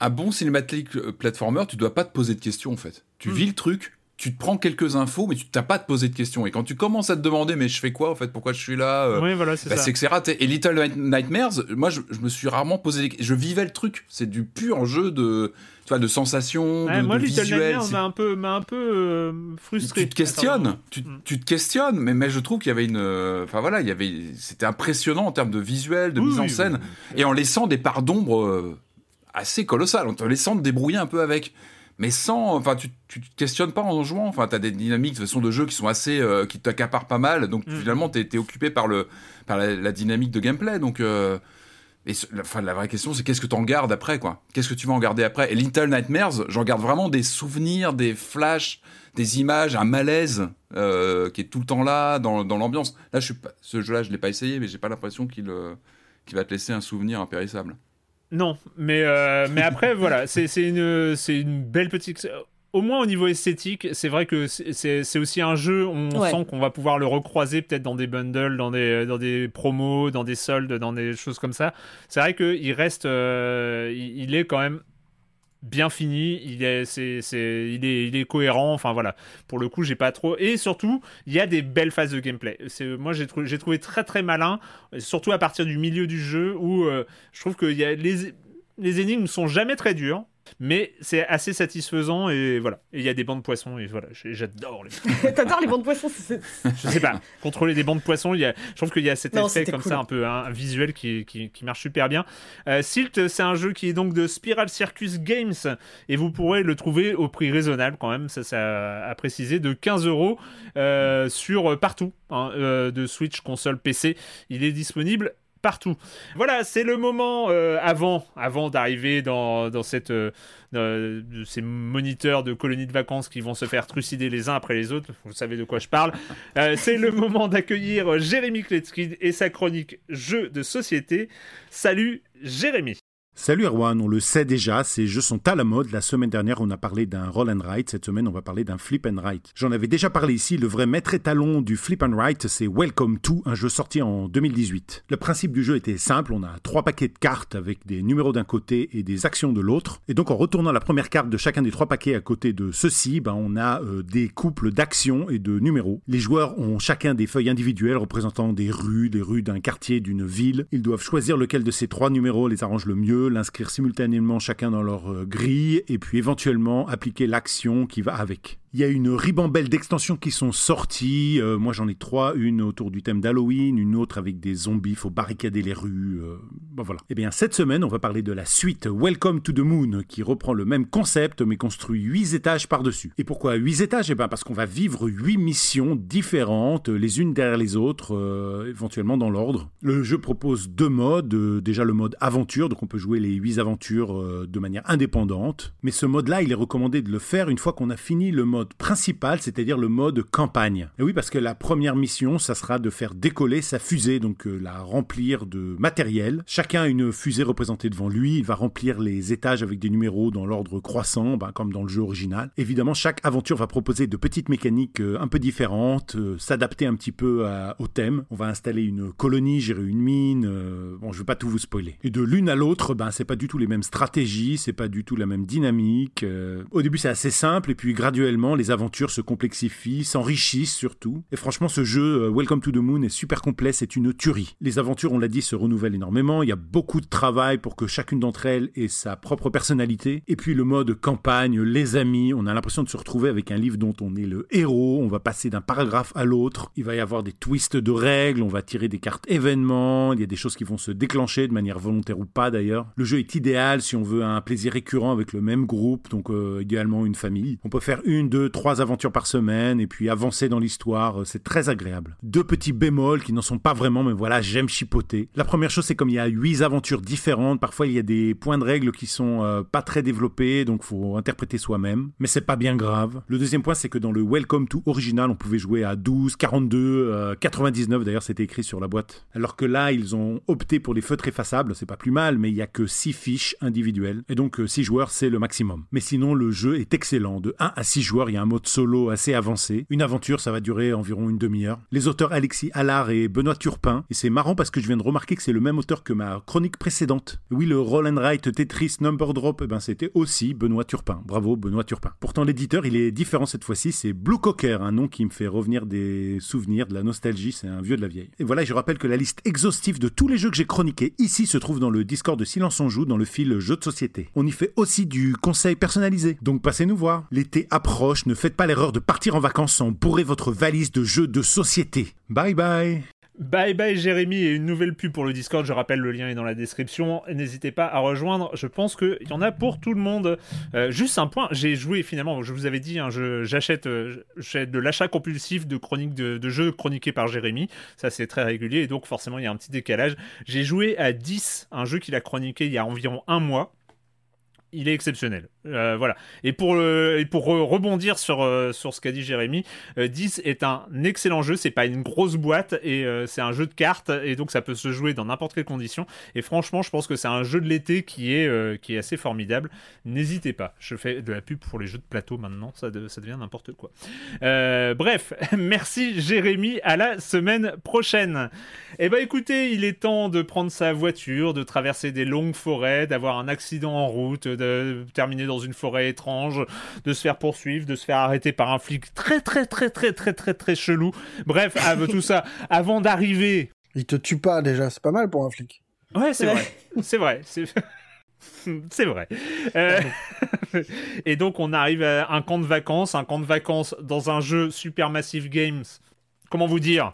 un bon cinématique euh, platformer, tu dois pas te poser de questions en fait. Tu mm. vis le truc, tu te prends quelques infos, mais tu t'as pas à te poser de questions. Et quand tu commences à te demander, mais je fais quoi en fait Pourquoi je suis là euh, Oui, voilà, c'est bah, C'est que c'est raté. Et Little Nightmares, moi, je, me suis rarement posé. Je vivais le truc. C'est du pur jeu de, tu vois, de sensations, de, moi, Little Nightmares m'a un peu, m'a un peu euh, frustré. Tu te questionnes. Tu, mm. tu, te questionnes, mais, mais je trouve qu'il y avait une. Euh, enfin voilà, il y avait. C'était impressionnant en termes de visuel, de mise en scène, et en laissant des parts d'ombre assez colossales, en te laissant te débrouiller un peu avec mais sans, enfin, tu, tu te questionnes pas en jouant. Enfin, t'as des dynamiques de façon de jeu qui sont assez, euh, qui t'accaparent pas mal. Donc mm. finalement, t'es es occupé par le, par la, dynamique de gameplay. Donc, euh, et enfin, la vraie question, c'est qu'est-ce que t'en gardes après, quoi? Qu'est-ce que tu vas en garder après? Et Little Nightmares, j'en garde vraiment des souvenirs, des flashs, des images, un malaise euh, qui est tout le temps là dans, dans l'ambiance. Là, je suis pas, ce jeu-là, je l'ai pas essayé, mais j'ai pas l'impression qu'il qu'il va te laisser un souvenir impérissable. Non, mais, euh, mais après, voilà, c'est une, une belle petite. Au moins au niveau esthétique, c'est vrai que c'est aussi un jeu, on sent qu'on va pouvoir le recroiser peut-être dans des bundles, dans des, dans des promos, dans des soldes, dans des choses comme ça. C'est vrai qu'il reste. Euh, il est quand même bien fini, il est, c'est, c'est, il est, il est cohérent. Enfin voilà, pour le coup, j'ai pas trop. Et surtout, il y a des belles phases de gameplay. C'est, moi, j'ai, trouvé, j'ai trouvé très très malin, surtout à partir du milieu du jeu où euh, je trouve que y a les, les énigmes sont jamais très dures mais c'est assez satisfaisant et voilà. Et il y a des bancs de poissons et voilà, j'adore les. *laughs* T'adores les bancs de poissons Je sais pas. Contrôler des bancs de poissons, il y a, je trouve qu'il y a cet effet comme ça un peu un visuel qui, qui, marche super bien. Euh, Silt, c'est un jeu qui est donc de Spiral Circus Games et vous pourrez le trouver au prix raisonnable quand même, ça, ça a précisé, de 15 euros euh, sur partout hein, euh, de Switch, console, PC. Il est disponible partout. Voilà, c'est le moment euh, avant, avant d'arriver dans, cette, euh, ces moniteurs de colonies de vacances qui vont se faire trucider les uns après les autres. Vous savez de quoi je parle. Euh, c'est le moment d'accueillir Jérémy Kletsky et sa chronique Jeux de société. Salut Jérémy. Salut Erwan, on le sait déjà, ces jeux sont à la mode. La semaine dernière, on a parlé d'un roll and write. Cette semaine, on va parler d'un flip and write. J'en avais déjà parlé ici. Le vrai maître étalon du flip and write, c'est Welcome to, un jeu sorti en 2018. Le principe du jeu était simple. On a trois paquets de cartes avec des numéros d'un côté et des actions de l'autre. Et donc, en retournant la première carte de chacun des trois paquets à côté de ceux-ci, ben, on a euh, des couples d'actions et de numéros. Les joueurs ont chacun des feuilles individuelles représentant des rues, des rues d'un quartier, d'une ville. Ils doivent choisir lequel de ces trois numéros les arrange le mieux l'inscrire simultanément chacun dans leur euh, grille, et puis éventuellement appliquer l'action qui va avec. Il y a une ribambelle d'extensions qui sont sorties. Euh, moi, j'en ai trois. Une autour du thème d'Halloween, une autre avec des zombies, faut barricader les rues. Euh, bon, voilà. Et eh bien, cette semaine, on va parler de la suite Welcome to the Moon, qui reprend le même concept, mais construit huit étages par-dessus. Et pourquoi huit étages? Eh bien, parce qu'on va vivre huit missions différentes, les unes derrière les autres, euh, éventuellement dans l'ordre. Le jeu propose deux modes. déjà, le mode aventure, donc on peut jouer les huit aventures de manière indépendante. Mais ce mode-là, il est recommandé de le faire une fois qu'on a fini le mode principal, c'est-à-dire le mode campagne. Et oui, parce que la première mission, ça sera de faire décoller sa fusée, donc euh, la remplir de matériel. Chacun a une fusée représentée devant lui, il va remplir les étages avec des numéros dans l'ordre croissant, ben, comme dans le jeu original. Évidemment, chaque aventure va proposer de petites mécaniques euh, un peu différentes, euh, s'adapter un petit peu au thème. On va installer une colonie, gérer une mine, bon, je vais pas tout vous spoiler. Et de l'une à l'autre, ben, c'est pas du tout les mêmes stratégies, c'est pas du tout la même dynamique. au début, c'est assez simple, et puis graduellement, les aventures se complexifient, s'enrichissent surtout. Et franchement, ce jeu, euh, Welcome to the Moon, est super complet, c'est une tuerie. Les aventures, on l'a dit, se renouvellent énormément. Il y a beaucoup de travail pour que chacune d'entre elles ait sa propre personnalité. Et puis le mode campagne, les amis, on a l'impression de se retrouver avec un livre dont on est le héros. On va passer d'un paragraphe à l'autre. Il va y avoir des twists de règles, on va tirer des cartes événements. Il y a des choses qui vont se déclencher de manière volontaire ou pas d'ailleurs. Le jeu est idéal si on veut un plaisir récurrent avec le même groupe, donc euh, idéalement une famille. On peut faire une, deux deux, trois aventures par semaine et puis avancer dans l'histoire. C'est très agréable. Deux petits bémols qui n'en sont pas vraiment, mais voilà, j'aime chipoter. La première chose, c'est comme il y a huit aventures différentes, parfois il y a des points de règles qui sont euh, pas très développés, donc faut interpréter soi-même. Mais c'est pas bien grave. Le deuxième point, c'est que dans le Welcome to Original, on pouvait jouer à 12, 42, 99 d'ailleurs, c'était écrit sur la boîte. Alors que là, ils ont opté pour les feutres effaçables, c'est pas plus mal, mais il y a que 6 fiches individuelles. Et donc 6 euh, joueurs, c'est le maximum. Mais sinon, le jeu est excellent. De 1 à 6 joueurs, il y a un mode solo assez avancé. Une aventure, ça va durer environ une demi-heure. Les auteurs Alexis Allard et Benoît Turpin. Et c'est marrant parce que je viens de remarquer que c'est le même auteur que ma chronique précédente. Oui, le Roll and Write Tetris Number Drop, eh ben c'était aussi Benoît Turpin. Bravo, Benoît Turpin. Pourtant, l'éditeur, il est différent cette fois-ci. C'est Blue Cocker, un nom qui me fait revenir des souvenirs, de la nostalgie. C'est un vieux de la vieille. Et voilà, je rappelle que la liste exhaustive de tous les jeux que j'ai chroniqués ici se trouve dans le Discord de Silence on Joue, dans le fil Jeux de société. On y fait aussi du conseil personnalisé. Donc passez nous voir. L'été approche, ne faites pas l'erreur de partir en vacances sans bourrer votre valise de jeux de société. Bye bye Bye bye Jérémy et une nouvelle pub pour le Discord, je rappelle le lien est dans la description, n'hésitez pas à rejoindre, je pense qu'il y en a pour tout le monde. Euh, juste un point, j'ai joué finalement, je vous avais dit, hein, j'achète euh, de l'achat compulsif de chroniques de, jeux chroniqués par Jérémy, ça c'est très régulier et donc forcément il y a un petit décalage. J'ai joué à 10, un jeu qu'il a chroniqué il y a environ un mois, il est exceptionnel. Euh, voilà. Et pour, rebondir sur, euh, sur ce qu'a dit Jérémy, 10 euh, est un excellent jeu. C'est pas une grosse boîte et c'est un jeu de cartes et donc ça peut se jouer dans n'importe quelle condition. Et franchement, je pense que c'est un jeu de l'été qui est, qui est assez formidable. N'hésitez pas. Je fais de la pub pour les jeux de plateau maintenant. Ça, ça devient n'importe quoi. bref, *laughs* merci Jérémy. À la semaine prochaine. Eh ben écoutez, il est temps de prendre sa voiture, de traverser des longues forêts, d'avoir un accident en route, de terminer dans une forêt étrange, de se faire poursuivre, de se faire arrêter par un flic très très très très très très très chelou. Bref, *laughs* tout ça, avant d'arriver. Il te tue pas déjà, c'est pas mal pour un flic. Ouais, c'est vrai. C'est vrai. C'est *laughs* vrai. Euh, *laughs* et donc on arrive à un camp de vacances, un camp de vacances dans un jeu Supermassive Games. Comment vous dire?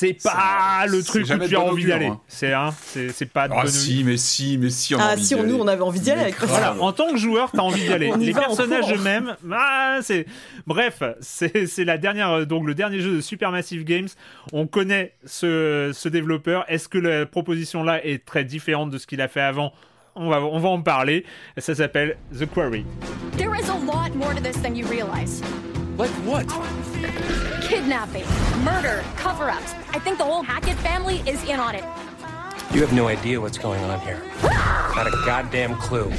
C'est pas le truc où tu as envie d'aller. Hein. C'est hein, c'est pas de Ah si, mais si, mais si on a ah, envie si nous on avait envie d'y aller. Voilà, en tant que joueur, t'as envie d'y *laughs* aller. Les personnages eux-mêmes, ah, c'est bref, c'est la dernière donc le dernier jeu de Supermassive Games. On connaît ce, ce développeur. Est-ce que la proposition là est très différente de ce qu'il a fait avant? On va, on va en parler. Ça s'appelle The Quarry. There is a lot more to this than you realize. Like what? Kidnapping, murder, cover ups. I think the whole Hackett family is in on it. You have no idea what's going on here. Not a goddamn clue.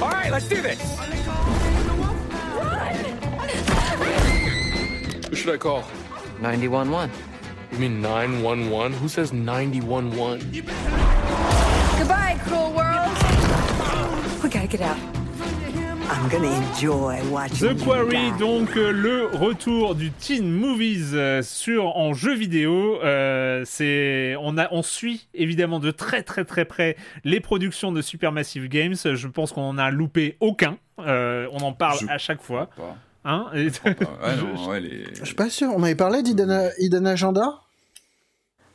All right, let's do this. Who should I call? 911. You mean 911? Who says 911? Goodbye, cruel world. We gotta get out. The Quarry, donc euh, le retour du Teen Movies euh, sur en jeu vidéo. Euh, c'est on a on suit évidemment de très très très près les productions de Supermassive Games. Je pense qu'on en a loupé aucun. on en parle à chaque fois. Hein *laughs* je... suis pas sûr. On avait parlé d'Iden Agenda?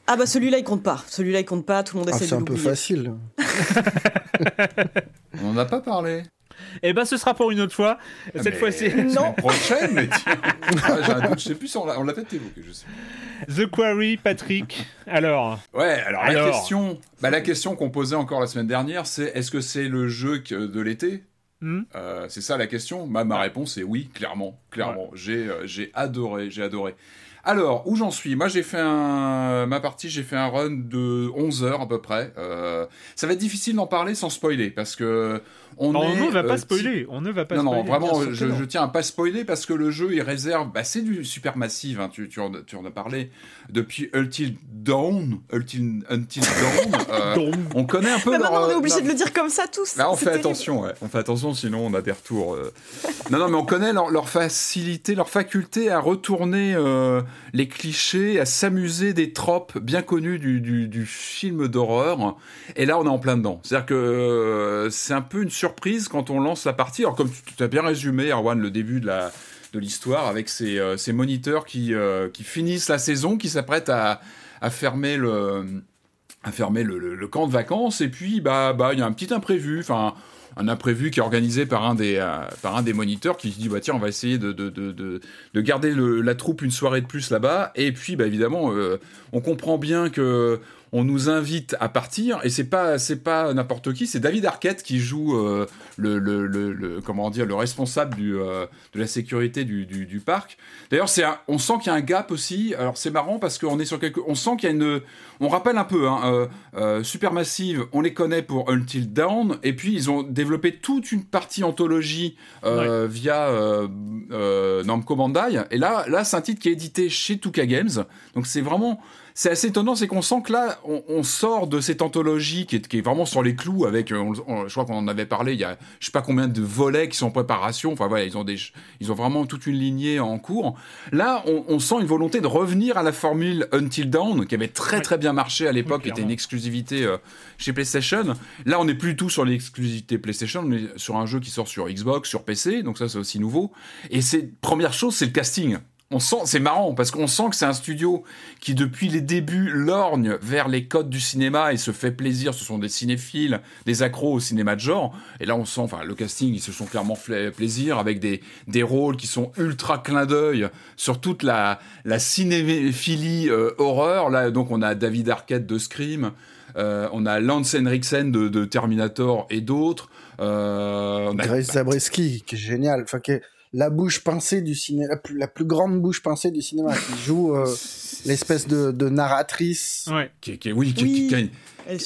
Ah bah celui-là il compte pas. Celui-là il compte pas. Tout le monde ah, essaie de l'oublier. C'est un peu facile. *laughs* on n'en a pas parlé. Eh ben, ce sera pour une autre fois. Ah, Cette fois-ci. Non. prochaine, mais *laughs* ah, j'ai un doute, je sais plus si on l'a peut-être évoqué, je sais. The Quarry, Patrick. Alors. Ouais, alors, la question, bah, la question qu'on posait encore la semaine dernière, c'est est-ce que c'est le jeu de l'été? Hmm euh, c'est ça la question. Ma, ma réponse est oui, clairement, clairement. J'ai, euh, j'ai adoré, j'ai adoré. Alors, où j'en suis? Moi, j'ai fait un... Ma partie, j'ai fait un run de 11 heures à peu près. Euh, ça va être difficile d'en parler sans spoiler, parce que on, ne va pas euh, spoiler. On ne va pas non, spoiler. Non, vraiment, je, tiens à pas spoiler parce que le jeu, il réserve. Bah, c'est du super massif. Hein, tu, tu, en, tu, en, as parlé depuis Until Dawn. Until, Until *laughs* euh, Dawn. on connaît un peu. Mais maintenant, on est obligé de le dire comme ça tous. Là, on fait attention. Ouais. On fait attention, sinon on a des retours. Euh. *laughs* non, non, mais on connaît leur, facilité, leur faculté à retourner les clichés, à s'amuser des tropes bien connues du, du, du film d'horreur. Et là, on est en plein dedans. C'est-à-dire que c'est un peu une surprise quand on lance la partie. Alors, comme tu as bien résumé, Erwan, le début de la de l'histoire avec ces, euh, ces moniteurs qui, euh, qui finissent la saison, qui s'apprêtent à, à fermer le à fermer le, camp de vacances et puis bah bah il y a un petit imprévu enfin un imprévu qui est organisé par un des, par un des moniteurs qui dit bah tiens on va essayer de, de, de, de garder la troupe une soirée de plus là-bas et puis bah évidemment on comprend bien que on nous invite à partir et c'est pas c'est pas n'importe qui, c'est David Arquette qui joue euh, le, le, comment dire le responsable du, euh, de la sécurité du, du, parc. D'ailleurs, c'est on sent qu'il y a un gap aussi. Alors c'est marrant parce qu'on est sur quelque, on sent qu'il y a une, on rappelle un peu, hein, euh, Supermassive, on les connaît pour Until Dawn et puis ils ont développé toute une partie anthologie via Namco Bandai et là là c'est un titre qui est édité chez Tuka Games, donc c'est vraiment c'est assez étonnant, c'est qu'on sent que là, on, sort de cette anthologie qui est, vraiment sur les clous avec, euh, je crois qu'on en avait parlé, il y a je sais pas combien de volets qui sont en préparation, enfin voilà, ils ont, des, ils ont vraiment toute une lignée en cours. Là, on, sent une volonté de revenir à la formule Until Dawn, qui avait très très bien marché à l'époque, qui était une exclusivité euh, chez PlayStation. Là, on n'est plus du tout sur l'exclusivité PlayStation, mais sur un jeu qui sort sur Xbox, sur PC, donc ça c'est aussi nouveau. Et c'est première chose, c'est le casting on sent, c'est marrant parce qu'on sent que c'est un studio qui depuis les débuts lorgne vers les codes du cinéma et se fait plaisir. Ce sont des cinéphiles, des accros au cinéma de genre. Et là, on sent, enfin, le casting, ils se sont clairement fait plaisir avec des, des rôles qui sont ultra clin d'œil sur toute la, la cinéphilie euh, horreur. Là, donc, on a David Arquette de Scream. Euh, on a Lance Henriksen de, Terminator et d'autres. Euh, Grace Zabriskie, qui est génial. Enfin, qui est la bouche pincée du cinéma, la plus, grande bouche pincée du cinéma, qui joue euh, l'espèce de, narratrice. Ouais. Qui, oui,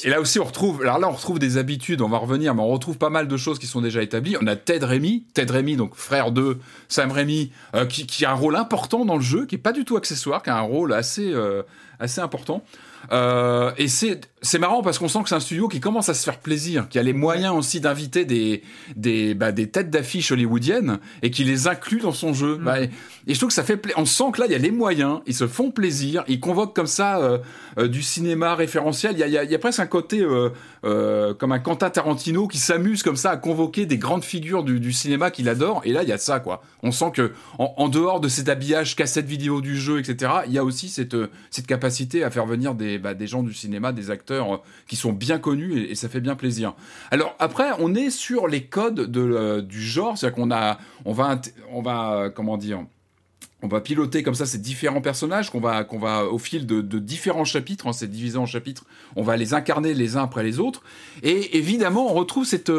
et là aussi, on retrouve, alors là, on retrouve des habitudes, on va revenir, mais on retrouve pas mal de choses qui sont déjà établies. On a Ted Rémy, Ted Rémy, donc frère de Sam Rémy, euh, qui, a un rôle important dans le jeu, qui est pas du tout accessoire, qui a un rôle assez, euh, assez important. Euh, et c'est c'est marrant parce qu'on sent que c'est un studio qui commence à se faire plaisir, qui a les moyens aussi d'inviter des des bah, des têtes d'affiche hollywoodiennes et qui les inclut dans son jeu. Mm. Bah, et, je trouve que ça fait on sent que là il y a les moyens, ils se font plaisir, ils convoquent comme ça euh, euh, du cinéma référentiel. Il y a, il y a, presque un côté comme un Quentin Tarantino qui s'amuse comme ça à convoquer des grandes figures du, du cinéma qu'il adore. Et là il y a ça quoi. On sent que en, en dehors de cet habillage cassette vidéo du jeu etc. Il y a aussi cette cette capacité à faire venir des bah, des, gens du cinéma, des acteurs euh, qui sont bien connus et, ça fait bien plaisir. Alors après, on est sur les codes de, euh, du genre, c'est-à-dire qu'on a, on va, on va, euh, comment dire, on va piloter comme ça ces différents personnages qu'on va, qu'on va au fil de, différents chapitres, hein, c'est en chapitres, on va les incarner les uns après les autres. Et évidemment, on retrouve cette,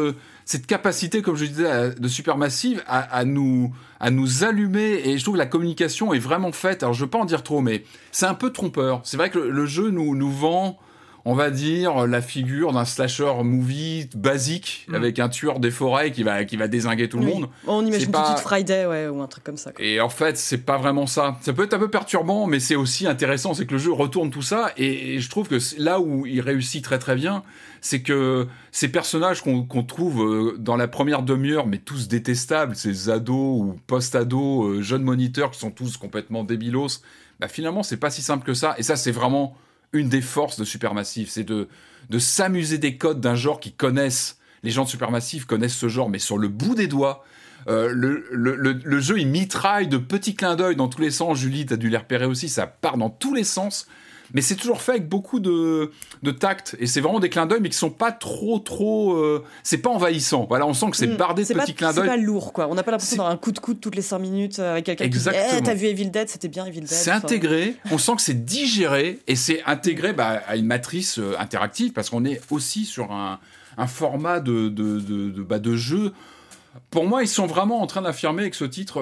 cette capacité, comme je disais, de Supermassive à, nous, à nous allumer. Et je trouve que la communication est vraiment faite. Alors, je ne veux pas en dire trop, mais c'est un peu trompeur. C'est vrai que le, jeu nous, nous vend on va dire, la figure d'un slasher movie basique mm. avec un tueur des forêts qui va, qui va désinguer tout le monde. On imagine pas... petite Friday ouais, ou un truc comme ça. Et en fait, c'est pas vraiment ça. Ça peut être un peu perturbant, mais c'est aussi intéressant. C'est que le jeu retourne tout ça. Et, je trouve que là où il réussit très très bien, c'est que ces personnages qu'on trouve euh, dans la première demi-heure, mais tous détestables, ces ados ou post-ados, euh, jeunes moniteurs qui sont tous complètement débilos, bah finalement, c'est pas si simple que ça. Et ça, c'est vraiment une des forces de Supermassive, c'est de, de s'amuser des codes d'un genre qui connaissent, les gens de Supermassive connaissent ce genre, mais sur le bout des doigts. Euh, le, le, le, jeu, il mitraille de petits clins d'œil dans tous les sens. Julie, t'as dû les repérer aussi, ça part dans tous les sens mais c'est toujours fait avec beaucoup de, de tact. Et c'est vraiment des clins d'œil mais qui sont pas trop trop euh, c'est pas envahissant. Voilà on sent que c'est mm. bardé de petits clins d'œil. c'est pas lourd quoi. On n'a pas l'impression d'avoir un coup de coude toutes les 5 minutes euh, avec quelqu'un qui dit eh, t'as vu Evil Dead? C'était bien Evil Dead c'est intégré. On sent que c'est digéré et c'est intégré bah, à une matrice euh, interactive parce qu'on est aussi sur un, un format de, de, de, bah, de jeu. Pour moi, ils sont vraiment en train d'affirmer avec ce titre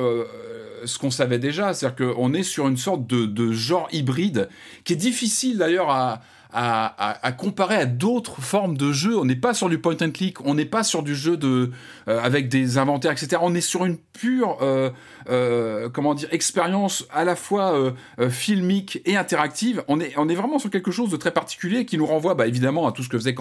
ce qu'on savait déjà, c'est-à-dire qu'on est sur une sorte de, genre hybride qui est difficile d'ailleurs à, comparer à d'autres formes de jeux. On n'est pas sur du point and click, on n'est pas sur du jeu de euh, avec des inventaires, etc. On est sur une pure euh, euh, comment dire expérience à la fois filmique et interactive. On est vraiment sur quelque chose de très particulier qui nous renvoie bah, évidemment à tout ce que faisait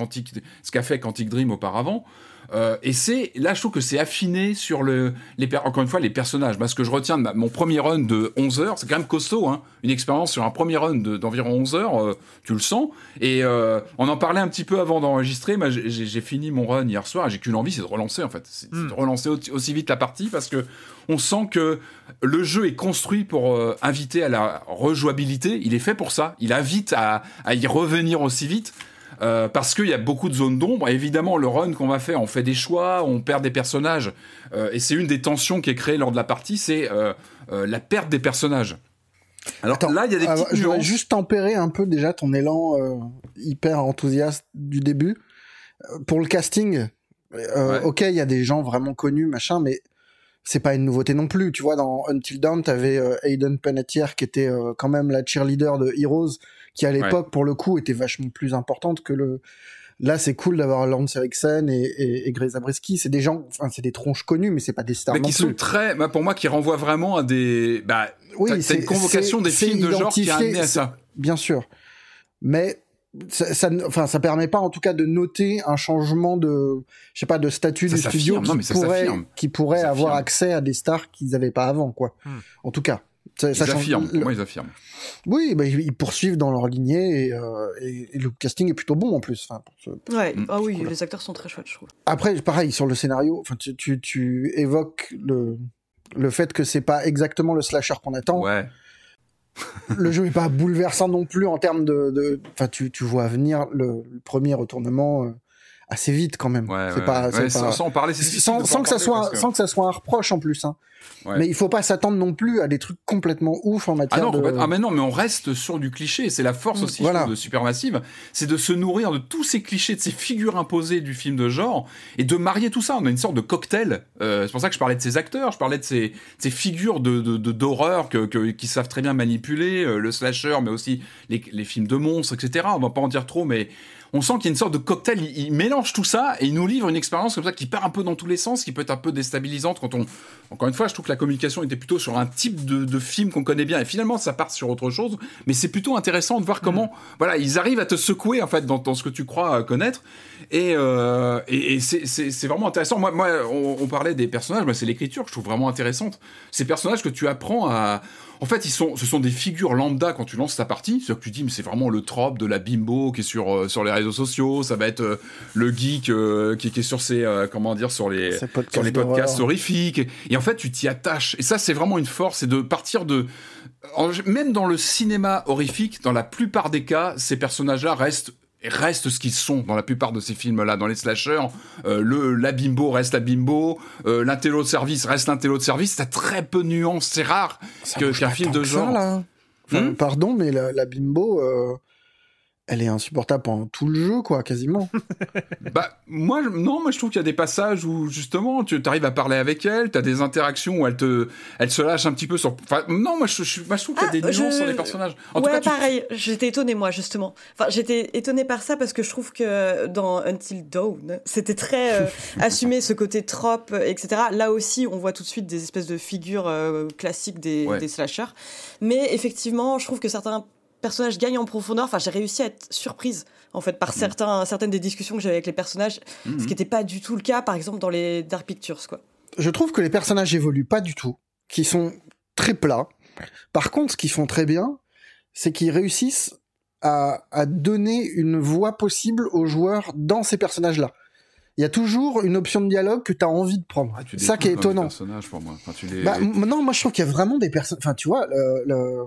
ce qu'a fait Quantic Dream auparavant. Euh, et c'est là, je trouve que c'est affiné sur le, les encore une fois les personnages. Parce que je retiens de mon premier run de 11 heures, c'est quand même costaud, hein, une expérience sur un premier run d'environ 11 heures, euh, tu le sens. Et euh, on en parlait un petit peu avant d'enregistrer. mais j'ai fini mon run hier soir. J'ai qu'une envie, c'est de relancer en fait, c'est de hmm. relancer aussi vite la partie parce que on sent que le jeu est construit pour inviter à la rejouabilité. Il est fait pour ça. Il invite à, à y revenir aussi vite. Euh, parce qu'il y a beaucoup de zones d'ombre. Évidemment, le run qu'on va faire, on fait des choix, on perd des personnages. Euh, et c'est une des tensions qui est créée lors de la partie, c'est euh, la perte des personnages. Alors là, il y a des petites Je voudrais juste tempérer un peu déjà ton élan hyper enthousiaste du début. Pour le casting, ok, il y a des gens vraiment connus, machin, mais c'est pas une nouveauté non plus. Tu vois, dans Until Dawn, t'avais Aiden Panettiere qui était quand même la cheerleader de Heroes qui à l'époque pour le coup était vachement plus importante que le là c'est cool d'avoir Lance Eriksen et, et, et c'est des gens enfin c'est des tronches connues mais c'est pas des stars mais qui sont très bah, pour moi qui renvoient vraiment à des bah oui c'est une convocation des films de genre qui a amené à ça. Bien sûr. Mais ça, ça, enfin, ça permet pas en tout cas de noter un changement de, je sais pas, de statut du studio qui, pourrait, qui pourrait avoir accès à des stars qu'ils n'avaient pas avant, quoi. Hmm. En tout cas. Ça, ils affirment, pour moi ils affirment. Oui, bah, ils poursuivent dans leur lignée et, euh, et, le casting est plutôt bon en plus. Enfin, ouais, ah oui, les acteurs sont très chouettes, je trouve. Après, pareil, sur le scénario, enfin, tu, tu, tu évoques le, le fait que c'est pas exactement le slasher qu'on attend. Ouais. le jeu est pas bouleversant non plus en termes de. Enfin, tu, tu vois venir le, premier retournement. Euh, assez vite quand même. c'est pas, Sans, parler, sans, que ça soit, sans que ça soit un reproche en plus. Hein. Mais il faut pas s'attendre non plus à des trucs complètement ouf en matière ah non, de... Ah mais non, mais on reste sur du cliché. C'est la force aussi de Supermassive, c'est de se nourrir de tous ces clichés, de ces figures imposées du film de genre, et de marier tout ça. On a une sorte de cocktail. Euh, c'est pour ça que je parlais de ces acteurs, je parlais de ces, ces figures de d'horreur que, qui savent très bien manipuler euh, le slasher, mais aussi les, les films de monstres, etc. On va pas en dire trop, mais on sent qu'il y a une sorte de cocktail. Il, mélange tout ça et il nous livre une expérience comme ça qui part un peu dans tous les sens, qui peut être un peu déstabilisante quand on. Encore une fois, je trouve que la communication était plutôt sur un type de, film qu'on connaît bien et finalement ça part sur autre chose. Mais c'est plutôt intéressant de voir mm. comment, voilà, ils arrivent à te secouer en fait dans, ce que tu crois connaître et, euh, et, c'est vraiment intéressant. Moi, moi on, parlait des personnages, moi c'est l'écriture que je trouve vraiment intéressante. Ces personnages que tu apprends à en fait, ils sont, ce sont des figures lambda quand tu lances ta partie. C'est-à-dire que tu dis, mais c'est vraiment le trope de la bimbo qui est sur, euh, sur les réseaux sociaux. Ça va être euh, le geek euh, qui, est sur ses, comment dire, sur les, sur les podcasts horrifiques. Et en fait, tu t'y attaches. Et ça, c'est vraiment une force, c'est de partir de, même dans le cinéma horrifique, dans la plupart des cas, ces personnages-là restent restent ce qu'ils sont dans la plupart de ces films-là. Dans les slashers, euh, le, la bimbo reste la bimbo, euh, l'intello de service reste l'intello de service. T'as très peu de nuances. C'est rare qu'un film de genre. là. Hmm pardon, mais la, la bimbo, euh, elle est insupportable pendant tout le jeu, quoi, quasiment. *laughs* bah, moi, non, moi, je trouve qu'il y a des passages où, justement, tu arrives à parler avec elle, tu as des interactions où elle te, elle se lâche un petit peu sur, enfin, non, moi, je, je, je trouve qu'il y a des ah, nuances sur les personnages. En ouais, tout cas, pareil, j'étais étonnée, moi, justement. Enfin, j'étais étonnée par ça parce que je trouve que dans Until Dawn, c'était très euh, *laughs* assumé ce côté trope, etc. Là aussi, on voit tout de suite des espèces de figures euh, classiques des, des slashers. Mais effectivement, je trouve que certains personnage gagne en profondeur. Enfin, j'ai réussi à être surprise en fait par mm. certains, certaines des discussions que j'avais avec les personnages, mm, ce mm. qui n'était pas du tout le cas, par exemple, dans les Dark Pictures, quoi. Je trouve que les personnages évoluent pas du tout, qui sont très plats. Par contre, ce qu'ils font très bien, c'est qu'ils réussissent à, donner une voix possible aux joueurs dans ces personnages-là. Il y a toujours une option de dialogue que tu as envie de prendre. Ah, ça qui est étonnant. Pour moi. Bah, non, moi je trouve qu'il y a vraiment des personnes. Enfin, tu vois, le,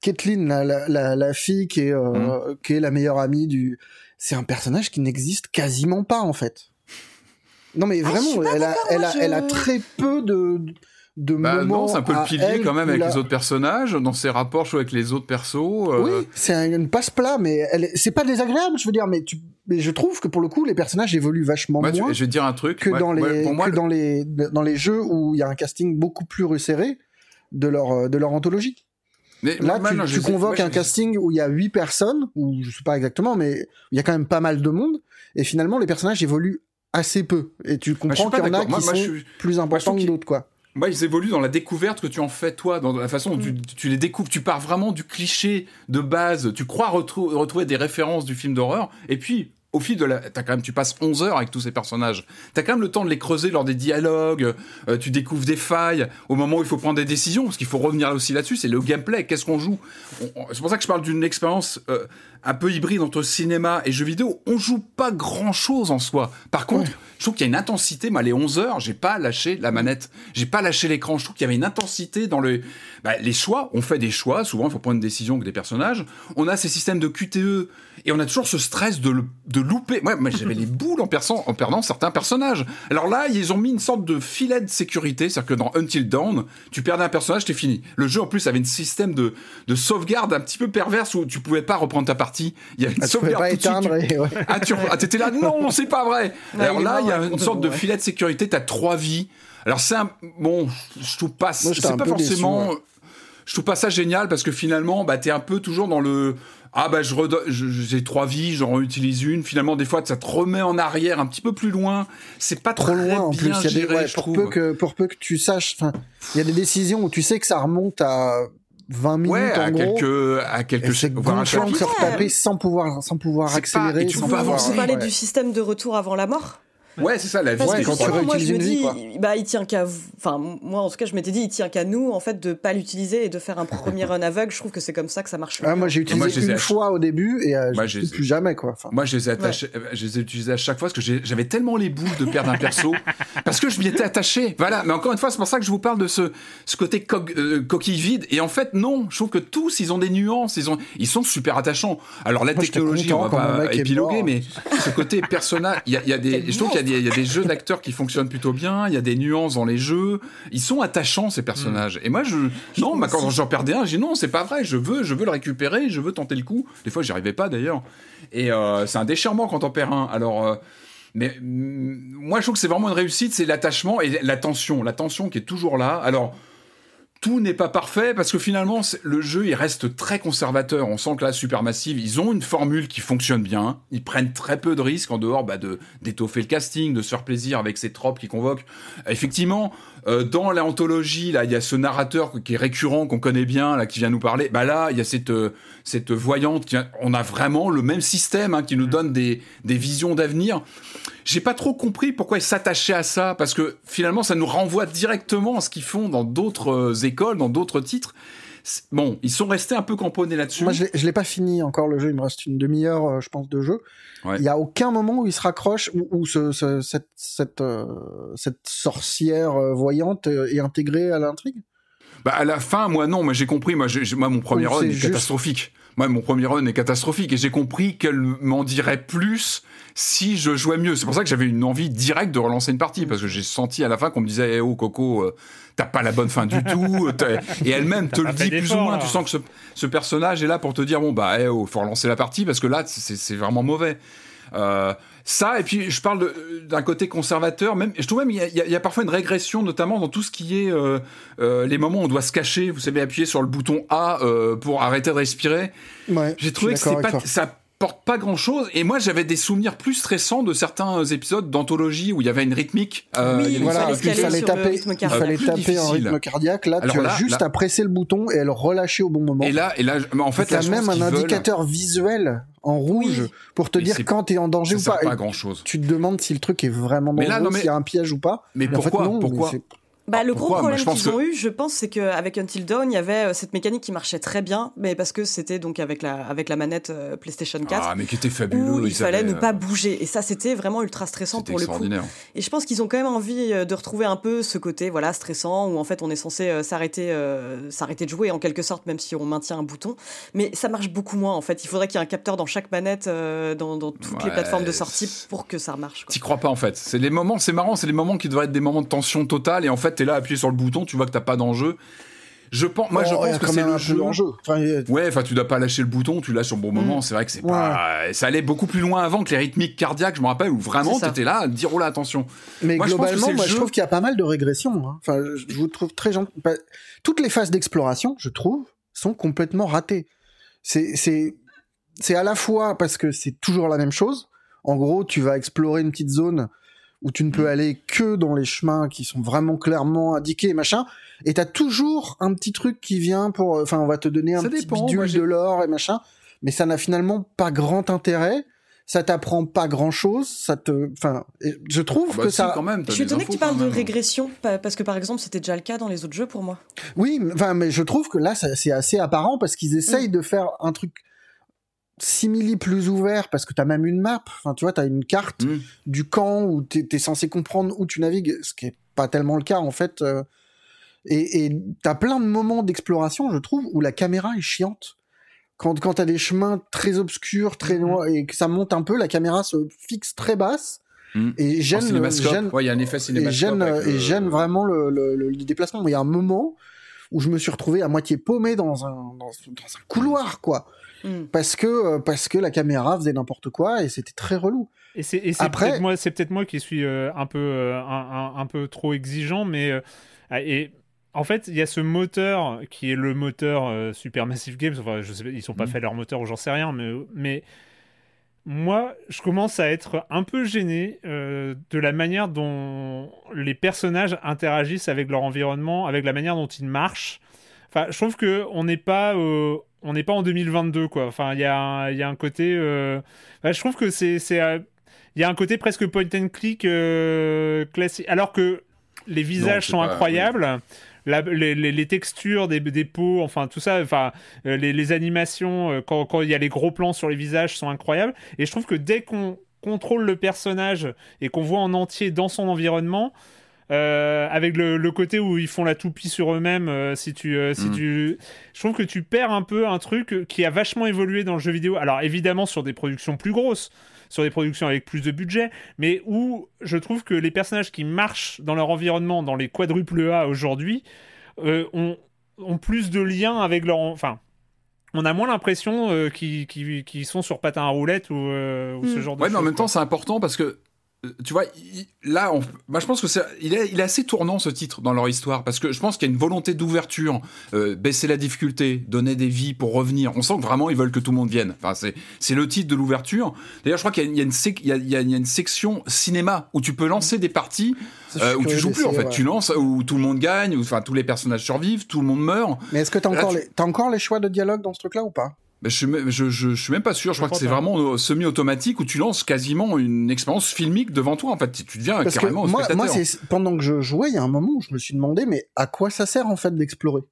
Kathleen, la, fille qui est, euh, mmh. qui est la meilleure amie du, c'est un personnage qui n'existe quasiment pas en fait. Non mais ah, vraiment, elle, a, elle, a, elle a très peu de de bah moments. Non, c'est un peu le pilier quand même avec les autres personnages, dans ses rapports avec les autres persos. Euh. Oui, c'est une passe-plat, mais elle, c'est pas désagréable, je veux dire, mais tu, mais je trouve que pour le coup, les personnages évoluent vachement moins. je vais dire un truc que dans les, que dans les, dans les jeux où il y a un casting beaucoup plus resserré de leur, de leur anthologie. Là, tu, convoques un casting où il y a huit personnes, ou je sais pas exactement, mais il y a quand même pas mal de monde, et finalement les personnages évoluent assez peu, et tu comprends qu'il y en a qui sont plus importants que d'autres, quoi. Moi, ils évoluent dans la découverte que tu en fais toi, dans la façon dont tu, mm. les découvres. Tu pars vraiment du cliché de base. Tu crois retrouver des références du film d'horreur, et puis au fil de la, as quand même, tu passes 11 heures avec tous ces personnages. T'as quand même le temps de les creuser lors des dialogues. Euh, tu découvres des failles au moment où il faut prendre des décisions, parce qu'il faut revenir aussi là-dessus. C'est le gameplay. Qu'est-ce qu'on joue C'est pour ça que je parle d'une expérience euh, un peu hybride entre cinéma et jeux vidéo. On joue pas grand-chose en soi. Par contre, je trouve qu'il y a une intensité. Moi, les 11 heures, j'ai pas lâché la manette. J'ai pas lâché l'écran. Je trouve qu'il y avait une intensité dans le, bah, les choix. On fait des choix. Souvent, il faut prendre une décision avec des personnages. On a ces systèmes de QTE et on a toujours ce stress de, de louper. Moi, moi j'avais les boules en, en perdant certains personnages. Alors là, ils ont mis une sorte de filet de sécurité, c'est-à-dire que dans Until Dawn, tu perdais un personnage, t'es fini. Le jeu en plus avait un système de, de sauvegarde un petit peu perverse où tu pouvais pas reprendre ta partie. Il y avait une ah, sauvegarde pas éteindre Ah, tu ah, t'étais là, non, c'est pas vrai. Alors là, il y a une sorte de filet de sécurité, t'as trois vies. Alors c'est un bon, je trouve pas, c'est pas forcément. Je trouve pas ça génial parce que finalement, bah, t'es un peu toujours dans le ah bah je j'ai trois vies, j'en utilise une. Finalement, des fois, ça te remet en arrière un petit peu plus loin. C'est pas trop loin en plus. Il y a des, pour peu que pour peu que tu saches, enfin, il y a des décisions où tu sais que ça remonte à 20 minutes ouais, en à gros. quelques à quelques c'est voire à se retaper sans pouvoir sans pouvoir accélérer. et tu peux pas avancer. Vous parlez du système de retour avant la mort Ouais, c'est ça, la vie. Parce quand tu moi, je me dis, bah, il tient qu'à, enfin, moi, en tout cas, je m'étais dit, il tient qu'à nous, en fait, de pas l'utiliser et de faire un premier *laughs* run aveugle. Je trouve que c'est comme ça que ça marche. Ah, moi, j'ai utilisé une fois au début et euh, je plus jamais, quoi. moi, je les ai attachés, je les ai utilisés à chaque fois parce que j'avais tellement les boules de perdre un perso *laughs* parce que je m'y étais attaché. Voilà. Mais encore une fois, c'est pour ça que je vous parle de ce, ce côté euh, coquille vide. Et en fait, non, je trouve que tous, ils ont des nuances, ils ont, ils sont super attachants. Alors, la technologie, on va pas épiloguer, mais ce côté personnage, il y a, des, je trouve qu'il y a des jeux d'acteurs qui fonctionnent plutôt bien, il y a des nuances dans les jeux, ils sont attachants ces personnages. Et moi je non, bah, quand j'en perdais un, j'ai non, c'est pas vrai, je veux je veux le récupérer, je veux tenter le coup. Des fois, j'y arrivais pas d'ailleurs. Et euh, c'est un déchirement quand on perd un. Alors euh, mais mm, moi je trouve que c'est vraiment une réussite, c'est l'attachement et la tension, la tension qui est toujours là. Alors tout n'est pas parfait parce que finalement le jeu il reste très conservateur. On sent que là Supermassive ils ont une formule qui fonctionne bien. Ils prennent très peu de risques en dehors bah, de d'étoffer le casting, de se faire plaisir avec ces tropes qui convoquent. Effectivement, euh, dans l'anthologie là il y a ce narrateur qui est récurrent qu'on connaît bien là qui vient nous parler. Bah là il y a cette euh, cette voyante. Qui, on a vraiment le même système hein, qui nous donne des des visions d'avenir j'ai pas trop compris pourquoi ils s'attachaient à ça, parce que finalement, ça nous renvoie directement à ce qu'ils font dans d'autres euh, écoles, dans d'autres titres. Bon, ils sont restés un peu camponnés là-dessus. Moi, je l'ai pas fini encore le jeu. Il me reste une demi-heure, euh, je pense, de jeu. Il y a aucun moment où il se raccroche, où, ce, cette, cette, euh, cette sorcière voyante est intégrée à l'intrigue? Bah à la fin, moi non, moi j'ai compris. Moi, moi mon premier run est, catastrophique. Moi, mon premier run est catastrophique et j'ai compris qu'elle m'en dirait plus si je jouais mieux. C'est pour ça que j'avais une envie directe de relancer une partie, parce que j'ai senti à la fin qu'on me disait, eh oh Coco, euh, t'as pas la bonne fin du tout. Et elle-même te le dit plus ou moins. Tu sens que ce, personnage est là pour te dire, bon bah, eh oh, faut relancer la partie, parce que là, c'est vraiment mauvais. Euh, ça, et puis je parle d'un côté conservateur, même, je trouve même il y, a, parfois une régression, notamment dans tout ce qui est euh, les moments où on doit se cacher. Vous savez, appuyer sur le bouton A pour arrêter de respirer. J'ai trouvé que c'est pas, ça porte pas grand chose. Et moi, j'avais des souvenirs plus stressants de certains épisodes d'anthologie où il y avait une rythmique. Euh, oui, il, voilà, il fallait taper, il fallait taper en rythme cardiaque. Là, tu as juste à presser le bouton et à le relâcher au bon moment. Et là, et là, en fait, as même un indicateur visuel en rouge pour te dire quand tu es en danger ou pas. pas grand chose. Tu te demandes si le truc est vraiment dangereux, s'il y a un piège ou pas. Mais, pourquoi, pourquoi? Bah, le gros problème qu'ils ont eu, je pense, c'est qu'avec Until Dawn, il y avait euh, cette mécanique qui marchait très bien, mais parce que c'était donc avec la, avec la manette euh, PlayStation 4. Ah, mais qui était fabuleux. Où il fallait ne pas bouger. Et ça, c'était vraiment ultra stressant pour le coup. Et je pense qu'ils ont quand même envie euh, de retrouver un peu ce côté, voilà, stressant, où en fait, on est censé s'arrêter, s'arrêter de jouer en quelque sorte, même si on maintient un bouton. Mais ça marche beaucoup moins, en fait. Il faudrait qu'il y ait un capteur dans chaque manette, dans, dans, toutes les plateformes de sortie pour que ça marche. T'y crois pas, en fait. C'est les moments, c'est marrant, c'est les moments qui devraient être des moments de tension totale, et en fait, t'es là appuyé sur le bouton, tu vois que t'as pas d'enjeu. Je pense, moi, je oh, pense que c'est le jeu. Ouais, enfin, tu dois pas lâcher le bouton, tu lâches le bon moment. Mm. C'est vrai que c'est pas. Ça allait beaucoup plus loin avant que les rythmiques cardiaques, je me rappelle, où vraiment t'étais là à dire oh là, attention. Mais globalement, je moi, je trouve qu'il y a pas mal de régressions. Hein. Enfin, je vous trouve très gentil. Toutes les phases d'exploration, je trouve, sont complètement ratées. C'est, c'est, c'est à la fois parce que c'est toujours la même chose. En gros, tu vas explorer une petite zone où tu ne peux mm. aller que dans les chemins qui sont vraiment clairement indiqués, machin. Et t'as toujours un petit truc qui vient pour, enfin, on va te donner un petit bidule de l'or et machin. Mais ça n'a finalement pas grand intérêt. ça t'apprend pas grand chose, ça te, enfin, je trouve ah bah que ça. Quand même, je suis étonné que tu parles de régression, parce que par exemple, c'était déjà le cas dans les autres jeux pour moi. Oui, enfin, mais je trouve que là, c'est assez apparent parce qu'ils essayent mm. de faire un truc simili plus ouvert parce que t'as même une map. Enfin, tu vois, t'as une carte mm. du camp où t'es es censé comprendre où tu navigues, ce qui est pas tellement le cas en fait. Euh, et t'as plein de moments d'exploration, je trouve, où la caméra est chiante quand, quand t'as des chemins très obscurs, très loin, mhm. et que ça monte un peu, la caméra se fixe très basse. Mhm. Et gêne, gêne, ouais, y a un effet et gêne, et gêne vraiment le, le, le, déplacement. Il y a un moment où je me suis retrouvé à moitié paumé dans un, dans, un couloir, quoi. Mhm. Parce que, euh, parce que la caméra faisait n'importe quoi et c'était très relou. Et c'est peut-être moi, c'est peut-être moi qui suis euh, un peu, euh, un, un, un, peu trop exigeant, mais et en fait, il y a ce moteur qui est le moteur euh, Supermassive Games. Enfin, je sais, ils sont pas mm. fait leur moteur, ou j'en sais rien, mais, mais moi, je commence à être un peu gêné euh, de la manière dont les personnages interagissent avec leur environnement, avec la manière dont ils marchent. Enfin, je trouve que on n'est pas, euh, on n'est pas en 2022, quoi. Enfin, il y y a un côté. je trouve que c'est, il y a un côté presque point and click classique, alors que les visages sont incroyables les, textures des, des, peaux, enfin tout ça, enfin euh, les, animations euh, quand, il y a les gros plans sur les visages sont incroyables. Et je trouve que dès qu'on contrôle le personnage et qu'on voit en entier dans son environnement, euh, avec le, côté où ils font la toupie sur eux-mêmes, si tu, si mm. tu, je trouve que tu perds un peu un truc qui a vachement évolué dans le jeu vidéo. Alors évidemment sur des productions plus grosses, sur des productions avec plus de budget, mais où je trouve que les personnages qui marchent dans leur environnement, dans les quadruples A aujourd'hui, euh, ont, ont, plus de liens avec leur... Enfin, on a moins l'impression euh, qu'ils sont sur patin à roulette ou, euh, ce hmm. genre de ouais, mais en même temps, c'est important parce que tu vois, là, on, bah, je pense que c'est, il est, il est assez tournant ce titre dans leur histoire parce que je pense qu'il y a une volonté d'ouverture, euh, baisser la difficulté, donner des vies pour revenir. On sent que vraiment ils veulent que tout le monde vienne. Enfin, c'est, c'est le titre de l'ouverture. D'ailleurs, je crois qu'il y a, une, il y a, il y a, une section cinéma où tu peux lancer des parties euh, où tu joues plus en fait. Tu lances où tout le monde gagne, où enfin tous les personnages survivent, tout le monde meurt. Mais est-ce que t'as encore, les, t'as encore les choix de dialogue dans ce truc-là ou pas? Je, suis, je, je, suis même pas sûr. Je, crois que c'est vraiment euh, semi-automatique où tu lances quasiment une expérience filmique devant toi. En fait, tu deviens carrément moi, moi pendant que je jouais, il y a un moment où je me suis demandé, mais à quoi ça sert en fait d'explorer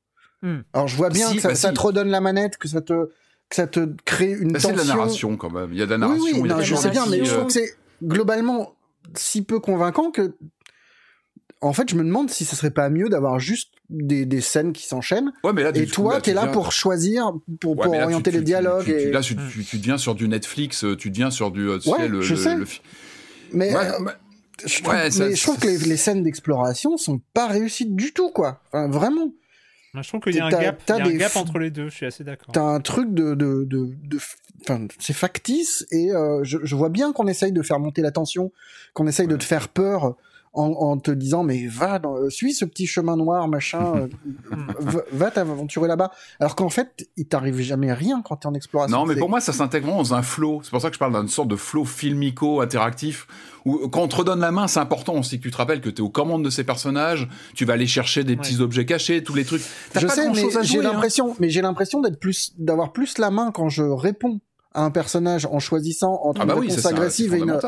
hmm. Alors, je vois bien que ça, bah te redonne la manette, que ça te que ça te crée une bah, tension. C'est de la narration quand même. Il y a de la narration. Oui, oui, je sais bien, mais je trouve que c'est globalement si peu convaincant que en fait, je me demande si ce serait pas mieux d'avoir juste des, des scènes qui s'enchaînent. Ouais, mais là, et toi, t'es là pour choisir, pour, pour orienter les dialogues. et... là, tu, tu, deviens sur du Netflix, tu deviens sur du. Tu ouais, le, je sais. Mais, je trouve, mais je trouve que les, les scènes d'exploration sont pas réussies du tout, quoi. Enfin, vraiment. je trouve qu'il y a un gap, y a un gap entre les deux, je suis assez d'accord. T'as un truc de, de, de, de enfin, c'est factice et euh, je, je, vois bien qu'on essaye de faire monter la tension, qu'on essaye de te faire peur en, te disant mais va dans, euh, suis ce petit chemin noir machin euh, *laughs* va, t'aventurer là-bas. Alors qu'en fait il t'arrive jamais rien quand t'es en exploration. Non mais pour moi ça s'intègre dans un flow. C'est pour ça que je parle d'une sorte de flow filmico interactif où quand on te redonne la main c'est important aussi que tu te rappelles que tu es aux commandes de ces personnages tu vas aller chercher des petits objets cachés tous les trucs. Je sais mais j'ai hein. l'impression mais j'ai l'impression d'être plus d'avoir plus la main quand je réponds à un personnage en choisissant entre ah bah une réponse agressive et une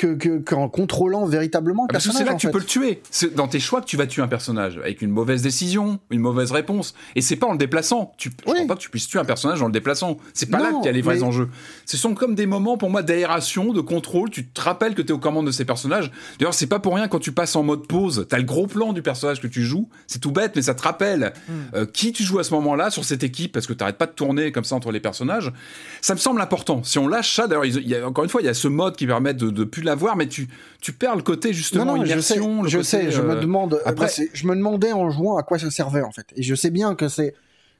que qu'en contrôlant véritablement le ah personnage. C'est là que tu peux le tuer. C'est dans tes choix que tu vas tuer un personnage avec une mauvaise décision, une mauvaise réponse. Et c'est pas en le déplaçant. Tu, Je pense pas que tu puisses tuer un personnage en le déplaçant. C'est pas là qu'il y a les vrais enjeux. Ce sont comme des moments pour moi d'aération, de contrôle. Tu te rappelles que tu es aux commandes de ces personnages. D'ailleurs, c'est pas pour rien quand tu passes en mode pause. T'as le gros plan du personnage que tu joues. C'est tout bête, mais ça te rappelle hmm. euh, qui tu joues à ce moment-là sur cette équipe parce que t'arrêtes pas de tourner comme ça entre les personnages. Ça me semble important. Si on lâche ça, d'ailleurs, il y a encore une fois, il y a ce mode qui permet de, de plus l'avoir, mais tu, tu perds le côté justement immersion. Je sais, je, me euh, demande. Après, je me demandais en jouant à quoi ça servait en fait. Et je sais bien que c'est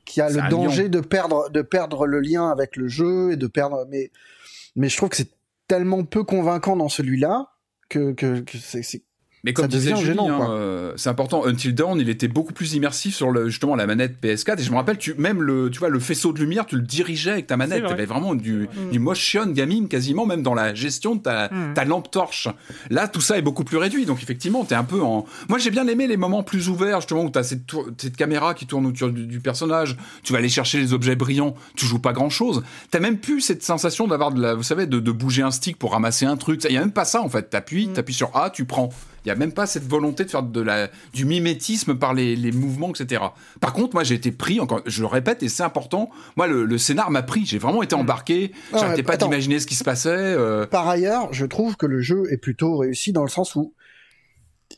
qu'il y a le danger de perdre, de perdre le lien avec le jeu et de perdre. Mais, mais je trouve que c'est tellement peu convaincant dans celui-là que, que, que c'est Mais comme disait Julie, hein, euh, c'est important. Until Dawn, il était beaucoup plus immersif sur le, justement la manette PS4. Et je me rappelle, tu, même le, tu vois, le faisceau de lumière, tu le dirigeais avec ta manette. Tu avais vraiment du, du, motion gaming quasiment, même dans la gestion de ta, mm. ta, lampe torche. Là, tout ça est beaucoup plus réduit. Donc effectivement, tu es un peu en. Moi, j'ai bien aimé les moments plus ouverts, justement, où tu as cette, cette, caméra qui tourne autour du, personnage. Tu vas aller chercher les objets brillants. Tu joues pas grand chose. T'as même plus cette sensation d'avoir de la, vous savez, de, de, bouger un stick pour ramasser un truc. Il y a même pas ça en fait. T'appuies, mm. t'appuies sur A, tu prends. Il n'y a même pas cette volonté de faire de la, du mimétisme par les, les mouvements, etc. Par contre, moi, j'ai été pris, encore, je le répète, et c'est important. Moi, le, le scénar m'a pris. J'ai vraiment été embarqué. J'arrêtais pas d'imaginer ce qui se passait. Euh. Par ailleurs, je trouve que le jeu est plutôt réussi dans le sens où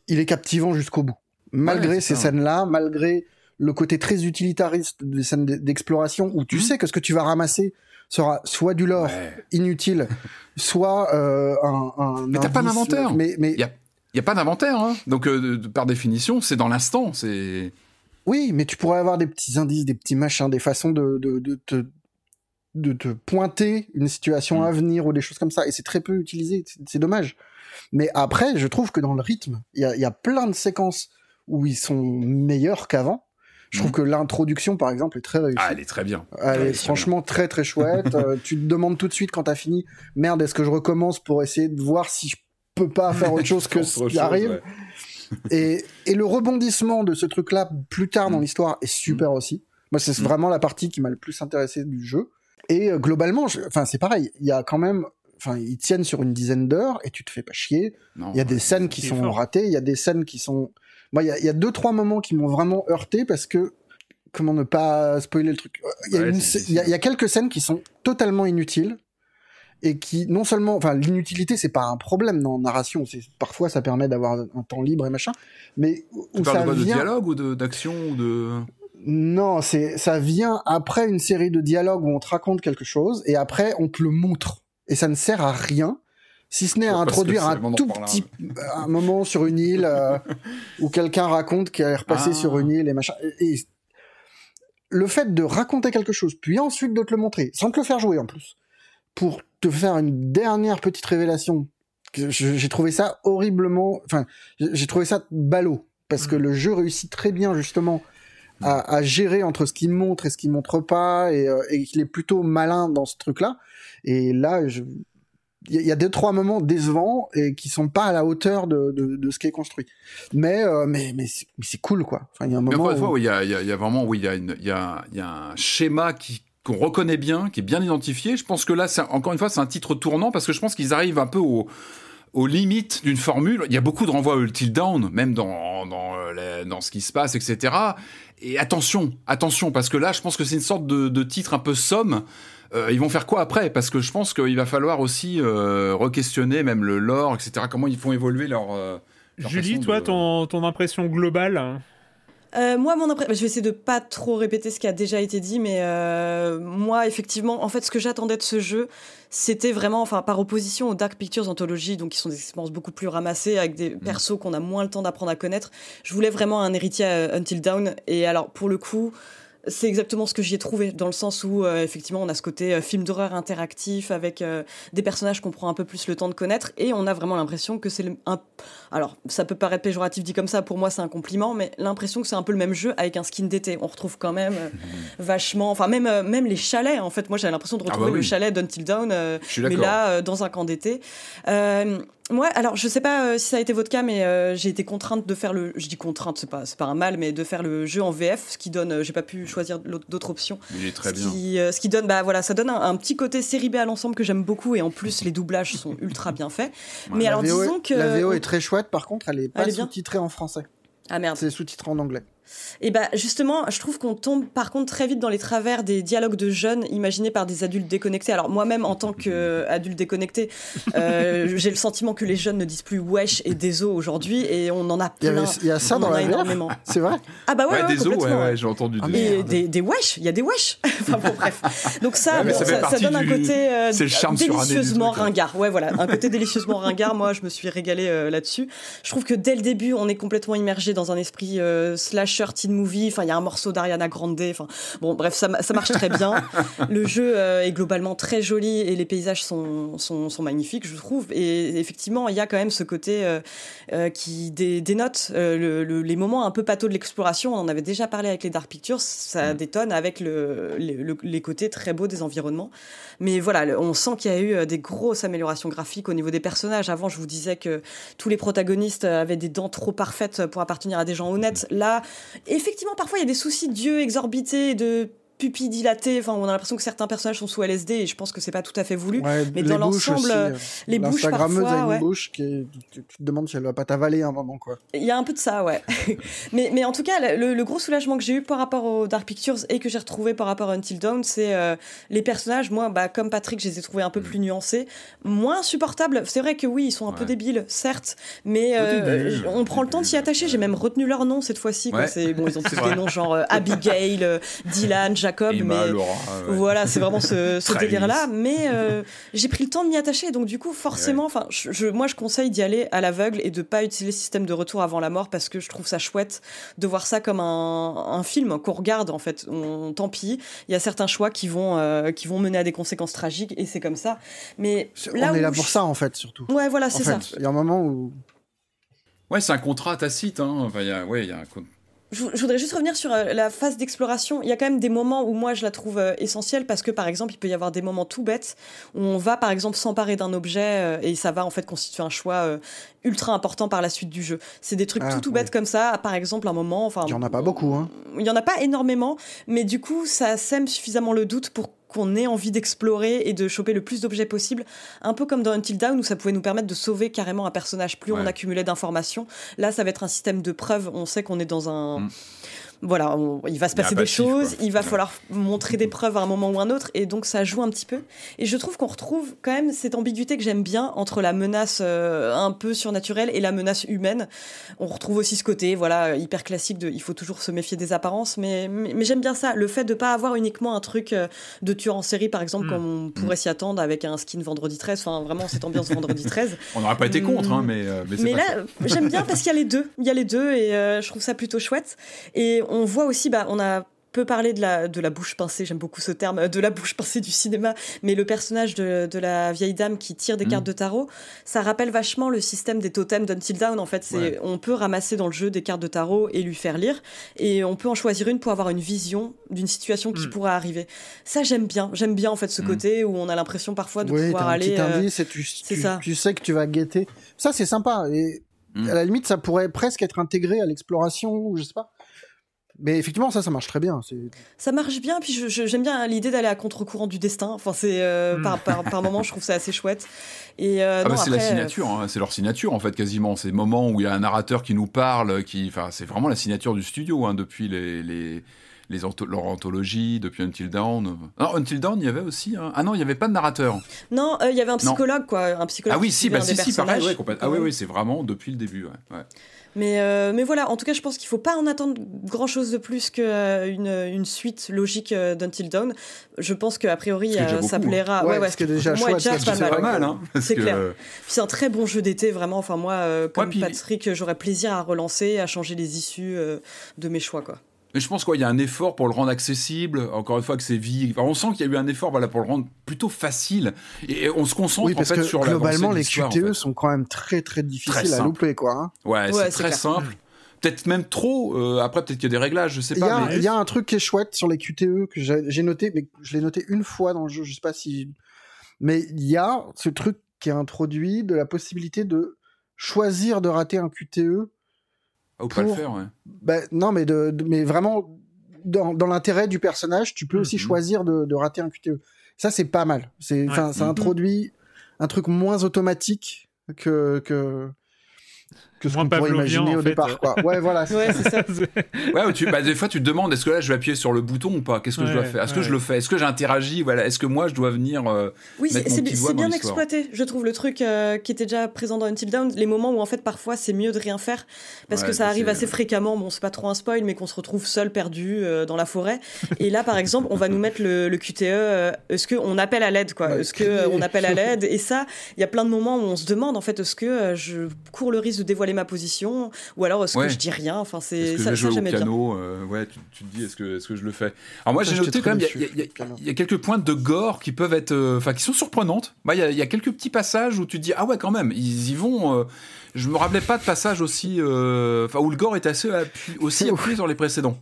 il est captivant jusqu'au bout. Malgré ces scènes-là, malgré le côté très utilitariste des scènes d'exploration où tu mhm. sais que ce que tu vas ramasser sera soit du lore inutile, *laughs* soit euh, un, un. Mais t'as pas d'inventaire. Mais mais n'y a pas d'inventaire, hein. donc euh, par définition, c'est dans l'instant. C'est oui, mais tu pourrais avoir des petits indices, des petits machins, des façons de, de, de, te, de te pointer une situation mm. à venir ou des choses comme ça. Et c'est très peu utilisé, c'est dommage. Mais après, je trouve que dans le rythme, il y a, y a, plein de séquences où ils sont meilleurs qu'avant. Je trouve mm. que l'introduction, par exemple, est très réussie. Ah, elle est très bien. Elle est franchement très très chouette. *laughs* Euh, tu te demandes tout de suite quand t'as fini, merde, est-ce que je recommence pour essayer de voir si je peut pas faire autre chose que ce qui arrive. Et, et, le rebondissement de ce truc-là plus tard dans mm. l'histoire est super mm. aussi. Moi, c'est mm. vraiment la partie qui m'a le plus intéressé du jeu. Et euh, globalement, enfin, c'est pareil. Il y a quand même, enfin, ils tiennent sur une dizaine d'heures et tu te fais pas chier. Il y a des scènes qui sont ratées. Il y a des scènes qui sont, moi, il y a, y a deux trois moments qui m'ont vraiment heurté parce que comment ne pas spoiler le truc? Il y, a y, a quelques scènes qui sont totalement inutiles et qui non seulement, enfin l'inutilité c'est pas un problème dans la narration, c'est parfois ça permet d'avoir un temps libre et machin, mais où ça vient... de dialogue ou d'action ou de non, c'est ça vient après une série de dialogues où on te raconte quelque chose et après on te le montre. Et ça ne sert à rien si ce n'est à introduire un tout petit un moment sur une île euh, où quelqu'un raconte qu'il est repassé ah. sur une île et machin. Et, le fait de raconter quelque chose puis ensuite de te le montrer sans te le faire jouer en plus pour te faire une dernière petite révélation. J'ai trouvé ça horriblement, enfin, j'ai trouvé ça ballot parce que mm. le jeu réussit très bien justement à, à gérer entre ce qu'il montre et ce qu'il montre pas et, euh, et il est plutôt malin dans ce truc-là. Et là, il y a deux trois moments décevants et qui sont pas à la hauteur de, de, de ce qui est construit. Mais euh, mais mais c'est cool quoi. Enfin, il y a un moment. Mais fois, il y a, y, a, y a vraiment, oui, il y a il y a, y a un schéma qui qu'on reconnaît bien, qui est bien identifié. Je pense que là, encore une fois, c'est un titre tournant parce que je pense qu'ils arrivent un peu au, aux limites d'une formule. Il y a beaucoup de renvois au Till Down, même dans, dans, euh, dans, ce qui se passe, etc. Et attention, attention, parce que là, je pense que c'est une sorte de, de titre un peu somme. Euh, ils vont faire quoi après? Parce que je pense qu'il va falloir aussi euh, re-questionner même le lore, etc. Comment ils font évoluer leur... Euh, Julie, toi, ton, ton impression globale euh, moi, mon impression, je vais essayer de pas trop répéter ce qui a déjà été dit, mais euh, moi, effectivement, en fait, ce que j'attendais de ce jeu, c'était vraiment, enfin, par opposition aux Dark Pictures Anthology, donc qui sont des expériences beaucoup plus ramassées avec des mm. persos qu'on a moins le temps d'apprendre à connaître. Je voulais vraiment un héritier à Until Dawn, et alors pour le coup, c'est exactement ce que j'y ai trouvé, dans le sens où, euh, effectivement, on a ce côté euh, film d'horreur interactif avec euh, des personnages qu'on prend un peu plus le temps de connaître, et on a vraiment l'impression que c'est un. Alors, ça peut paraître péjoratif dit comme ça, pour moi c'est un compliment, mais l'impression que c'est un peu le même jeu avec un skin d'été. On retrouve quand même vachement. Enfin, même, même les chalets, en fait, moi j'avais l'impression de ah retrouver bah le chalet d'Until Dawn, mais là, dans un camp d'été. Ouais, alors je sais pas euh, si ça a été votre cas, mais euh, j'ai été contrainte de faire le. Je dis contrainte, c'est pas, pas un mal, mais de faire le jeu en VF, ce qui donne. Euh, j'ai pas pu choisir d'autres options. Il est très ce bien. Qui, ce qui donne, bah voilà, ça donne un, petit côté série B à l'ensemble que j'aime beaucoup, et en plus les doublages sont *laughs* ultra bien faits. Mais alors disons que. La VO est très chouette, par contre, elle est pas sous-titrée en français. Ah merde. C'est sous-titré en anglais. Et bah justement, je trouve qu'on tombe par contre très vite dans les travers des dialogues de jeunes imaginés par des adultes déconnectés. Alors moi-même, en tant qu'adulte déconnecté, euh, *laughs* j'ai le sentiment que les jeunes ne disent plus wesh et déso aujourd'hui, et on en a plein. Il y, a ça dans la énormément. C'est vrai. Ah bah ouais, ouais, ouais, ouais, j'ai entendu. Ah, des, des, des wesh, il y a des wesh. *laughs* enfin bon, bref. Donc ça, ça, donne un côté euh, délicieusement ringard. Ouais, voilà, un côté *laughs* délicieusement ringard. Moi, je me suis régalé euh, là-dessus. Je trouve que dès le début, on est complètement immergé dans un esprit slash slasher teen movie. Enfin, il y a un morceau d'Ariana Grande. Enfin, bon, bref, ça, ça marche très bien. *laughs* le jeu est globalement très joli et les paysages sont, sont, sont, magnifiques, je trouve. Et effectivement, il y a quand même ce côté qui dénote les moments un peu pato de l'exploration. On en avait déjà parlé avec les Dark Pictures. Ça mm. détonne avec le, les côtés très beaux des environnements. Mais voilà, on sent qu'il y a eu des grosses améliorations graphiques au niveau des personnages. Avant, je vous disais que tous les protagonistes avaient des dents trop parfaites pour appartenir à des gens honnêtes. Là, effectivement, parfois, il y a des soucis d'yeux exorbités, de pupilles dilatées. Enfin, on a l'impression que certains personnages sont sous LSD et je pense que c'est pas tout à fait voulu. mais dans l'ensemble, euh, les bouches parfois, a une ouais. bouche qui tu, te demandes si elle va pas t'avaler un moment, quoi. Il y a un peu de ça, ouais. *laughs* mais, mais en tout cas, le, gros soulagement que j'ai eu par rapport aux Dark Pictures et que j'ai retrouvé par rapport à Until Dawn, c'est euh, les personnages. Moi, bah, comme Patrick, je les ai trouvés un peu mm. plus nuancés, moins supportables. C'est vrai que oui, ils sont un peu débiles, certes, mais euh, on prend le temps de s'y attacher. J'ai même retenu leur nom cette fois-ci. Bon, ils ont *laughs* tous des noms genre Abigail, *laughs* Dylan, Jack mais voilà, c'est vraiment ce, *laughs* ce délire-là. Mais euh, j'ai pris le temps de m'y attacher, donc du coup, forcément, enfin, je, moi, je conseille d'y aller à l'aveugle et de pas utiliser le système de retour avant la mort parce que je trouve ça chouette de voir ça comme un, un film qu'on regarde en fait. On, tant pis, il y a certains choix qui vont euh, qui vont mener à des conséquences tragiques et c'est comme ça. Mais là on est là pour ça en fait surtout. Ouais, voilà, c'est ça. Il y a un moment où Ouais, c'est un contrat tacite. Hein. Enfin, y a, ouais, il y a un je, voudrais juste revenir sur euh, la phase d'exploration. Il y a quand même des moments où moi je la trouve euh, essentielle parce que par exemple il peut y avoir des moments tout bêtes où on va par exemple s'emparer d'un objet euh, et ça va en fait constituer un choix ultra important par la suite du jeu. C'est des trucs ah, tout tout bêtes comme ça. Par exemple un moment, enfin. Il y en a pas beaucoup, hein. Il y en a pas énormément, mais du coup ça sème suffisamment le doute pour qu'on ait envie d'explorer et de choper le plus d'objets possible. Un peu comme dans Until Dawn où ça pouvait nous permettre de sauver carrément un personnage plus on accumulait d'informations. Là, ça va être un système de preuves. On sait qu'on est dans un. Mm voilà, il va se passer des choses, il va falloir montrer des preuves à un moment ou un autre, et donc ça joue un petit peu. Et je trouve qu'on retrouve quand même cette ambiguïté que j'aime bien entre la menace euh, un peu surnaturelle et la menace humaine. On retrouve aussi ce côté, voilà, hyper classique de, il faut toujours se méfier des apparences, mais, mais, j'aime bien ça, le fait de pas avoir uniquement un truc euh, de tueur en série, par exemple, mm. comme on pourrait mm. s'y attendre avec un skin vendredi 13, enfin vraiment cette ambiance vendredi 13. *laughs* On n'aurait pas été contre, hein, mais, euh, mais, mais là, j'aime bien parce qu'il y a les deux, il y a les deux, et je trouve ça plutôt chouette. Et on voit aussi, bah, on a peu parlé de la, de la bouche pincée, j'aime beaucoup ce terme, de la bouche pincée du cinéma, mais le personnage de, de la vieille dame qui tire des mm. cartes de tarot, ça rappelle vachement le système des totems d'Until Down. En fait, c'est on peut ramasser dans le jeu des cartes de tarot et lui faire lire, et on peut en choisir une pour avoir une vision d'une situation qui mm. pourrait arriver. Ça, j'aime bien. J'aime bien en fait ce mm. côté où on a l'impression parfois de pouvoir un aller. Petit euh, indice et tu, tu, ça. tu sais que tu vas guetter. Ça, c'est sympa. Et à la limite, ça pourrait presque être intégré à l'exploration, ou je sais pas. Mais effectivement, ça, ça marche très bien. Ça marche bien, puis j'aime bien l'idée d'aller à contre-courant du destin. Enfin, c'est euh, hmm. par, par, par *laughs* moment, je trouve ça assez chouette. Et euh, ah bah c'est la signature, hein. c'est leur signature en fait quasiment. Ces moments où il y a un narrateur qui nous parle, qui, enfin, c'est vraiment la signature du studio hein, depuis les, les les leur anthologie depuis Until Dawn. Non, Until Dawn, il y avait aussi. Ah non, il n'y avait pas de narrateur. Non, euh, il y avait un psychologue, quoi. Un psychologue ah oui, si, bah, si, si, pareil, Ah oui, oui, c'est vraiment depuis le début. Ouais. Mais, euh, mais voilà, en tout cas, je pense qu'il ne faut pas en attendre grand chose de plus qu'une euh, une suite logique euh, d'Until Dawn. Je pense qu'a priori, ça plaira. Hein, ouais, ouais, que déjà moi, chouette, c'est pas, mal. Hein, *laughs* c'est clair. c'est un très bon jeu d'été, vraiment. Enfin, moi, comme Patrick, j'aurais plaisir à relancer, à changer les issues de mes choix, quoi. Mais je pense qu'il y a un effort pour le rendre accessible. Encore une fois, que c'est vie. on sent qu'il y a eu un effort voilà, pour le rendre plutôt facile. Et on se concentre oui, parce en fait que sur globalement, les QTE sont quand même très très difficiles à louper, quoi. Hein. Ouais, c'est très simple. Peut-être même trop. Euh, après, peut-être qu'il y a des réglages, je sais pas. Il y, a un truc qui est chouette sur les QTE que j'ai noté, mais je l'ai noté une fois dans le jeu. Je sais pas si. Mais il y a ce truc qui est introduit de la possibilité de choisir de rater un QTE ou pas le faire, ouais. Ben, non, mais, de, mais vraiment, dans, dans l'intérêt du personnage, tu peux aussi mhm. choisir de, de, rater un QTE. Ça, c'est pas mal. C'est, Ça mhm. introduit un truc moins automatique que, que, que ce qu'on pourrait imaginer au départ. Quoi. Ouais, voilà. *laughs* ouais, c'est ça. *laughs* ouais, tu, bah, des fois, tu te demandes est-ce que là, je vais appuyer sur le bouton ou pas? Qu'est-ce que je dois faire? Est-ce que je le fais? Est-ce que j'interagis? Voilà. Est-ce que moi, je dois venir euh, Oui, c'est bien exploité. Je trouve le truc euh, qui était déjà présent dans Until Down, les moments où en fait parfois c'est mieux de rien faire parce que ça arrive assez fréquemment. Bon, c'est pas trop un spoil, mais qu'on se retrouve seul, perdu euh, dans la forêt. Et là, par exemple, on va nous mettre le, le QTE. est-ce qu'on appelle à l'aide quoi? Est-ce que on appelle à *laughs* l'aide? Et ça, il y a plein de moments où on se demande en fait est-ce que je cours le risque de dévoiler est ma position ou alors est-ce que je dis rien? Enfin c'est ça, ça au piano ouais tu, te dis est-ce que est-ce que je le fais? Alors moi j'ai noté quand même il y, a quelques pointes de gore qui peuvent être enfin qui sont surprenantes. Il y, a quelques petits passages où tu te dis ah ouais quand même ils y vont je me rappelais pas de passage aussi enfin où le gore est assez aussi appuyé sur les précédents.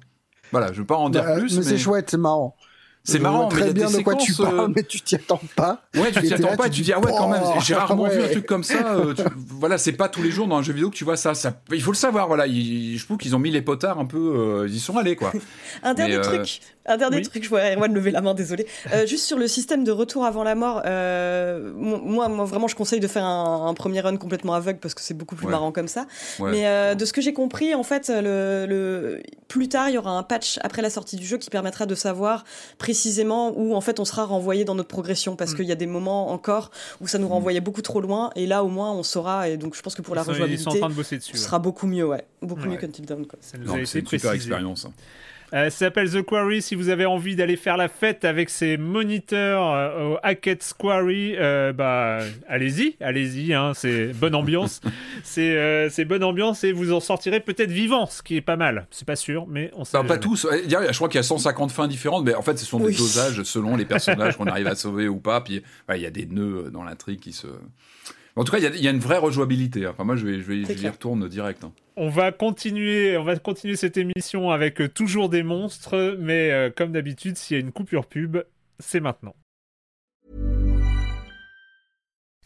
Voilà je ne veux pas en dire bah, plus mais, c'est chouette c'est marrant c'est marrant, mais il y a bien des de quoi tu parles, euh, mais tu t'y attends pas. Ouais, tu t'y attends pas et tu dis ah ouais quand même. J'ai rarement vu un truc comme ça. Euh, voilà, c'est pas tous les jours dans un jeu vidéo que tu vois ça. ça il faut le savoir. Voilà, je trouve qu'ils ont mis les potards un peu. Euh, ils y sont allés quoi. *laughs* un dernier truc. Un dernier truc, je vois Erwan lever la main, désolé. juste sur le système de retour avant la mort, moi, moi, vraiment, je conseille de faire un, premier run complètement aveugle parce que c'est beaucoup plus marrant comme ça. Mais de ce que j'ai compris, en fait, le, le, plus tard, il y aura un patch après la sortie du jeu qui permettra de savoir précisément où en fait on sera renvoyé dans notre progression parce mm. qu'il y a des moments encore où ça nous mm. renvoyait beaucoup trop loin et là au moins on saura et donc je pense que pour la rejouabilité ce sera beaucoup mieux ouais beaucoup mieux qu'Until Dawn c'est une super expérience hein. Euh, ça s'appelle The Quarry. Si vous avez envie d'aller faire la fête avec ces moniteurs euh, au Hackett's Quarry, euh, bah allez-y, allez-y. Hein, c'est bonne ambiance. *laughs* c'est bonne ambiance et vous en sortirez peut-être vivant, ce qui est pas mal. C'est pas sûr, mais on sait. pas tous. Je crois qu'il y a 150 fins différentes, mais en fait, ce sont des dosages selon les personnages *laughs* qu'on arrive à sauver ou pas. Puis il y a des nœuds dans l'intrigue qui se en tout cas, il y, a une vraie rejouabilité. Enfin, moi, je vais, je vais, y retourne direct. Hein. On va continuer, on va continuer cette émission avec euh, toujours des monstres, mais euh, comme d'habitude, s'il y a une coupure pub, c'est maintenant.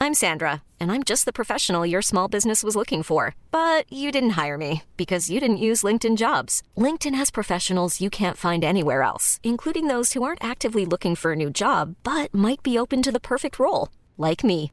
I'm Sandra, and I'm just the professional your small business was looking for, but you didn't hire me because you didn't use LinkedIn Jobs. LinkedIn has professionals you can't find anywhere else, including those who aren't actively looking for a new job but might be open to the perfect role, like me.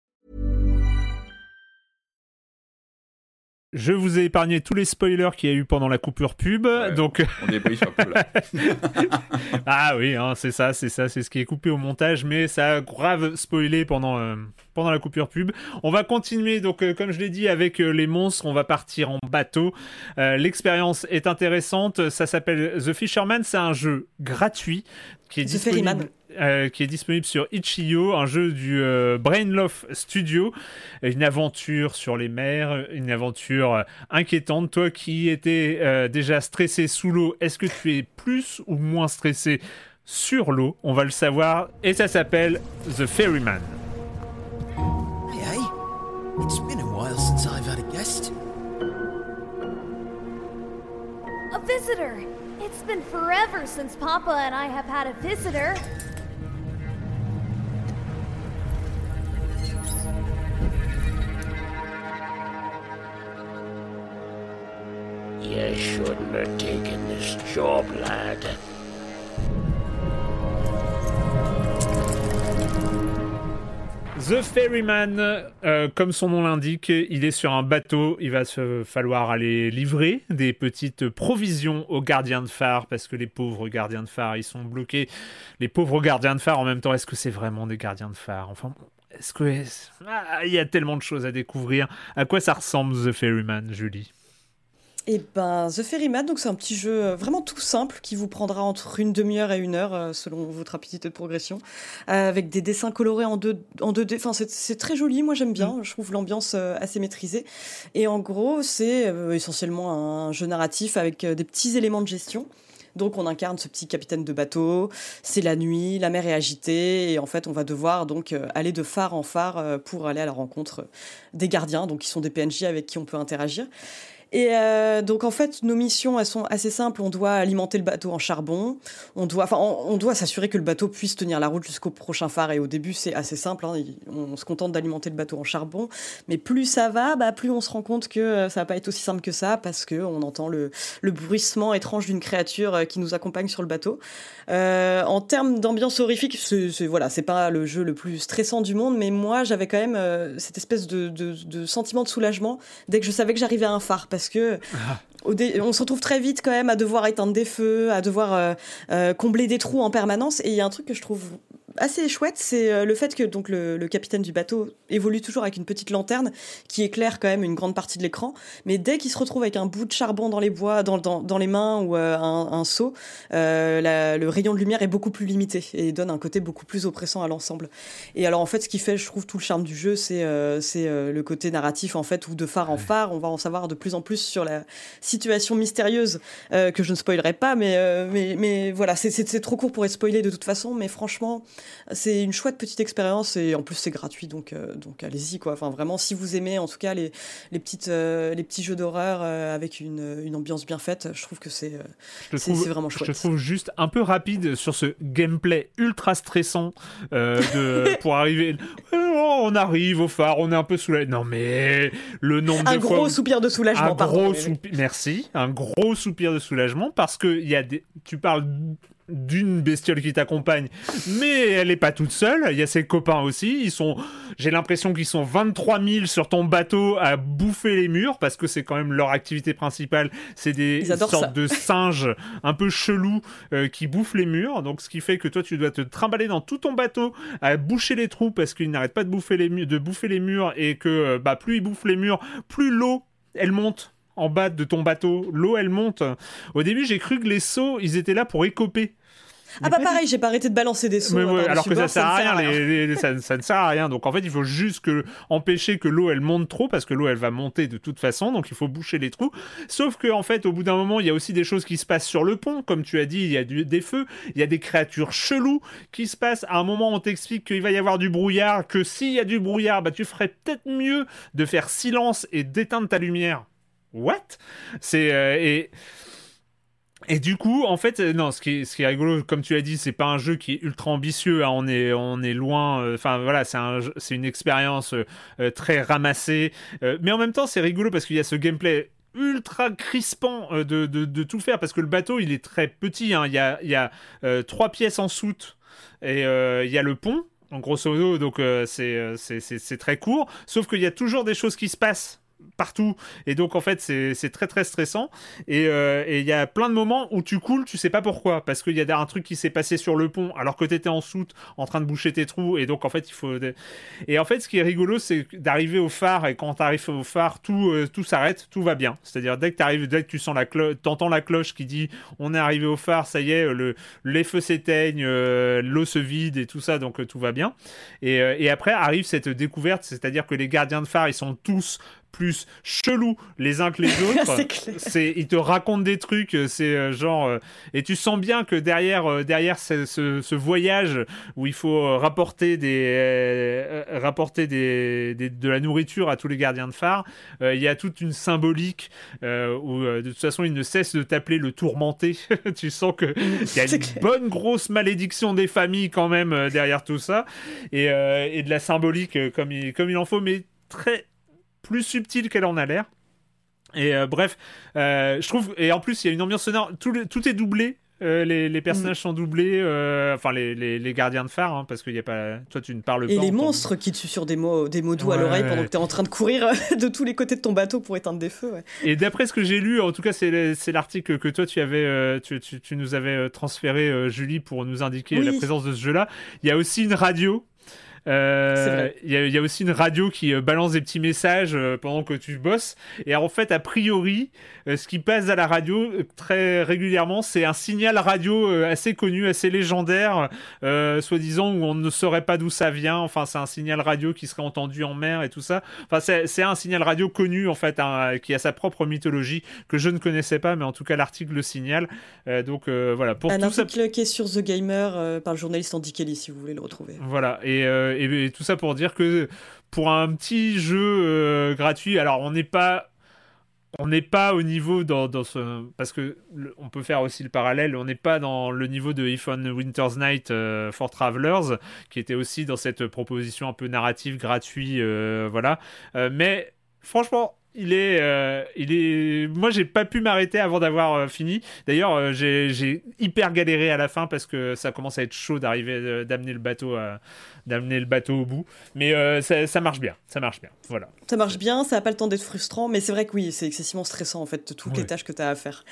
Je vous ai épargné tous les spoilers qu'il y a eu pendant la coupure pub, donc on débriefe un peu là. *laughs* ah oui, hein, c'est ça, c'est ça, c'est ce qui est coupé au montage, mais ça a grave spoilé pendant euh, pendant la coupure pub. On va continuer, donc euh, comme je l'ai dit, avec euh, les monstres, on va partir en bateau. L'expérience est intéressante, ça s'appelle The Fisherman, c'est un jeu gratuit qui est disponible. Euh, qui est disponible sur Itch.io, un jeu du euh, Brainloft Studio, une aventure sur les mers, une aventure euh, inquiétante. Toi qui étais déjà stressé sous l'eau, est-ce que tu es plus ou moins stressé sur l'eau? On va le savoir, et ça s'appelle The Ferryman. Hey, hey. It's been a while since I've had a guest. A visitor. It's been forever since Papa and I have had a visitor. You shouldn't have taken this job, lad. The Ferryman, euh, comme son nom l'indique, il est sur un bateau. Il va falloir aller livrer des petites provisions aux gardiens de phare parce que les pauvres gardiens de phare, ils sont bloqués. Les pauvres gardiens de phare, en même temps, est-ce que c'est vraiment des gardiens de phare? Enfin, est-ce que ah, il y a tellement de choses à découvrir À quoi ça ressemble The Ferryman, Julie? Et eh ben, The Ferryman, donc c'est un petit jeu euh, vraiment tout simple qui vous prendra entre une demi-heure et une heure euh, selon votre rapidité de progression, euh, avec des dessins colorés en deux en 2D. Enfin, c'est très joli, moi j'aime bien. Mm. Je trouve l'ambiance assez maîtrisée. Et en gros, c'est essentiellement un jeu narratif avec des petits éléments de gestion. Donc on incarne ce petit capitaine de bateau, c'est la nuit, la mer est agitée et en fait on va devoir donc aller de phare en phare pour aller à la rencontre des gardiens, donc qui sont des PNJ avec qui on peut interagir. Et euh, donc en fait, nos missions, sont assez simples. On doit alimenter le bateau en charbon. On doit, enfin, on, doit s'assurer que le bateau puisse tenir la route jusqu'au prochain phare. Et au début, c'est assez simple. Hein. On, se contente d'alimenter le bateau en charbon. Mais plus ça va, bah, plus on se rend compte que euh, ça va pas être aussi simple que ça parce que on entend le, bruissement étrange d'une créature euh, qui nous accompagne sur le bateau. En termes d'ambiance horrifique, c'est voilà, c'est pas le jeu le plus stressant du monde, mais moi j'avais quand même cette espèce de, sentiment de soulagement dès que je savais que j'arrivais à un phare, que ah. On se retrouve très vite quand même à devoir éteindre des feux, à devoir euh, combler des trous en permanence, et il y a un truc que je trouve assez chouette, c'est le fait que donc le, capitaine du bateau évolue toujours avec une petite lanterne qui éclaire quand même une grande partie de l'écran. Mais dès qu'il se retrouve avec un bout de charbon dans les bois, dans, dans, les mains ou un, seau, le rayon de lumière est beaucoup plus limité et donne un côté beaucoup plus oppressant à l'ensemble. Et alors en fait, ce qui fait, je trouve, tout le charme du jeu, c'est c'est le côté narratif en fait, où de phare en phare, on va en savoir de plus en plus sur la situation mystérieuse que je ne spoilerai pas, mais mais, mais voilà, c'est trop court pour être spoilé de toute façon, mais franchement, c'est une chouette petite expérience et en plus c'est gratuit, donc, euh, donc allez-y quoi. Enfin vraiment, si vous aimez en tout cas les, les, petites, euh, les petits jeux d'horreur euh, avec une, une, ambiance bien faite, je trouve que c'est vraiment chouette. Je te trouve juste un peu rapide sur ce gameplay ultra stressant de, *laughs* pour arriver. on arrive au phare, on est un peu soulagé. Non mais le nombre un de gros soupir de soulagement. Un gros soupir, merci, un gros soupir de soulagement parce que y a des, tu parles d'une bestiole qui t'accompagne, mais elle n'est pas toute seule. Il y a ses copains aussi. Ils sont, j'ai l'impression qu'ils sont 23 000 sur ton bateau à bouffer les murs parce que c'est quand même leur activité principale. C'est des sortes de singes un peu chelous euh, qui bouffent les murs. Donc, ce qui fait que toi, tu dois te trimballer dans tout ton bateau à boucher les trous parce qu'ils n'arrêtent pas de bouffer les, de bouffer les murs et que euh, bah, plus ils bouffent les murs, plus l'eau elle monte en bas de ton bateau. L'eau, elle monte. Au début, j'ai cru que les seaux, ils étaient là pour écoper. Ah bah pareil, j'ai pas arrêté de balancer des seaux. alors que ça sert à rien, ça, ne sert à rien. Donc en fait, il faut juste que, empêcher que l'eau elle monte trop parce que l'eau elle va monter de toute façon, donc il faut boucher les trous. Sauf que en fait, au bout d'un moment, il y a aussi des choses qui se passent sur le pont, comme tu as dit, il y a des feux, il y a des créatures cheloues qui se passent. À un moment, on t'explique qu'il va y avoir du brouillard, que s'il y a du brouillard, bah tu ferais peut-être mieux de faire silence et d'éteindre ta lumière what? C'est euh, et et du coup, en fait, euh, non, ce qui est, ce qui est rigolo, comme tu as dit, c'est pas un jeu qui est ultra ambitieux. Hein, on est, on est loin. Euh, enfin, voilà, c'est un, c'est une expérience très ramassée. mais en même temps, c'est rigolo parce qu'il y a ce gameplay ultra crispant de, de, de, tout faire parce que le bateau, il est très petit. Hein. Il y a, il y a trois pièces en soute et il y a le pont. En grosso modo, donc c'est, c'est, c'est très court. Sauf qu'il y a toujours des choses qui se passent partout. Et donc, en fait, c'est très très stressant. Euh, et il y a plein de moments où tu coules, tu sais pas pourquoi. Parce qu'il y a un truc qui s'est passé sur le pont alors que tu étais en soute en train de boucher tes trous. Et donc, en fait, il faut. Et en fait, ce qui est rigolo, c'est d'arriver au phare. Et quand tu arrives au phare, tout, euh, tout s'arrête, tout va bien. C'est-à-dire, dès que tu dès que tu sens la cloche, t'entends la cloche qui dit on est arrivé au phare, ça y est, le, les feux s'éteignent, euh, l'eau se vide et tout ça, donc tout va bien. Et, et après arrive cette découverte, c'est-à-dire que les gardiens de phare, ils sont tous plus chelous les uns que les *laughs* autres. c'est ils te racontent des trucs, euh, c'est euh, genre euh, et tu sens bien que derrière derrière ce, voyage où il faut rapporter des rapporter des, de la nourriture à tous les gardiens de phare, il y a toute une symbolique où de toute façon ils ne cessent de t'appeler le tourmenté. *laughs* tu sens que il y a une bonne grosse malédiction des familles quand même derrière tout ça et, et de la symbolique comme il, comme il en faut mais très plus subtile qu'elle en a l'air. Et euh, bref, euh, je trouve, et en plus il y a une ambiance sonore, tout, tout est doublé. Euh, les, personnages mm. sont doublés, enfin les, les, gardiens de phare, hein, parce qu'il y a pas. Toi, tu ne parles pas. Et les monstres qui tuent sur des mots, des mots doux à l'oreille pendant que tu es en train de courir de tous les côtés de ton bateau pour éteindre des feux. Et d'après ce que j'ai lu, en tout cas, c'est l'article que toi tu avais, tu, tu, nous avais transféré, Julie, pour nous indiquer la présence de ce jeu-là. Il y a aussi une radio il y, a aussi une radio qui euh, balance des petits messages euh, pendant que tu bosses. Et en fait, a priori, ce qui passe à la radio très régulièrement, c'est un signal radio assez connu, assez légendaire, soi-disant où on ne saurait pas d'où ça vient. Enfin, c'est un signal radio qui serait entendu en mer et tout ça. Enfin, c'est un signal radio connu en fait, hein, qui a sa propre mythologie que je ne connaissais pas, mais en tout cas l'article le signale. donc voilà. Pour un article qui est sur The Gamer par le journaliste Andy Kelly, si vous voulez le retrouver. Voilà. Et et, tout ça pour dire que pour un petit jeu euh, gratuit, alors on n'est pas on n'est pas au niveau dans, ce parce que on peut faire aussi le parallèle on n'est pas dans le niveau de If on Winter's Night euh, for Travelers qui était aussi dans cette proposition un peu narrative gratuit euh, voilà. Mais franchement il est, euh, il est. Moi, j'ai pas pu m'arrêter avant d'avoir euh, fini. D'ailleurs, euh, j'ai hyper galéré à la fin parce que ça commence à être chaud d'arriver, d'amener le bateau, d'amener le bateau au bout. Mais ça, ça, marche bien, ça marche bien. Voilà. Ça marche bien, ça a pas le temps d'être frustrant, mais c'est vrai que oui, c'est excessivement stressant en fait toutes les tâches que tu as à faire.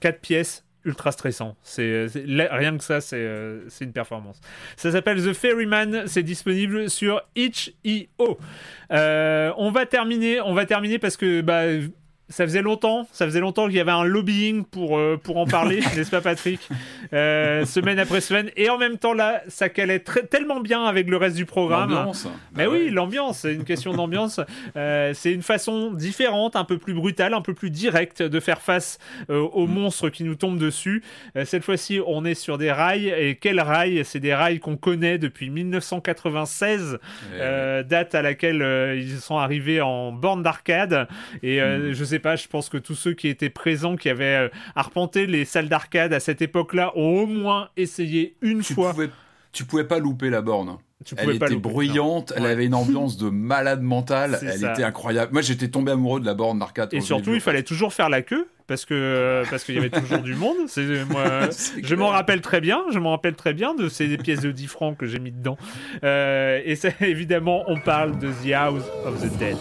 Quatre pièces, ultra stressant. C'est rien que ça, c'est une performance. Ça s'appelle The Ferryman. C'est disponible sur itch.io. on va terminer. On va terminer parce que bah, ça faisait longtemps, ça faisait longtemps qu'il y avait un lobbying pour, euh, pour en parler, *laughs* n'est-ce pas Patrick? Euh, Semaine après semaine. Et en même temps là, ça calait très, tellement bien avec le reste du programme. L'ambiance. Mais bah oui, l'ambiance, c'est une question d'ambiance. Euh, c'est une façon différente, un peu plus brutale, un peu plus directe de faire face aux mm. monstres qui nous tombent dessus. cette fois-ci, on est sur des rails. Et quels rails? C'est des rails qu'on connaît depuis 1996, eh date à laquelle ils sont arrivés en borne d'arcade. Et mm. je sais pas, je pense que tous ceux qui étaient présents, qui avaient euh, arpenté les salles d'arcade à cette époque-là, ont au moins essayé une fois. tu pouvais pas louper la borne. elle était bruyante, elle avait une ambiance de malade mental, elle était incroyable. Moi j'étais tombé amoureux de la borne d'arcade. Et surtout, il fallait toujours faire la queue parce que parce qu'il y avait toujours du monde. Moi, *laughs* je m'en rappelle très bien. Je m'en rappelle très bien de ces pièces de 10 francs que j'ai mis dedans. Euh, et ça, *laughs* évidemment, on parle de The House of the Dead.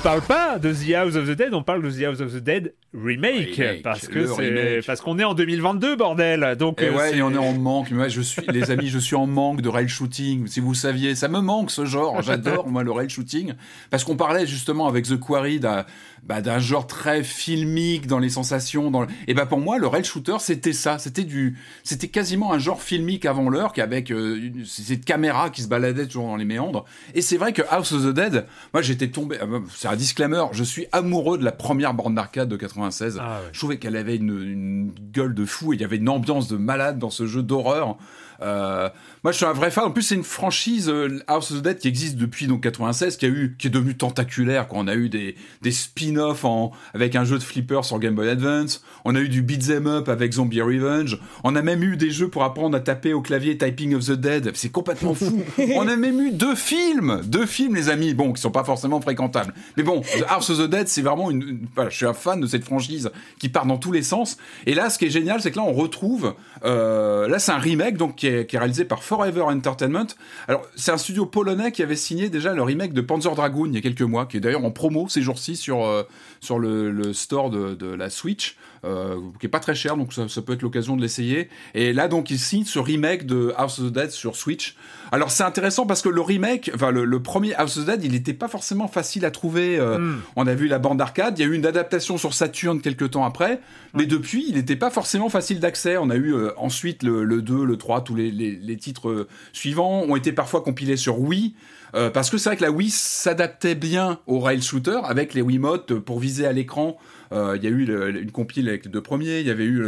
Parle pas de The House of the Dead, on parle de The House of the Dead remake, parce que c'est parce qu'on est en 2022 bordel. Donc et euh, ouais, et on est en manque. Moi, je suis les amis, je suis en manque de rail shooting. Si vous saviez, ça me manque ce genre. J'adore moi le rail shooting parce qu'on parlait justement avec The Quarry d'un bah, d'un genre très filmique dans les sensations. Dans Et bah pour moi, le rail shooter, c'était ça. C'était du, c'était quasiment un genre filmique avant l'heure, qu'avec euh, cette caméra qui se baladait toujours dans les méandres. Et c'est vrai que House of the Dead, moi j'étais tombé. Euh, c'est un disclaimer. Je suis amoureux de la première bande d'arcade de 96. Ah je trouvais qu'elle avait une, une, gueule de fou et il y avait une ambiance de malade dans ce jeu d'horreur. Euh, moi, je suis un vrai fan. En plus, c'est une franchise euh, House of the Dead qui existe depuis donc 96, qui a eu, qui est devenue tentaculaire. Quand on a eu des, des en, avec un jeu de flipper sur Game Boy Advance. On a eu du beat 'em up avec Zombie Revenge. On a même eu des jeux pour apprendre à taper au clavier Typing of the Dead. C'est complètement fou. *laughs* on a même eu deux films, deux films, les amis. Bon, qui sont pas forcément fréquentables. Mais bon, House of the Dead, c'est vraiment une, voilà, je suis un fan de cette franchise qui part dans tous les sens. Et là, ce qui est génial, c'est que là, on retrouve, euh, là, c'est un remake donc qui est, qui est réalisé par Forever Entertainment. Alors, c'est un studio polonais qui avait signé déjà le remake de Panzer Dragoon il y a quelques mois, qui est d'ailleurs en promo ces jours-ci sur, euh, sur le, store de, de, la Switch. Euh, qui est pas très cher, donc ça, ça peut être l'occasion de l'essayer. Et là, donc, il signe ce remake de House of the Dead sur Switch. Alors, c'est intéressant parce que le remake, enfin, le, premier House of the Dead, il n'était pas forcément facile à trouver. Euh, hmm. On a vu la bande arcade, il y a eu une adaptation sur Saturn quelques temps après, mais depuis, il n'était pas forcément facile d'accès. On a eu ensuite le, le, 2, le 3, tous les, les, les titres suivants ont été parfois compilés sur Wii. Euh, parce que c'est vrai que la Wii s'adaptait bien au rail shooter avec les Wiimotes pour viser à l'écran. Euh, il y a eu une compile avec les deux premiers, il y avait eu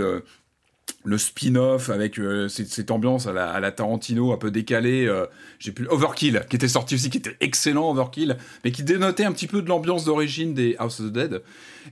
le, spin-off avec euh, cette, ambiance à la, Tarantino un peu décalée. J'ai plus Overkill qui était sorti aussi, qui était excellent Overkill, mais qui dénotait un petit peu de l'ambiance d'origine des House of the Dead.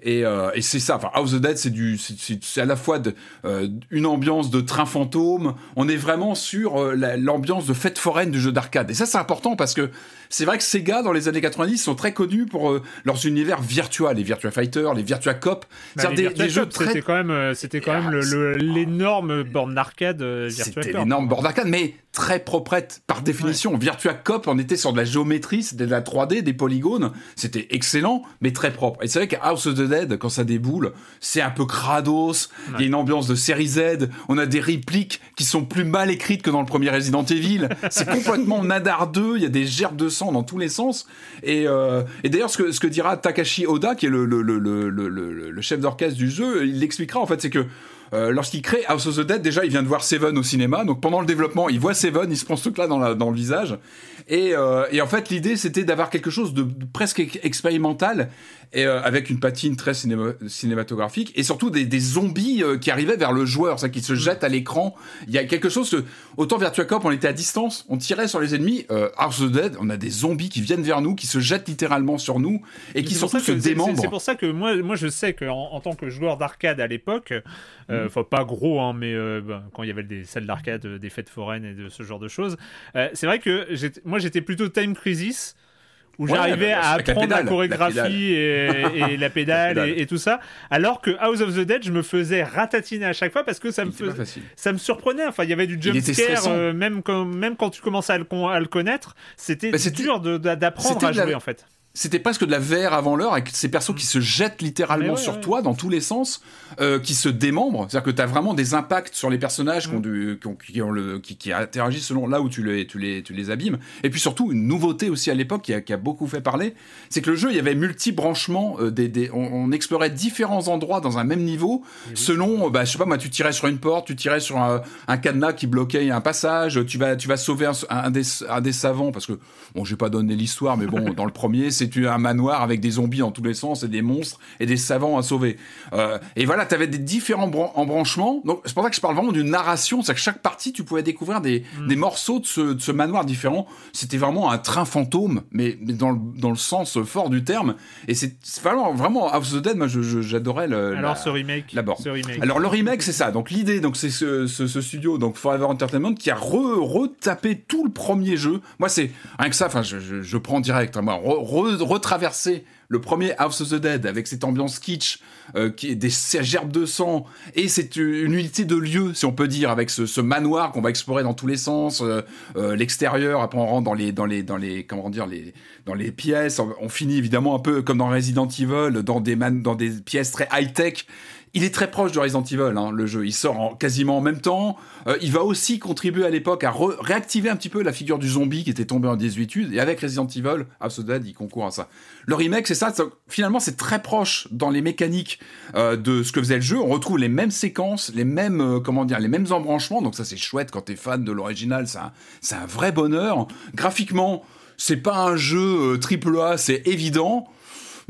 Euh, et, c'est ça. Enfin, House of the Dead, c'est du, c'est à la fois de, euh, une ambiance de train fantôme. On est vraiment sur euh, l'ambiance de fête foraine du jeu d'arcade. Et ça, c'est important parce que c'est vrai que ces gars dans les années 90 sont très connus pour leurs univers virtuels, les Virtua Fighter, les Virtua Cop. Bah, des, jeux très... C'était quand même, c'était quand même l'énorme borne d'arcade C'était l'énorme borne d'arcade, mais très proprette par définition. Virtua Cop, on était sur de la géométrie, c'était de la 3D, des polygones. C'était excellent, mais très propre. Et c'est vrai que House of the Dead, quand ça déboule, c'est un peu crados. Il y a une ambiance de série Z. On a des répliques qui sont plus mal écrites que dans le premier Resident Evil. C'est complètement nadardeux. Il y a des gerbes de sang dans tous les sens. Et, euh, et d'ailleurs, ce que, ce que dira Takashi Oda, qui est le, le, le, le chef d'orchestre du jeu, il l'expliquera en fait, c'est que euh, lorsqu'il crée House of the Dead, déjà, il vient de voir Seven au cinéma. Donc pendant le développement, il voit Seven, il se prend ce truc-là dans, dans le visage. Et, euh, et en fait, l'idée, c'était d'avoir quelque chose de presque expérimental et euh, avec une patine très cinématographique et surtout des, des zombies euh, qui arrivaient vers le joueur, ça qui se jettent à l'écran. Il y a quelque chose que, autant Virtua Cop, on était à distance, on tirait sur les ennemis. Euh, House of the Dead, on a des zombies qui viennent vers nous, qui se jettent littéralement sur nous et qui surtout se démembrent. C'est pour ça que moi, moi je sais qu'en en tant que joueur d'arcade à l'époque, euh, mm. enfin pas gros, hein, mais ben, quand il y avait des salles d'arcade, des fêtes foraines et de ce genre de choses, c'est vrai que moi j'étais plutôt Time Crisis où j'arrivais à apprendre la, chorégraphie et, la *laughs* pédale, et, tout ça. Alors que House of the Dead, je me faisais ratatiner à chaque fois parce que ça me faisait, ça me surprenait. Enfin, il y avait du jump scare, euh, même quand, même quand tu commençais à le, à le connaître, c'était bah, dur d'apprendre à jouer en fait c'était presque de la VR avant l'heure avec ces persos qui se jettent littéralement sur toi dans tous les sens, euh, qui se démembrent. C'est-à-dire que tu as vraiment des impacts sur les personnages qui, ont du, qui, ont le, qui, interagissent selon là où tu les, tu, les, tu les abîmes. Et puis surtout, une nouveauté aussi à l'époque qui a, beaucoup fait parler, c'est que le jeu, il y avait multi-branchements. Euh, des, des, on, explorait différents endroits dans un même niveau selon, euh, bah, je sais pas, moi, tu tirais sur une porte, tu tirais sur un, un cadenas qui bloquait un passage, tu vas, tu vas sauver un, un, des, un des savants, parce que, bon, j'ai pas donné l'histoire, mais bon, *laughs* dans le premier, c'est un manoir avec des zombies en tous les sens et des monstres et des savants à sauver. Euh, et voilà, tu avais des différents embranchements. Donc c'est pour ça que je parle vraiment d'une narration, c'est que chaque partie, tu pouvais découvrir des, mm. des morceaux de ce, de ce, manoir différent. C'était vraiment un train fantôme, mais, mais dans, le, dans, le, sens fort du terme. Et c'est vraiment, vraiment House of the Dead, moi j'adorais le. Alors ce remake, ce remake. Alors le remake, c'est ça. Donc l'idée, donc c'est ce, ce, studio, donc Forever Entertainment, qui a retapé tout le premier jeu. Moi, c'est rien que ça. Enfin, je, je, je, prends direct. Hein, moi, retraverser le premier House of the Dead avec cette ambiance kitsch, euh, qui est des gerbes de sang, et c'est une unité de lieu, si on peut dire, avec ce, manoir qu'on va explorer dans tous les sens, euh, euh, l'extérieur, après on rentre dans les, dans les, dans les, comment dire, les, dans les pièces, on, finit évidemment un peu comme dans Resident Evil, dans des, man, dans des pièces très high-tech, il est très proche de Resident Evil, hein, le jeu. Il sort en, quasiment en même temps. Euh, il va aussi contribuer à l'époque à réactiver un petit peu la figure du zombie qui était tombé en désuétude. Et avec Resident Evil, Dead, il concourt à ça. Le remake, c'est ça. finalement, c'est très proche dans les mécaniques euh, de ce que faisait le jeu. On retrouve les mêmes séquences, les mêmes, euh, comment dire, les mêmes embranchements. Donc ça, c'est chouette quand t'es fan de l'original. C'est un, vrai bonheur. Graphiquement, c'est pas un jeu triple A, c'est évident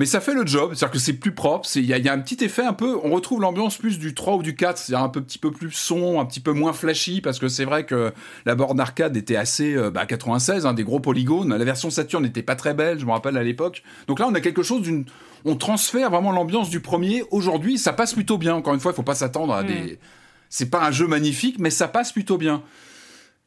mais ça fait le job, c'est-à-dire que c'est plus propre, il y, a un petit effet un peu, on retrouve l'ambiance plus du 3 ou du 4, c'est-à-dire un peu, petit peu plus son, un petit peu moins flashy, parce que c'est vrai que la borne arcade était assez, euh, bah, 96, hein, des gros polygones, la version Saturn n'était pas très belle, je me rappelle à l'époque, donc là on a quelque chose d'une, on transfère vraiment l'ambiance du premier, aujourd'hui ça passe plutôt bien, encore une fois il faut pas s'attendre à hmm. des... C'est pas un jeu magnifique, mais ça passe plutôt bien.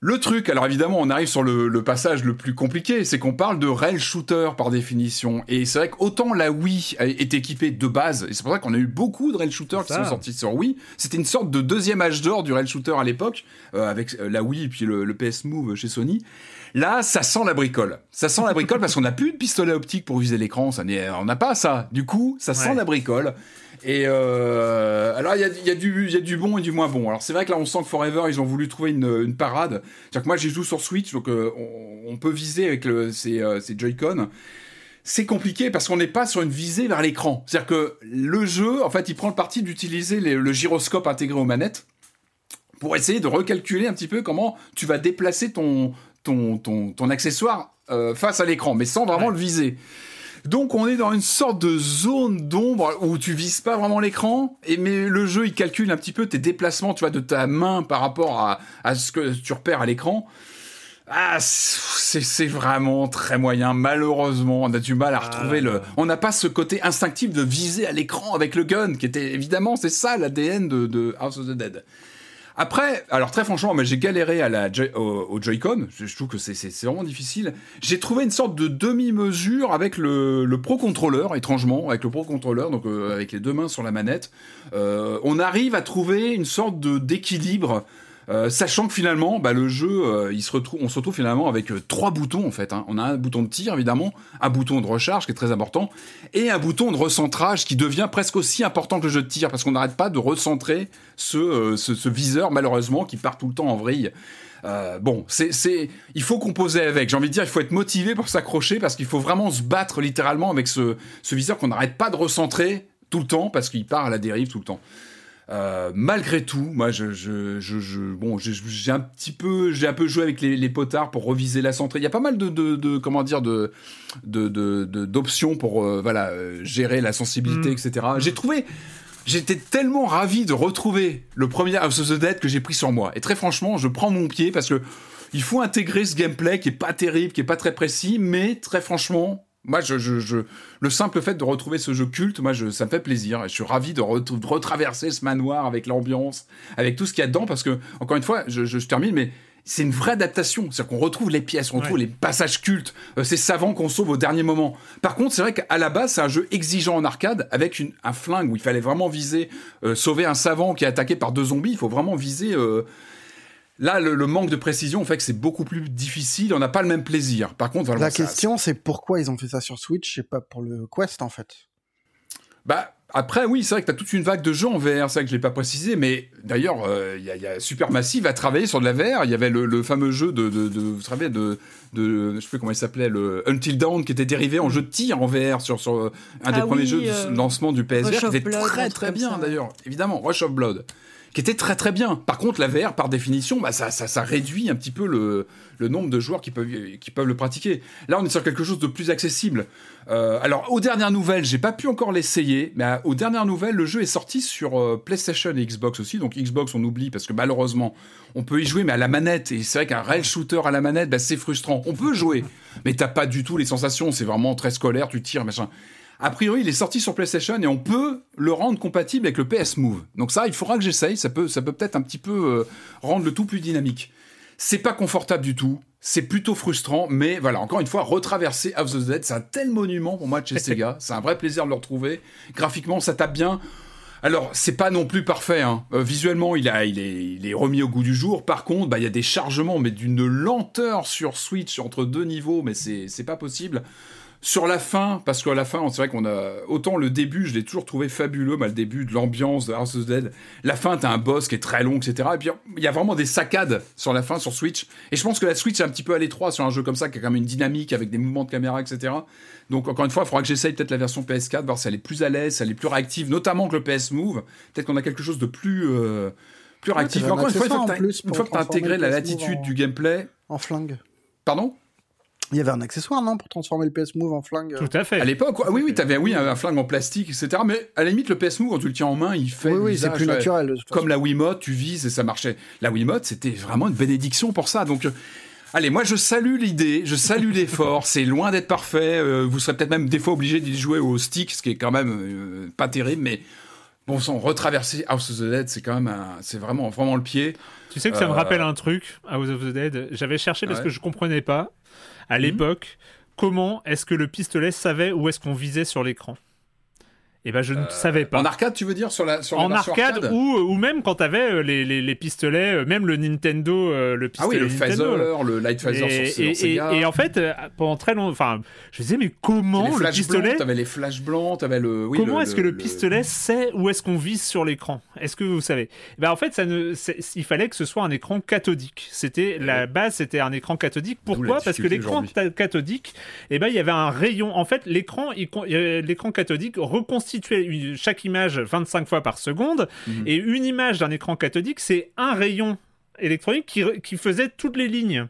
Le truc, alors évidemment, on arrive sur le, passage le plus compliqué, c'est qu'on parle de rail shooter par définition. Et c'est vrai qu'autant la Wii est équipée de base, et c'est pour ça qu'on a eu beaucoup de rail shooters qui sont sortis sur Wii. C'était une sorte de deuxième âge d'or du rail shooter à l'époque, euh, avec euh, la Wii et puis le, PS Move chez Sony. Là, ça sent la bricole. Ça sent la bricole parce qu'on n'a plus de pistolet optique pour viser l'écran. on n'a pas ça. Du coup, ça sent la bricole. Et euh, alors, il y a, y, a y a, du bon et du moins bon. Alors, c'est vrai que là, on sent que Forever, ils ont voulu trouver une, une parade. C'est-à-dire que moi, j'ai joué sur Switch, donc euh, on, peut viser avec le, ces, euh, ces Joy-Con. C'est compliqué parce qu'on n'est pas sur une visée vers l'écran. C'est-à-dire que le jeu, en fait, il prend le parti d'utiliser le gyroscope intégré aux manettes pour essayer de recalculer un petit peu comment tu vas déplacer ton, ton, ton, ton accessoire euh, face à l'écran, mais sans vraiment le viser. Donc on est dans une sorte de zone d'ombre où tu vises pas vraiment l'écran, et mais le jeu il calcule un petit peu tes déplacements, tu vois, de ta main par rapport à, à ce que tu repères à l'écran. Ah, c'est vraiment très moyen. Malheureusement, on a du mal à retrouver le. Ah. On n'a pas ce côté instinctif de viser à l'écran avec le gun, qui était évidemment, c'est ça l'ADN de, de House of the Dead. Après, alors très franchement, j'ai galéré au, Joy-Con. Je, trouve que c'est vraiment difficile. J'ai trouvé une sorte de demi-mesure avec le, Pro Controller, étrangement, avec le Pro Controller, donc euh, avec les deux mains sur la manette. Euh, on arrive à trouver une sorte d'équilibre euh, sachant que finalement, bah, le jeu, euh, on se retrouve finalement avec euh, trois boutons en fait. Hein. On a un bouton de tir évidemment, un bouton de recharge qui est très important, et un bouton de recentrage qui devient presque aussi important que le jeu de tir parce qu'on n'arrête pas de recentrer ce, viseur malheureusement qui part tout le temps en vrille. bon, c'est, il faut composer avec. J'ai envie de dire, il faut être motivé pour s'accrocher parce qu'il faut vraiment se battre littéralement avec ce viseur qu'on n'arrête pas de recentrer tout le temps parce qu'il part à la dérive tout le temps. Euh, malgré tout, moi, je, je, je, bon, j'ai un petit peu, j'ai un peu joué avec les, potards pour reviser la centrée. Il y a pas mal de, de, comment dire, de, d'options pour, euh, voilà, euh, gérer la sensibilité, mm. etc. J'ai trouvé, j'étais tellement ravi de retrouver le premier House of the Dead que j'ai pris sur moi. Et très franchement, je prends mon pied parce que il faut intégrer ce gameplay qui est pas terrible, qui est pas très précis, mais très franchement, moi, je, je, le simple fait de retrouver ce jeu culte, moi, je, ça me fait plaisir. Je suis ravi de, retraverser ce manoir avec l'ambiance, avec tout ce qu'il y a dedans, parce que, encore une fois, je, je termine, mais c'est une vraie adaptation. C'est-à-dire qu'on retrouve les pièces, on retrouve les passages cultes, euh, ces savants qu'on sauve au dernier moment. Par contre, c'est vrai qu'à la base, c'est un jeu exigeant en arcade avec une, un flingue où il fallait vraiment viser, euh, sauver un savant qui est attaqué par deux zombies. Il faut vraiment viser. Euh, là, le, manque de précision fait que c'est beaucoup plus difficile. On n'a pas le même plaisir. Par contre, la question, c'est pourquoi ils ont fait ça sur Switch et pas pour le Quest en fait? Bah après, oui, c'est vrai que tu as toute une vague de jeux en VR, c'est vrai que je l'ai pas précisé, mais d'ailleurs, euh, il y, a Supermassive à travailler sur de la VR. Il y avait le, fameux jeu de, de, de, vous savez, de, de, je sais plus comment il s'appelait, le Until Dawn, qui était dérivé en jeu de tir en VR sur, sur euh, un des ah premiers jeux de euh, lancement du PSVR, qui était très très bien d'ailleurs, évidemment, Rush of Blood qui était très très bien. Par contre, la VR, par définition, bah, ça, ça, réduit un petit peu le, le, nombre de joueurs qui peuvent, qui peuvent le pratiquer. Là, on est sur quelque chose de plus accessible. Euh, alors, aux dernières nouvelles, j'ai pas pu encore l'essayer, mais euh, aux dernières nouvelles, le jeu est sorti sur euh, PlayStation et Xbox aussi. Donc, Xbox, on oublie parce que malheureusement, on peut y jouer, mais à la manette. Et c'est vrai qu'un rail shooter à la manette, bah, c'est frustrant. On peut jouer, mais t'as pas du tout les sensations. C'est vraiment très scolaire, tu tires, machin. A priori, il est sorti sur PlayStation et on peut le rendre compatible avec le PS Move. Donc ça, il faudra que j'essaye. Ça peut, ça peut peut-être un petit peu euh, rendre le tout plus dynamique. C'est pas confortable du tout. C'est plutôt frustrant, mais voilà, encore une fois, retraverser House of the Dead, c'est un tel monument pour moi de chez *laughs* Sega. C'est un vrai plaisir de le retrouver. Graphiquement, ça tape bien. Alors, c'est pas non plus parfait. Hein. Euh, visuellement, il, a, il, est, il est remis au goût du jour. Par contre, bah, il y a des chargements, mais d'une lenteur sur Switch entre deux niveaux, mais c'est pas possible. Sur la fin, parce qu'à la fin, c'est vrai qu'on a. Autant le début, je l'ai toujours trouvé fabuleux, le début de l'ambiance de House of the Dead. La fin, t'as un boss qui est très long, etc. Et puis, il y a vraiment des saccades sur la fin, sur Switch. Et je pense que la Switch est un petit peu à l'étroit sur un jeu comme ça, qui a quand même une dynamique avec des mouvements de caméra, etc. Donc, encore une fois, il faudra que j'essaye peut-être la version PS4, voir si elle est plus à l'aise, si elle est plus réactive, notamment que le PS Move. Peut-être qu'on a quelque chose de plus. Euh, plus réactif. encore une fois, une fois que tu as intégré la latitude du gameplay. En flingue. Pardon? Il y avait un accessoire, non, pour transformer le PS Move en flingue Tout à fait. À l'époque, oui, oui, t'avais oui, un, flingue en plastique, etc. Mais à la limite, le PS Move, quand tu le tiens en main, il fait. Oui, oui, c'est plus naturel. Comme la Wiimote, tu vises et ça marchait. La Wiimote, c'était vraiment une bénédiction pour ça. Donc. Euh, allez, moi je salue l'idée, je salue l'effort, *laughs* c'est loin d'être parfait, euh, vous serez peut-être même des fois obligé d'y jouer au stick, ce qui est quand même euh, pas terrible, mais bon sang, retraverser House of the Dead, c'est quand même c'est vraiment, vraiment le pied. Tu sais que ça me rappelle un truc, House of the Dead, j'avais cherché parce que je comprenais pas, à mhm. l'époque, comment est-ce que le pistolet savait où est-ce qu'on visait sur l'écran? Et eh ben je ne euh, savais pas. En arcade, tu veux dire sur la sur En arcade, ou, ou même quand tu avais euh, les, les, les, pistolets, euh, même le Nintendo, le pistolet. Ah oui, le Phaser, le Light Phaser et, sur, et, Sega. Et, en fait, pendant très longtemps, enfin, je disais mais comment le pistolet T'avais les flashs blancs, t'avais le. Oui, comment est-ce que le, pistolet sait où est-ce qu'on vise sur l'écran? Est-ce que vous savez? Eh ben en fait, ça ne, il fallait que ce soit un écran cathodique. C'était la base, c'était un écran cathodique. Pourquoi? Parce que l'écran cathodique, eh ben il y avait un rayon. En fait, l'écran, l'écran cathodique reconstituait chaque image 25 fois par seconde. Mhm. Et une image d'un écran cathodique, c'est un rayon électronique qui, qui faisait toutes les lignes.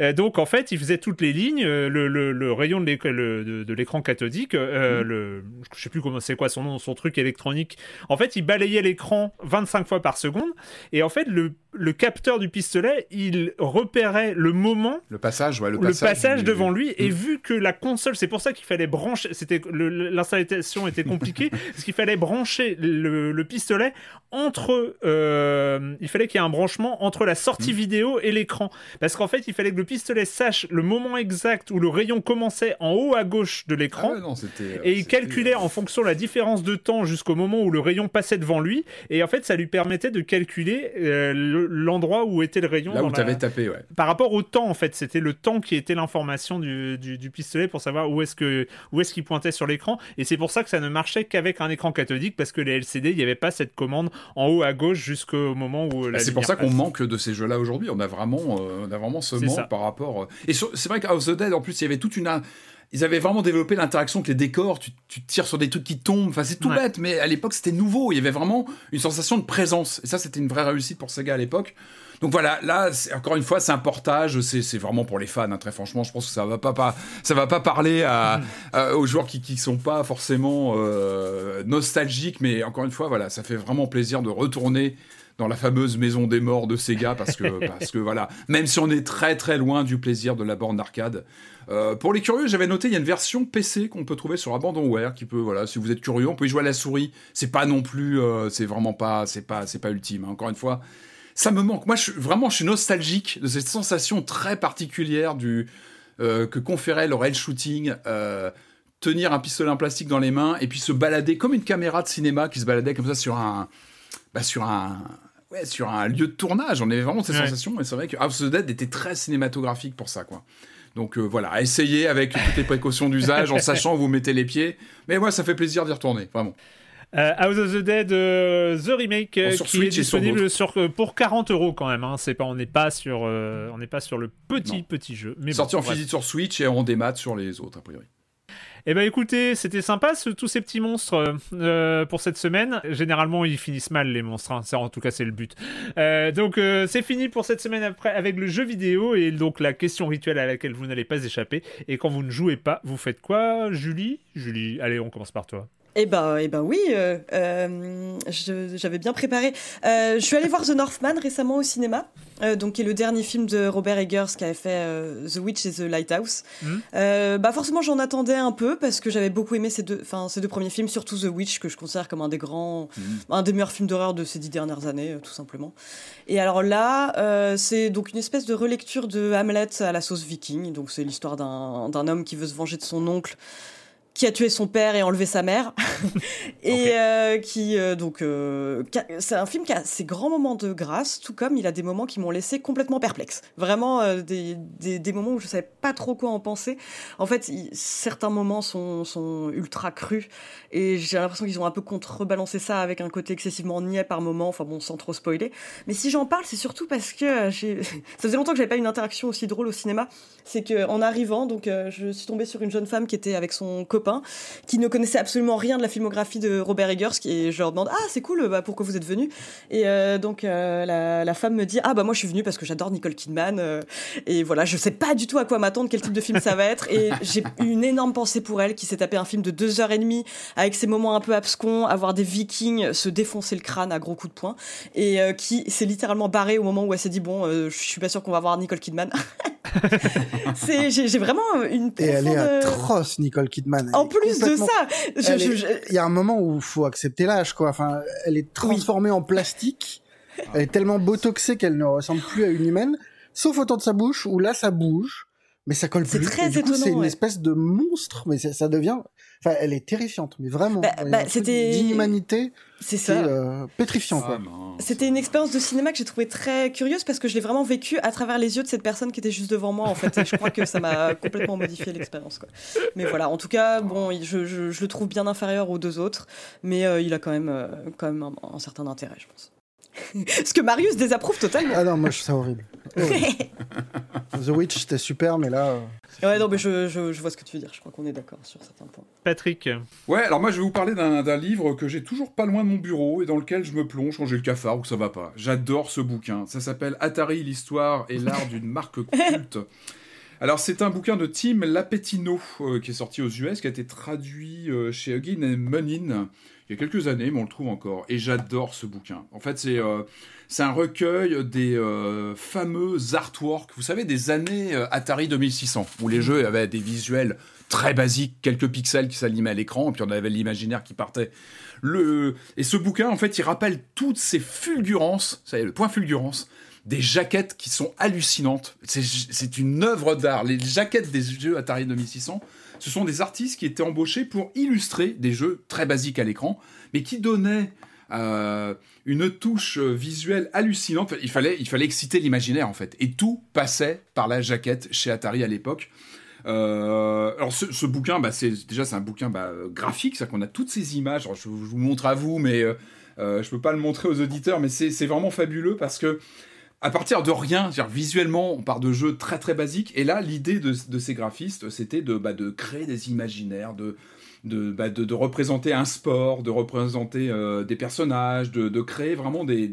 Euh, donc en fait, il faisait toutes les lignes, euh, le, rayon de l'écran cathodique, euh, mhm. le, je sais plus comment c'est quoi son nom, son truc électronique. En fait, il balayait l'écran 25 fois par seconde, et en fait, le, capteur du pistolet, il repérait le moment, le passage, le, passage, devant lui, et mhm. vu que la console, c'est pour ça qu'il fallait brancher, c'était l'installation était compliquée, *laughs* parce qu'il fallait brancher le, pistolet entre, il fallait qu'il y ait un branchement entre la sortie mhm. vidéo et l'écran, parce qu'en fait, il fallait que le pistolet sache le moment exact où le rayon commençait en haut à gauche de l'écran. Ah et il calculait en fonction de la différence de temps jusqu'au moment où le rayon passait devant lui. Et en fait, ça lui permettait de calculer euh, l'endroit où était le rayon. Là où tu avais tapé, ouais. Par rapport au temps, en fait, c'était le temps qui était l'information du, du, pistolet pour savoir où est-ce que où est-ce qu'il pointait sur l'écran. Et c'est pour ça que ça ne marchait qu'avec un écran cathodique parce que les LCD, il n'y avait pas cette commande en haut à gauche jusqu'au moment où. Bah, c'est pour ça qu'on manque de ces jeux-là aujourd'hui. On a vraiment, euh, on a vraiment ce manque par rapport. Euh, et c'est vrai qu'House of the Dead, en plus, il y avait toute une. Ils avaient vraiment développé l'interaction avec les décors. Tu, tires sur des trucs qui tombent. Enfin, c'est tout bête, mais à l'époque, c'était nouveau. Il y avait vraiment une sensation de présence. Et ça, c'était une vraie réussite pour Sega à l'époque. Donc voilà, là, encore une fois, c'est un portage, c'est vraiment pour les fans, hein, très franchement. Je pense que ça va pas, pas ça va pas parler à, aux joueurs qui, qui sont pas forcément euh, nostalgiques, mais encore une fois, voilà, ça fait vraiment plaisir de retourner dans la fameuse maison des morts de Sega parce que, *laughs* parce que voilà, même si on est très très loin du plaisir de la borne d'arcade. Euh, pour les curieux, j'avais noté, il y a une version PC qu'on peut trouver sur Abandonware qui peut, voilà, si vous êtes curieux, on peut y jouer à la souris. C'est pas non plus, euh, c'est vraiment pas, c'est pas, c'est pas ultime. Hein. Encore une fois, ça me manque. Moi, je, vraiment, je suis nostalgique de cette sensation très particulière du euh, que conférait le rail shooting. Euh, tenir un pistolet en plastique dans les mains et puis se balader comme une caméra de cinéma qui se baladait comme ça sur un, bah, sur un, ouais, sur un lieu de tournage. On avait vraiment cette sensation et c'est vrai que House of the Dead était très cinématographique pour ça, quoi. Donc euh, voilà, essayez avec toutes les précautions d'usage en *laughs* sachant où vous mettez les pieds. Mais moi, ça fait plaisir d'y retourner, vraiment. Euh, House of the Dead, euh, The Remake, qui est disponible sur, pour 40 euros quand même. Hein. C'est pas, on n'est pas sur, on pas sur le petit petit jeu. Mais sorti en physique sur Switch et en démat sur les autres a priori. Eh ben écoutez, c'était sympa tous ces petits monstres euh, pour cette semaine. Généralement, ils finissent mal les monstres. Hein. En tout cas, c'est le but. Euh, donc euh, c'est fini pour cette semaine après avec le jeu vidéo et donc la question rituelle à laquelle vous n'allez pas échapper. Et quand vous ne jouez pas, vous faites quoi, Julie? Julie, allez, on commence par toi. Eh ben, eh ben oui, euh, euh, j'avais bien préparé. Euh, je suis allée voir The Northman récemment au cinéma, donc qui est le dernier film de Robert Eggers qui avait fait The Witch et The Lighthouse. Hmm. bah forcément, j'en attendais un peu parce que j'avais beaucoup aimé ces deux, enfin ces deux premiers films, surtout The Witch que je considère comme un des grands, hmm. un des meilleurs films d'horreur de ces dix dernières années, tout simplement. Et alors là, c'est donc une espèce de relecture de Hamlet à la sauce viking. Donc c'est l'histoire d'un homme qui veut se venger de son oncle qui a tué son père et enlevé sa mère. *laughs* Et euh, qui euh, donc euh, c'est un film qui a ses grands moments de grâce tout comme il a des moments qui m'ont laissé complètement perplexe. Vraiment des, des, des, moments où je savais pas trop quoi en penser. En fait certains moments sont, sont ultra crus et j'ai l'impression qu'ils ont un peu contrebalancé ça avec un côté excessivement niais par moment enfin bon sans trop spoiler. Mais si j'en parle c'est surtout parce que j'ai *laughs* ça faisait longtemps que j'avais pas une interaction aussi drôle au cinéma. C'est que en arrivant donc je suis tombée sur une jeune femme qui était avec son copain qui ne connaissaient absolument rien de la filmographie de Robert Eggers, et je leur demande ah c'est cool, bah, pourquoi vous êtes venu Et euh, donc euh, la, femme me dit ah bah moi je suis venue parce que j'adore Nicole Kidman euh, et voilà je sais pas du tout à quoi m'attendre, quel type de film ça va être et *laughs* j'ai une énorme pensée pour elle qui s'est tapé un film de deux heures et demie avec ses moments un peu abscons, avoir des Vikings se défoncer le crâne à gros coups de poing et qui s'est littéralement barré au moment où elle s'est dit bon je suis pas sûre qu'on va voir Nicole Kidman. *laughs* j'ai vraiment une et elle est atroce Nicole Kidman en plus de ça, il y a un moment où il faut accepter l'âge, quoi. Enfin, elle est transformée en plastique. Elle est tellement botoxée qu'elle ne ressemble plus à une humaine, sauf autour de sa bouche où là ça bouge, mais ça colle plus. C'est très étonnant. C'est une espèce de monstre, mais ça devient Enfin, elle est terrifiante, mais vraiment. Bah, bah, c'était d'inhumanité. C'est ça. Euh, pétrifiant, quoi. Ah, c'était une expérience de cinéma que j'ai trouvé très curieuse parce que je l'ai vraiment vécu à travers les yeux de cette personne qui était juste devant moi, en fait. Et je crois que ça m'a *laughs* complètement modifié l'expérience, quoi. Mais voilà, en tout cas, bon, je, je, le trouve bien inférieur aux deux autres, mais euh, il a quand même, euh, quand même un, un certain intérêt, je pense. *laughs* Ce que Marius désapprouve totalement. Ah non, moi je trouve ça horrible. *laughs* The Witch, c'était super, mais là. Euh, ouais, non, mais je, je, vois ce que tu veux dire. Je crois qu'on est d'accord sur certains points. Patrick. Ouais, alors moi je vais vous parler d'un livre que j'ai toujours pas loin de mon bureau et dans lequel je me plonge quand j'ai le cafard ou que ça va pas. J'adore ce bouquin. Ça s'appelle Atari, l'histoire et l'art *laughs* d'une marque culte. Alors c'est un bouquin de Tim Lapetino euh, qui est sorti aux US, qui a été traduit euh, chez Huggin et Munin il y a quelques années, mais on le trouve encore. Et j'adore ce bouquin. En fait, c'est euh, un recueil des euh, fameux artworks, vous savez, des années euh, Atari 2600, où les jeux avaient des visuels très basiques, quelques pixels qui s'allumaient à l'écran, et puis on avait l'imaginaire qui partait. Le... Et ce bouquin, en fait, il rappelle toutes ces fulgurances, ça y est, le point fulgurance, des jaquettes qui sont hallucinantes. C'est une œuvre d'art. Les jaquettes des jeux Atari 2600, ce sont des artistes qui étaient embauchés pour illustrer des jeux très basiques à l'écran, mais qui donnaient euh, une touche visuelle hallucinante. Il fallait, il fallait exciter l'imaginaire en fait, et tout passait par la jaquette chez Atari à l'époque. Euh, alors ce, bouquin, bah, c'est déjà c'est un bouquin bah, graphique, c'est qu'on a toutes ces images. je, vous montre à vous, mais euh, euh, je peux pas le montrer aux auditeurs, mais c'est vraiment fabuleux parce que à partir de rien, visuellement, on part de jeux très très basiques. Et là, l'idée de, ces graphistes, c'était de, bah, créer des imaginaires, bah, de, représenter un sport, de représenter euh, des personnages, de, créer vraiment des,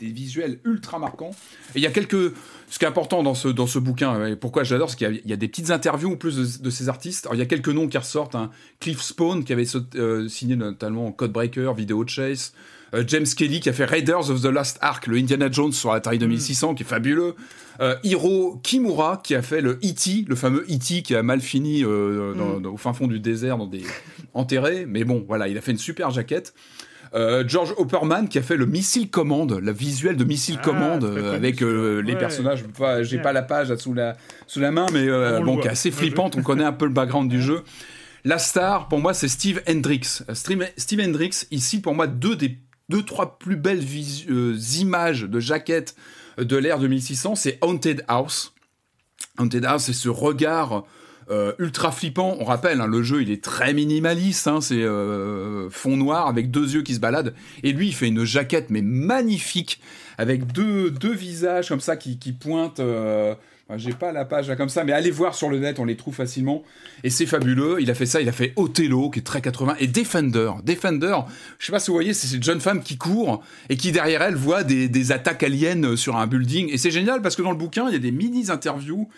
visuels ultra marquants. Et il y a quelques... Ce qui est important dans ce, bouquin, et pourquoi j'adore, c'est qu'il y, a des petites interviews en plus de, ces artistes. Alors, il y a quelques noms qui ressortent. Hein. Cliff Spawn, qui avait euh, signé notamment Codebreaker, Video Chase, James Kelly qui a fait Raiders of the Lost Ark, le Indiana Jones sur Atari 2600, mm. qui est fabuleux. Euh, Hiro Kimura qui a fait le E.T., le fameux E.T. qui a mal fini euh, mm. au fin fond du désert, dans des *laughs* enterrés. Mais bon, voilà, il a fait une super jaquette. George Opperman qui a fait le Missile Commande, la visuelle de Missile ah, Commande avec les personnages. J'ai pas la page sous la, sous la main, mais bon, qui est assez flippante. On connaît un peu le background du jeu. La star, pour moi, c'est Steve Hendricks. Steve Hendricks, ici, pour moi, deux des deux, trois plus belles images de jaquettes de l'ère 2600, c'est Haunted House. Haunted House, c'est ce regard euh, ultra flippant. On rappelle, hein, le jeu, il est très minimaliste. Hein, c'est euh, fond noir avec deux yeux qui se baladent. Et lui, il fait une jaquette, mais magnifique, avec deux, deux visages comme ça qui, pointent. Euh, j'ai pas la page là comme ça, mais allez voir sur le net, on les trouve facilement. Et c'est fabuleux. Il a fait ça, il a fait Othello, qui est très 80, et Defender. Defender, je sais pas si vous voyez, c'est cette jeune femme qui court et qui derrière elle voit des, des attaques aliens sur un building. Et c'est génial parce que dans le bouquin, il y a des mini-interviews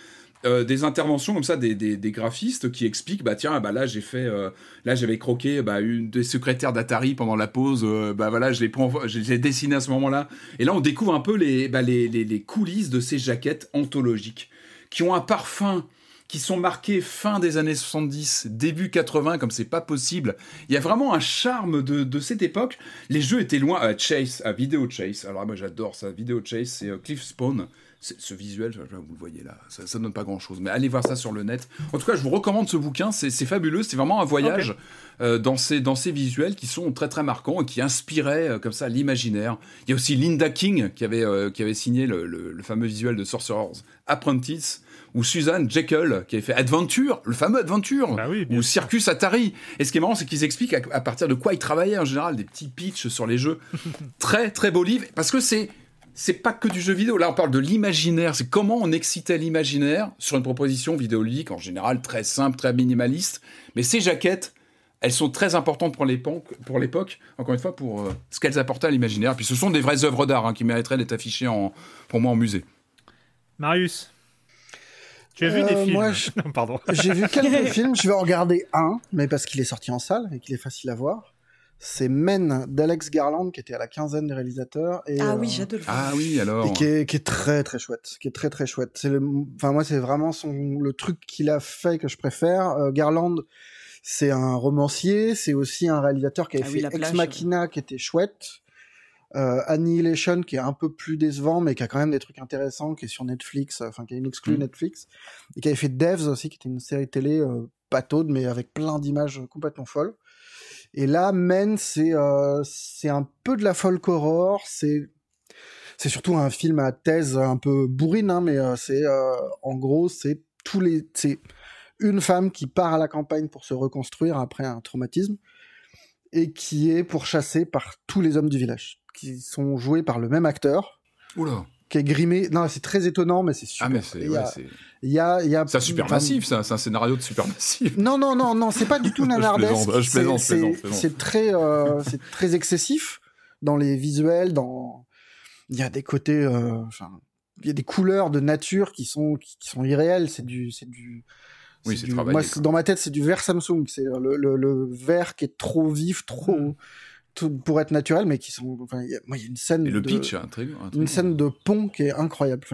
euh, des interventions comme ça des, des, graphistes qui expliquent bah tiens bah là j'ai fait euh, là j'avais croqué bah, une des secrétaires d'Atari pendant la pause euh, bah voilà je l'ai dessiné à ce moment-là et là on découvre un peu les, bah, les, les, les, coulisses de ces jaquettes anthologiques qui ont un parfum qui sont marqués fin des années 70, début 80, comme c'est pas possible. Il y a vraiment un charme de, de cette époque. Les jeux étaient loin à Chase, à Video Chase. Alors moi j'adore ça, Video Chase, c'est Cliff Spawn ce visuel, vous le voyez là, ça, ne donne pas grand chose, mais allez voir ça sur le net. En tout cas, je vous recommande ce bouquin, c'est fabuleux, c'est vraiment un voyage euh, dans, ces, dans ces visuels qui sont très très marquants et qui inspiraient euh, comme ça l'imaginaire. Il y a aussi Linda King qui avait, euh, qui avait signé le, le, fameux visuel de Sorcerer's Apprentice, ou Suzanne Jekyll qui avait fait Adventure, le fameux Adventure, bah ou Circus Atari. Et ce qui est marrant, c'est qu'ils expliquent à, à, partir de quoi ils travaillaient en général, des petits pitchs sur les jeux. *laughs* très très beau livre, parce que c'est c'est pas que du jeu vidéo. Là, on parle de l'imaginaire. C'est comment on excitait l'imaginaire sur une proposition vidéoludique, en général très simple, très minimaliste. Mais ces jaquettes, elles sont très importantes pour l'époque, encore une fois, pour euh, ce qu'elles apportaient à l'imaginaire. Puis ce sont des vraies œuvres d'art hein, qui mériteraient d'être affichées en, pour moi en musée. Marius tu as vu des euh, films? Moi, *laughs* pardon. J'ai vu quelques *laughs* films. Je vais en regarder un, mais parce qu'il est sorti en salle et qu'il est facile à voir c'est Men d'Alex Garland qui était à la quinzaine des réalisateurs et ah oui euh, j'adore. Ah oui alors. et qui est, qui est, très très chouette qui est très très chouette. C'est le enfin moi c'est vraiment son le truc qu'il a fait que je préfère. Euh, Garland c'est un romancier c'est aussi un réalisateur qui a ah fait Ex Machina qui était chouette. Euh, Annihilation qui est un peu plus décevant mais qui a quand même des trucs intéressants qui est sur Netflix enfin qui est une exclue mm. Netflix. Et qui avait fait Devs aussi qui était une série télé euh, mais avec plein d'images complètement folles et là, Men, c'est euh, c'est un peu de la folk horror. C'est c'est surtout un film à thèse un peu bourrine, hein, mais euh, c'est euh, en gros c'est tous les c'est une femme qui part à la campagne pour se reconstruire après un traumatisme et qui est pourchassée par tous les hommes du village, qui sont joués par le même acteur. Oula qui est grimé. Non, c'est très étonnant, mais c'est super. Ah, mais c'est. Il y a, il y a. C'est un supermassif, ça. C'est un scénario de supermassif. Non, non, non, non, c'est pas du tout nanardesque. C'est très, euh, c'est très excessif dans les visuels, dans. Il y a des côtés, euh, il y a des couleurs de nature qui sont, qui, sont irréelles. C'est du, c'est du. Oui, c'est Moi, dans ma tête, c'est du vert Samsung. C'est le, le, le, vert qui est trop vif, trop. Mm pour être naturel, mais qui sont. Enfin, y a, moi, il y a une scène. Et le de, pitch, un très, une scène de pont qui est incroyable,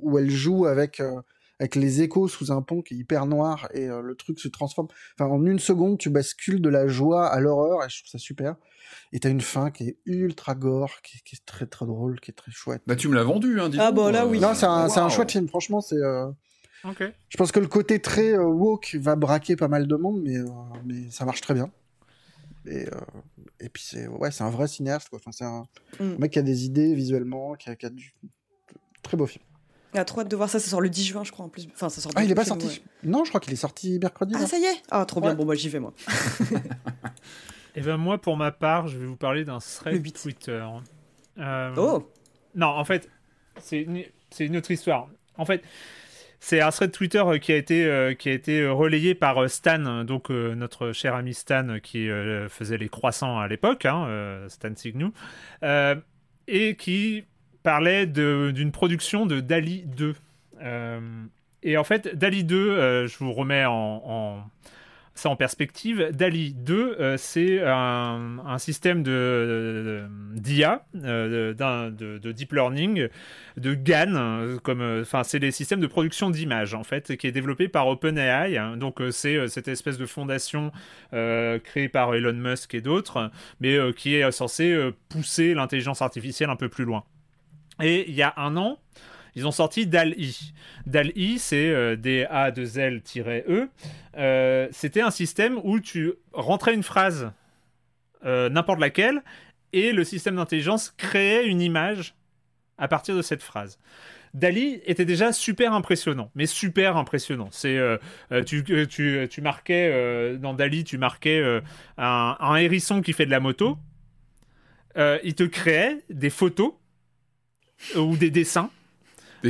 où elle joue avec euh, avec les échos sous un pont qui est hyper noir et euh, le truc se transforme. Enfin, en une seconde, tu bascules de la joie à l'horreur et je trouve ça super. Et t'as une fin qui est ultra gore, qui, qui, est très très drôle, qui est très chouette. Bah, tu me l'as vendu, hein, dis Ah, bah là, oui. Non, c'est un, un chouette film, franchement, c'est. Euh... Je pense que le côté très euh, woke va braquer pas mal de monde, mais, mais ça marche très bien. Et, euh, et puis c'est ouais, c'est un vrai cinéaste quoi. Enfin, c'est un, mm. mec qui a des idées visuellement, qui a, qui a du très beau film. Il a trop hâte de voir ça, ça sort le 10 juin, je crois, en plus. Enfin, ça sort ah, il est pas sorti Non, je crois qu'il est sorti mercredi. Ah, ça y est Ah, trop bien, bon, moi j'y vais, moi. et *laughs* eh ben moi, pour ma part, je vais vous parler d'un thread Twitter. Euh... Oh Non, en fait, c'est une... une autre histoire. En fait, c'est un thread Twitter euh, qui a été, euh, euh, relayé par Stan, donc notre cher ami Stan qui faisait les croissants à l'époque, hein, Stan Signou, et qui parlait d'une production de Dali 2. et en fait, Dali 2, je vous remets en, ça en perspective, DALI 2, c'est un, système de d'IA, de, de, deep learning, de GAN, comme, enfin, c'est les systèmes de production d'images en fait, qui est développé par OpenAI. Hein. donc c'est cette espèce de fondation créée par Elon Musk et d'autres, mais qui est censée pousser l'intelligence artificielle un peu plus loin. Et il y a un an, ils ont sorti DAL-I. DAL-I, c'est euh, D-A-2-L-E. Euh, c'était un système où tu rentrais une phrase, euh, n'importe laquelle, et le système d'intelligence créait une image à partir de cette phrase. Dali était déjà super impressionnant, mais super impressionnant. C'est tu, tu, tu, marquais dans Dali, tu marquais un, un, hérisson qui fait de la moto. il te créait des photos ou des dessins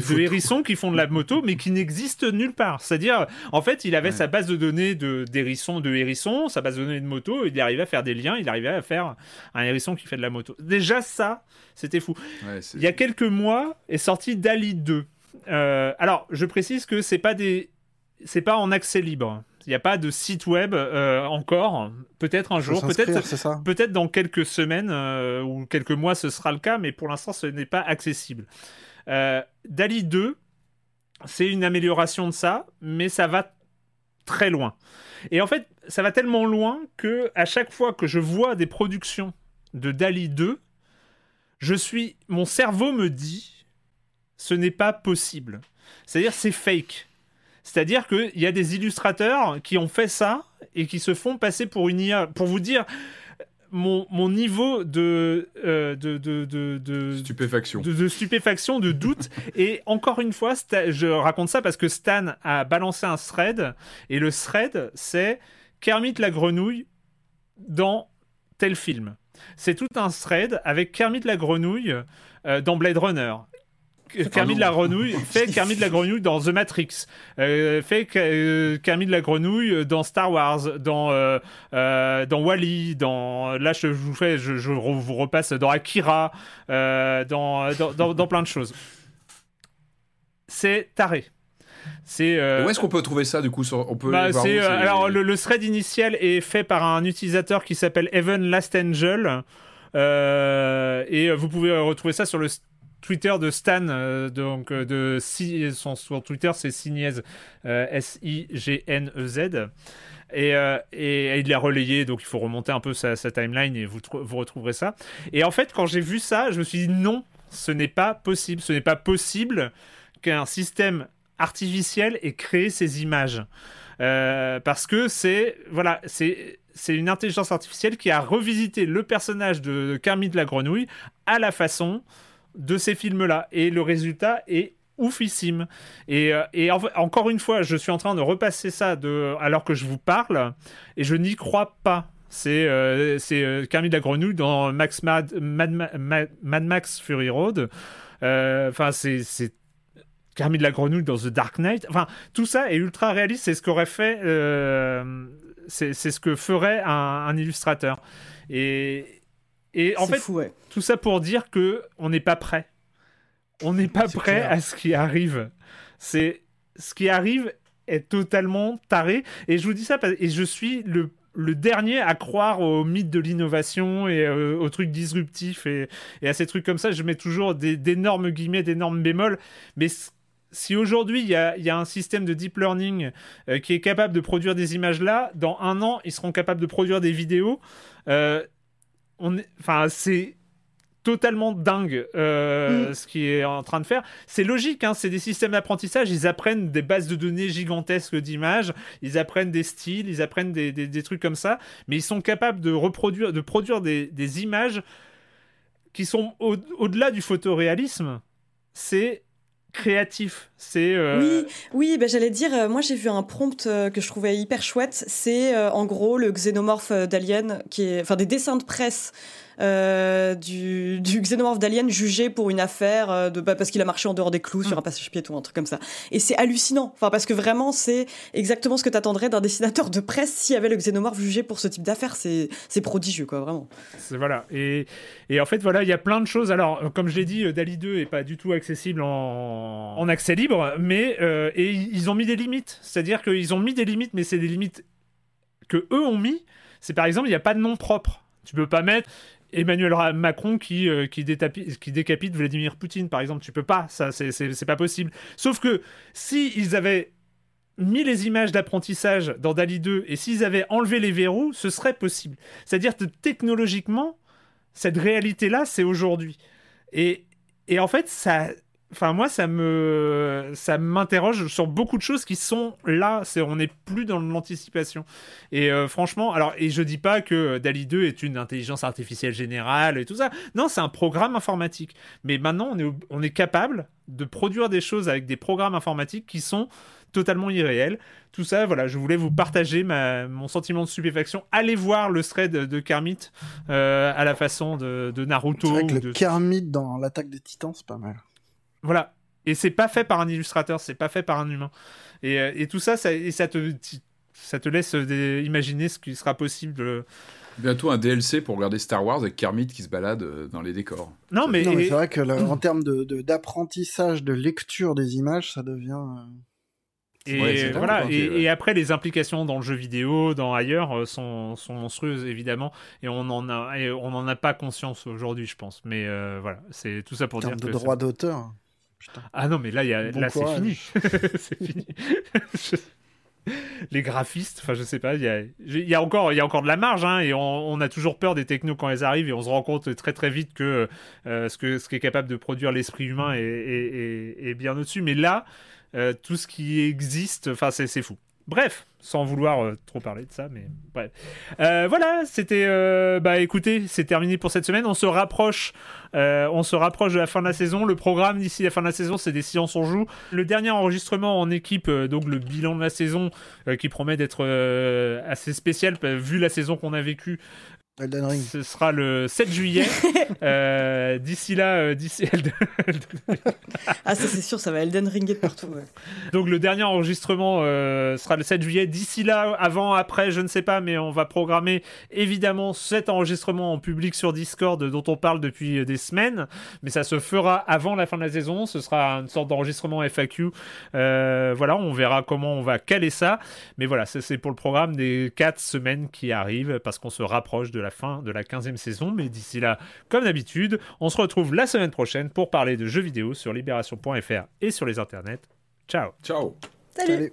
de hérissons qui font de la moto, mais qui n'existent nulle part. C'est-à-dire, en fait, il avait sa base de données de d'hérissons, de hérissons, sa base de données de moto, il arrivait à faire des liens, il arrivait à faire un hérisson qui fait de la moto. Déjà ça, c'était fou. il y a quelques mois est sorti Dali 2. Euh, alors, je précise que c'est pas des, c'est pas en accès libre. Il n'y a pas de site web euh, encore. Peut-être un jour, peut-être, peut-être dans quelques semaines euh, ou quelques mois, ce sera le cas, mais pour l'instant, ce n'est pas accessible. Euh, Dali 2, c'est une amélioration de ça, mais ça va très loin. Et en fait, ça va tellement loin que à chaque fois que je vois des productions de Dali 2, je suis, mon cerveau me dit, ce n'est pas possible. C'est-à-dire, c'est fake. C'est-à-dire qu'il y a des illustrateurs qui ont fait ça et qui se font passer pour une IA. Pour vous dire, mon, niveau de, euh, de, de, de, stupéfaction, de, stupéfaction, de doute. *laughs* et encore une fois, je raconte ça parce que Stan a balancé un thread et le thread, c'est Kermit la grenouille dans tel film. C'est tout un thread avec Kermit la grenouille euh, dans Blade Runner. Kermit de la grenouille fait Kermit de la grenouille dans The Matrix, euh, fait euh, Kermit de la grenouille dans Star Wars, dans euh, dans Wally, dans là je, vous fais, je, vous repasse dans Akira, dans, dans, dans plein de choses. C'est taré. C'est où est-ce qu'on peut trouver ça du coup on peut bah, alors le, le, thread initial est fait par un utilisateur qui s'appelle Evan Last Angel et vous pouvez retrouver ça sur le Twitter de Stan, euh, donc euh, de son, Twitter c'est Signez, euh, S-I-G-N-E-Z. Et, il l'a relayé, donc il faut remonter un peu sa, timeline et vous, retrouverez ça. Et en fait, quand j'ai vu ça, je me suis dit non, ce n'est pas possible. Ce n'est pas possible qu'un système artificiel ait créé ces images. parce que c'est voilà, c'est c'est une intelligence artificielle qui a revisité le personnage de Kermit la grenouille à la façon de ces films-là. Et le résultat est oufissime. Et, euh, encore une fois, je suis en train de repasser ça de, alors que je vous parle, et je n'y crois pas. C'est euh, euh Camille la Grenouille dans Max Mad, Mad, Max Fury Road. Euh, enfin, c'est Camille la Grenouille dans The Dark Knight. Enfin, tout ça est ultra réaliste. C'est ce qu'aurait fait. ce que ferait un, un illustrateur. Et, et en fait, tout ça pour dire que on n'est pas prêt. On n'est pas prêt à ce qui arrive. C'est ce qui arrive est totalement taré. Et je vous dis ça parce... et je suis le, le dernier à croire au mythe de l'innovation et euh, aux trucs disruptifs et, et, à ces trucs comme ça. Je mets toujours d'énormes guillemets, d'énormes bémols. Mais si aujourd'hui il y a, y a, un système de deep learning euh, qui est capable de produire des images là, dans un an ils seront capables de produire des vidéos. Euh, enfin, c'est totalement dingue euh, mm. ce qui est en train de faire. C'est logique, hein, c'est des systèmes d'apprentissage, ils apprennent des bases de données gigantesques d'images, ils apprennent des styles, ils apprennent des, des, trucs comme ça, mais ils sont capables de reproduire, de produire des, des images qui sont au-delà du photoréalisme. C'est créatif. C'est euh, oui, oui, ben j'allais dire. Euh, moi, j'ai vu un prompt euh, que je trouvais hyper chouette. C'est en gros le xénomorphe d'Alien, qui est, enfin, des dessins de presse euh, du, du xénomorphe d'Alien jugé pour une affaire euh, de bah, parce qu'il a marché en dehors des clous sur un passage piéton, un truc comme ça. Et c'est hallucinant. Enfin, parce que vraiment, c'est exactement ce que t'attendrais d'un dessinateur de presse s'il y avait le xénomorphe jugé pour ce type d'affaire. C'est, c'est prodigieux, quoi, vraiment. Voilà. Et, et en fait, voilà, il y a plein de choses. Alors, comme je l'ai dit, Dali 2 est pas du tout accessible en, en accès libre, mais euh, et ils ont mis des limites. C'est-à-dire qu'ils ont mis des limites, mais c'est des limites que eux ont mis, c'est par exemple, il n'y a pas de nom propre. Tu peux pas mettre Emmanuel Macron qui, euh, qui, décapite Vladimir Poutine, par exemple. Tu peux pas, ça, c'est pas possible. Sauf que si ils avaient mis les images d'apprentissage dans Dali 2 et s'ils avaient enlevé les verrous, ce serait possible. C'est-à-dire que technologiquement, cette réalité-là, c'est aujourd'hui. Et, et en fait, ça, enfin moi ça me ça m'interroge sur beaucoup de choses qui sont là c'est on n'est plus dans l'anticipation et euh, franchement alors et je dis pas que Dali 2 est une intelligence artificielle générale et tout ça non c'est un programme informatique mais maintenant on est on est capable de produire des choses avec des programmes informatiques qui sont totalement irréels tout ça, voilà, je voulais vous partager mon sentiment de stupéfaction. Allez voir le thread de Kermit euh, à la façon de, Naruto. C'est vrai que le Kermit dans l'attaque des titans, c'est pas mal. Voilà. Et c'est pas fait par un illustrateur, c'est pas fait par un humain. Et, euh, tout ça, ça, et ça te, ça te laisse euh, imaginer ce qui sera possible. Bientôt un DLC pour regarder Star Wars avec Kermit qui se balade euh, dans les décors. Non, mais, c'est vrai que *clears throat* en termes d'apprentissage, de, de, lecture des images, ça devient. Et voilà. Et, après, les implications dans le jeu vidéo, dans ailleurs, sont, sont monstrueuses évidemment, et on en a, on en a pas conscience aujourd'hui, je pense. Mais voilà, c'est tout ça pour en dire. de droit d'auteur. Ah non, mais là, y a, là c'est fini. *laughs* c'est fini. *laughs* Les graphistes, enfin je sais pas, il y a, y a, encore, il y a encore de la marge, hein, et on, a toujours peur des technos quand elles arrivent, et on se rend compte très très vite que euh, ce que ce qui est capable de produire l'esprit humain est, est, bien au-dessus. Mais là, euh, tout ce qui existe, enfin c'est fou. Bref, sans vouloir euh, trop parler de ça, mais bref. Euh, voilà, c'était. Euh, bah écoutez, c'est terminé pour cette semaine. On se rapproche, on se rapproche de la fin de la saison. Le programme d'ici la fin de la saison, c'est des silences on joue. Le dernier enregistrement en équipe, donc le bilan de la saison, qui promet d'être assez spécial vu la saison qu'on a vécue. Elden Ring. Ce sera le 7 juillet. *laughs* euh, d'ici là, euh, d'ici Elden... ah ça c'est sûr, ça va Elden Ring partout. Donc le dernier enregistrement euh, sera le 7 juillet. D'ici là, avant, après, je ne sais pas, mais on va programmer évidemment cet enregistrement en public sur Discord dont on parle depuis des semaines. Mais ça se fera avant la fin de la saison. Ce sera une sorte d'enregistrement FAQ. Euh, voilà, on verra comment on va caler ça. Mais voilà, c'est pour le programme des 4 semaines qui arrivent parce qu'on se rapproche de la fin de la 15e saison. Mais d'ici là, comme d'habitude, on se retrouve la semaine prochaine pour parler de jeux vidéo sur libération.fr et sur les internets. Ciao. Ciao. Salut.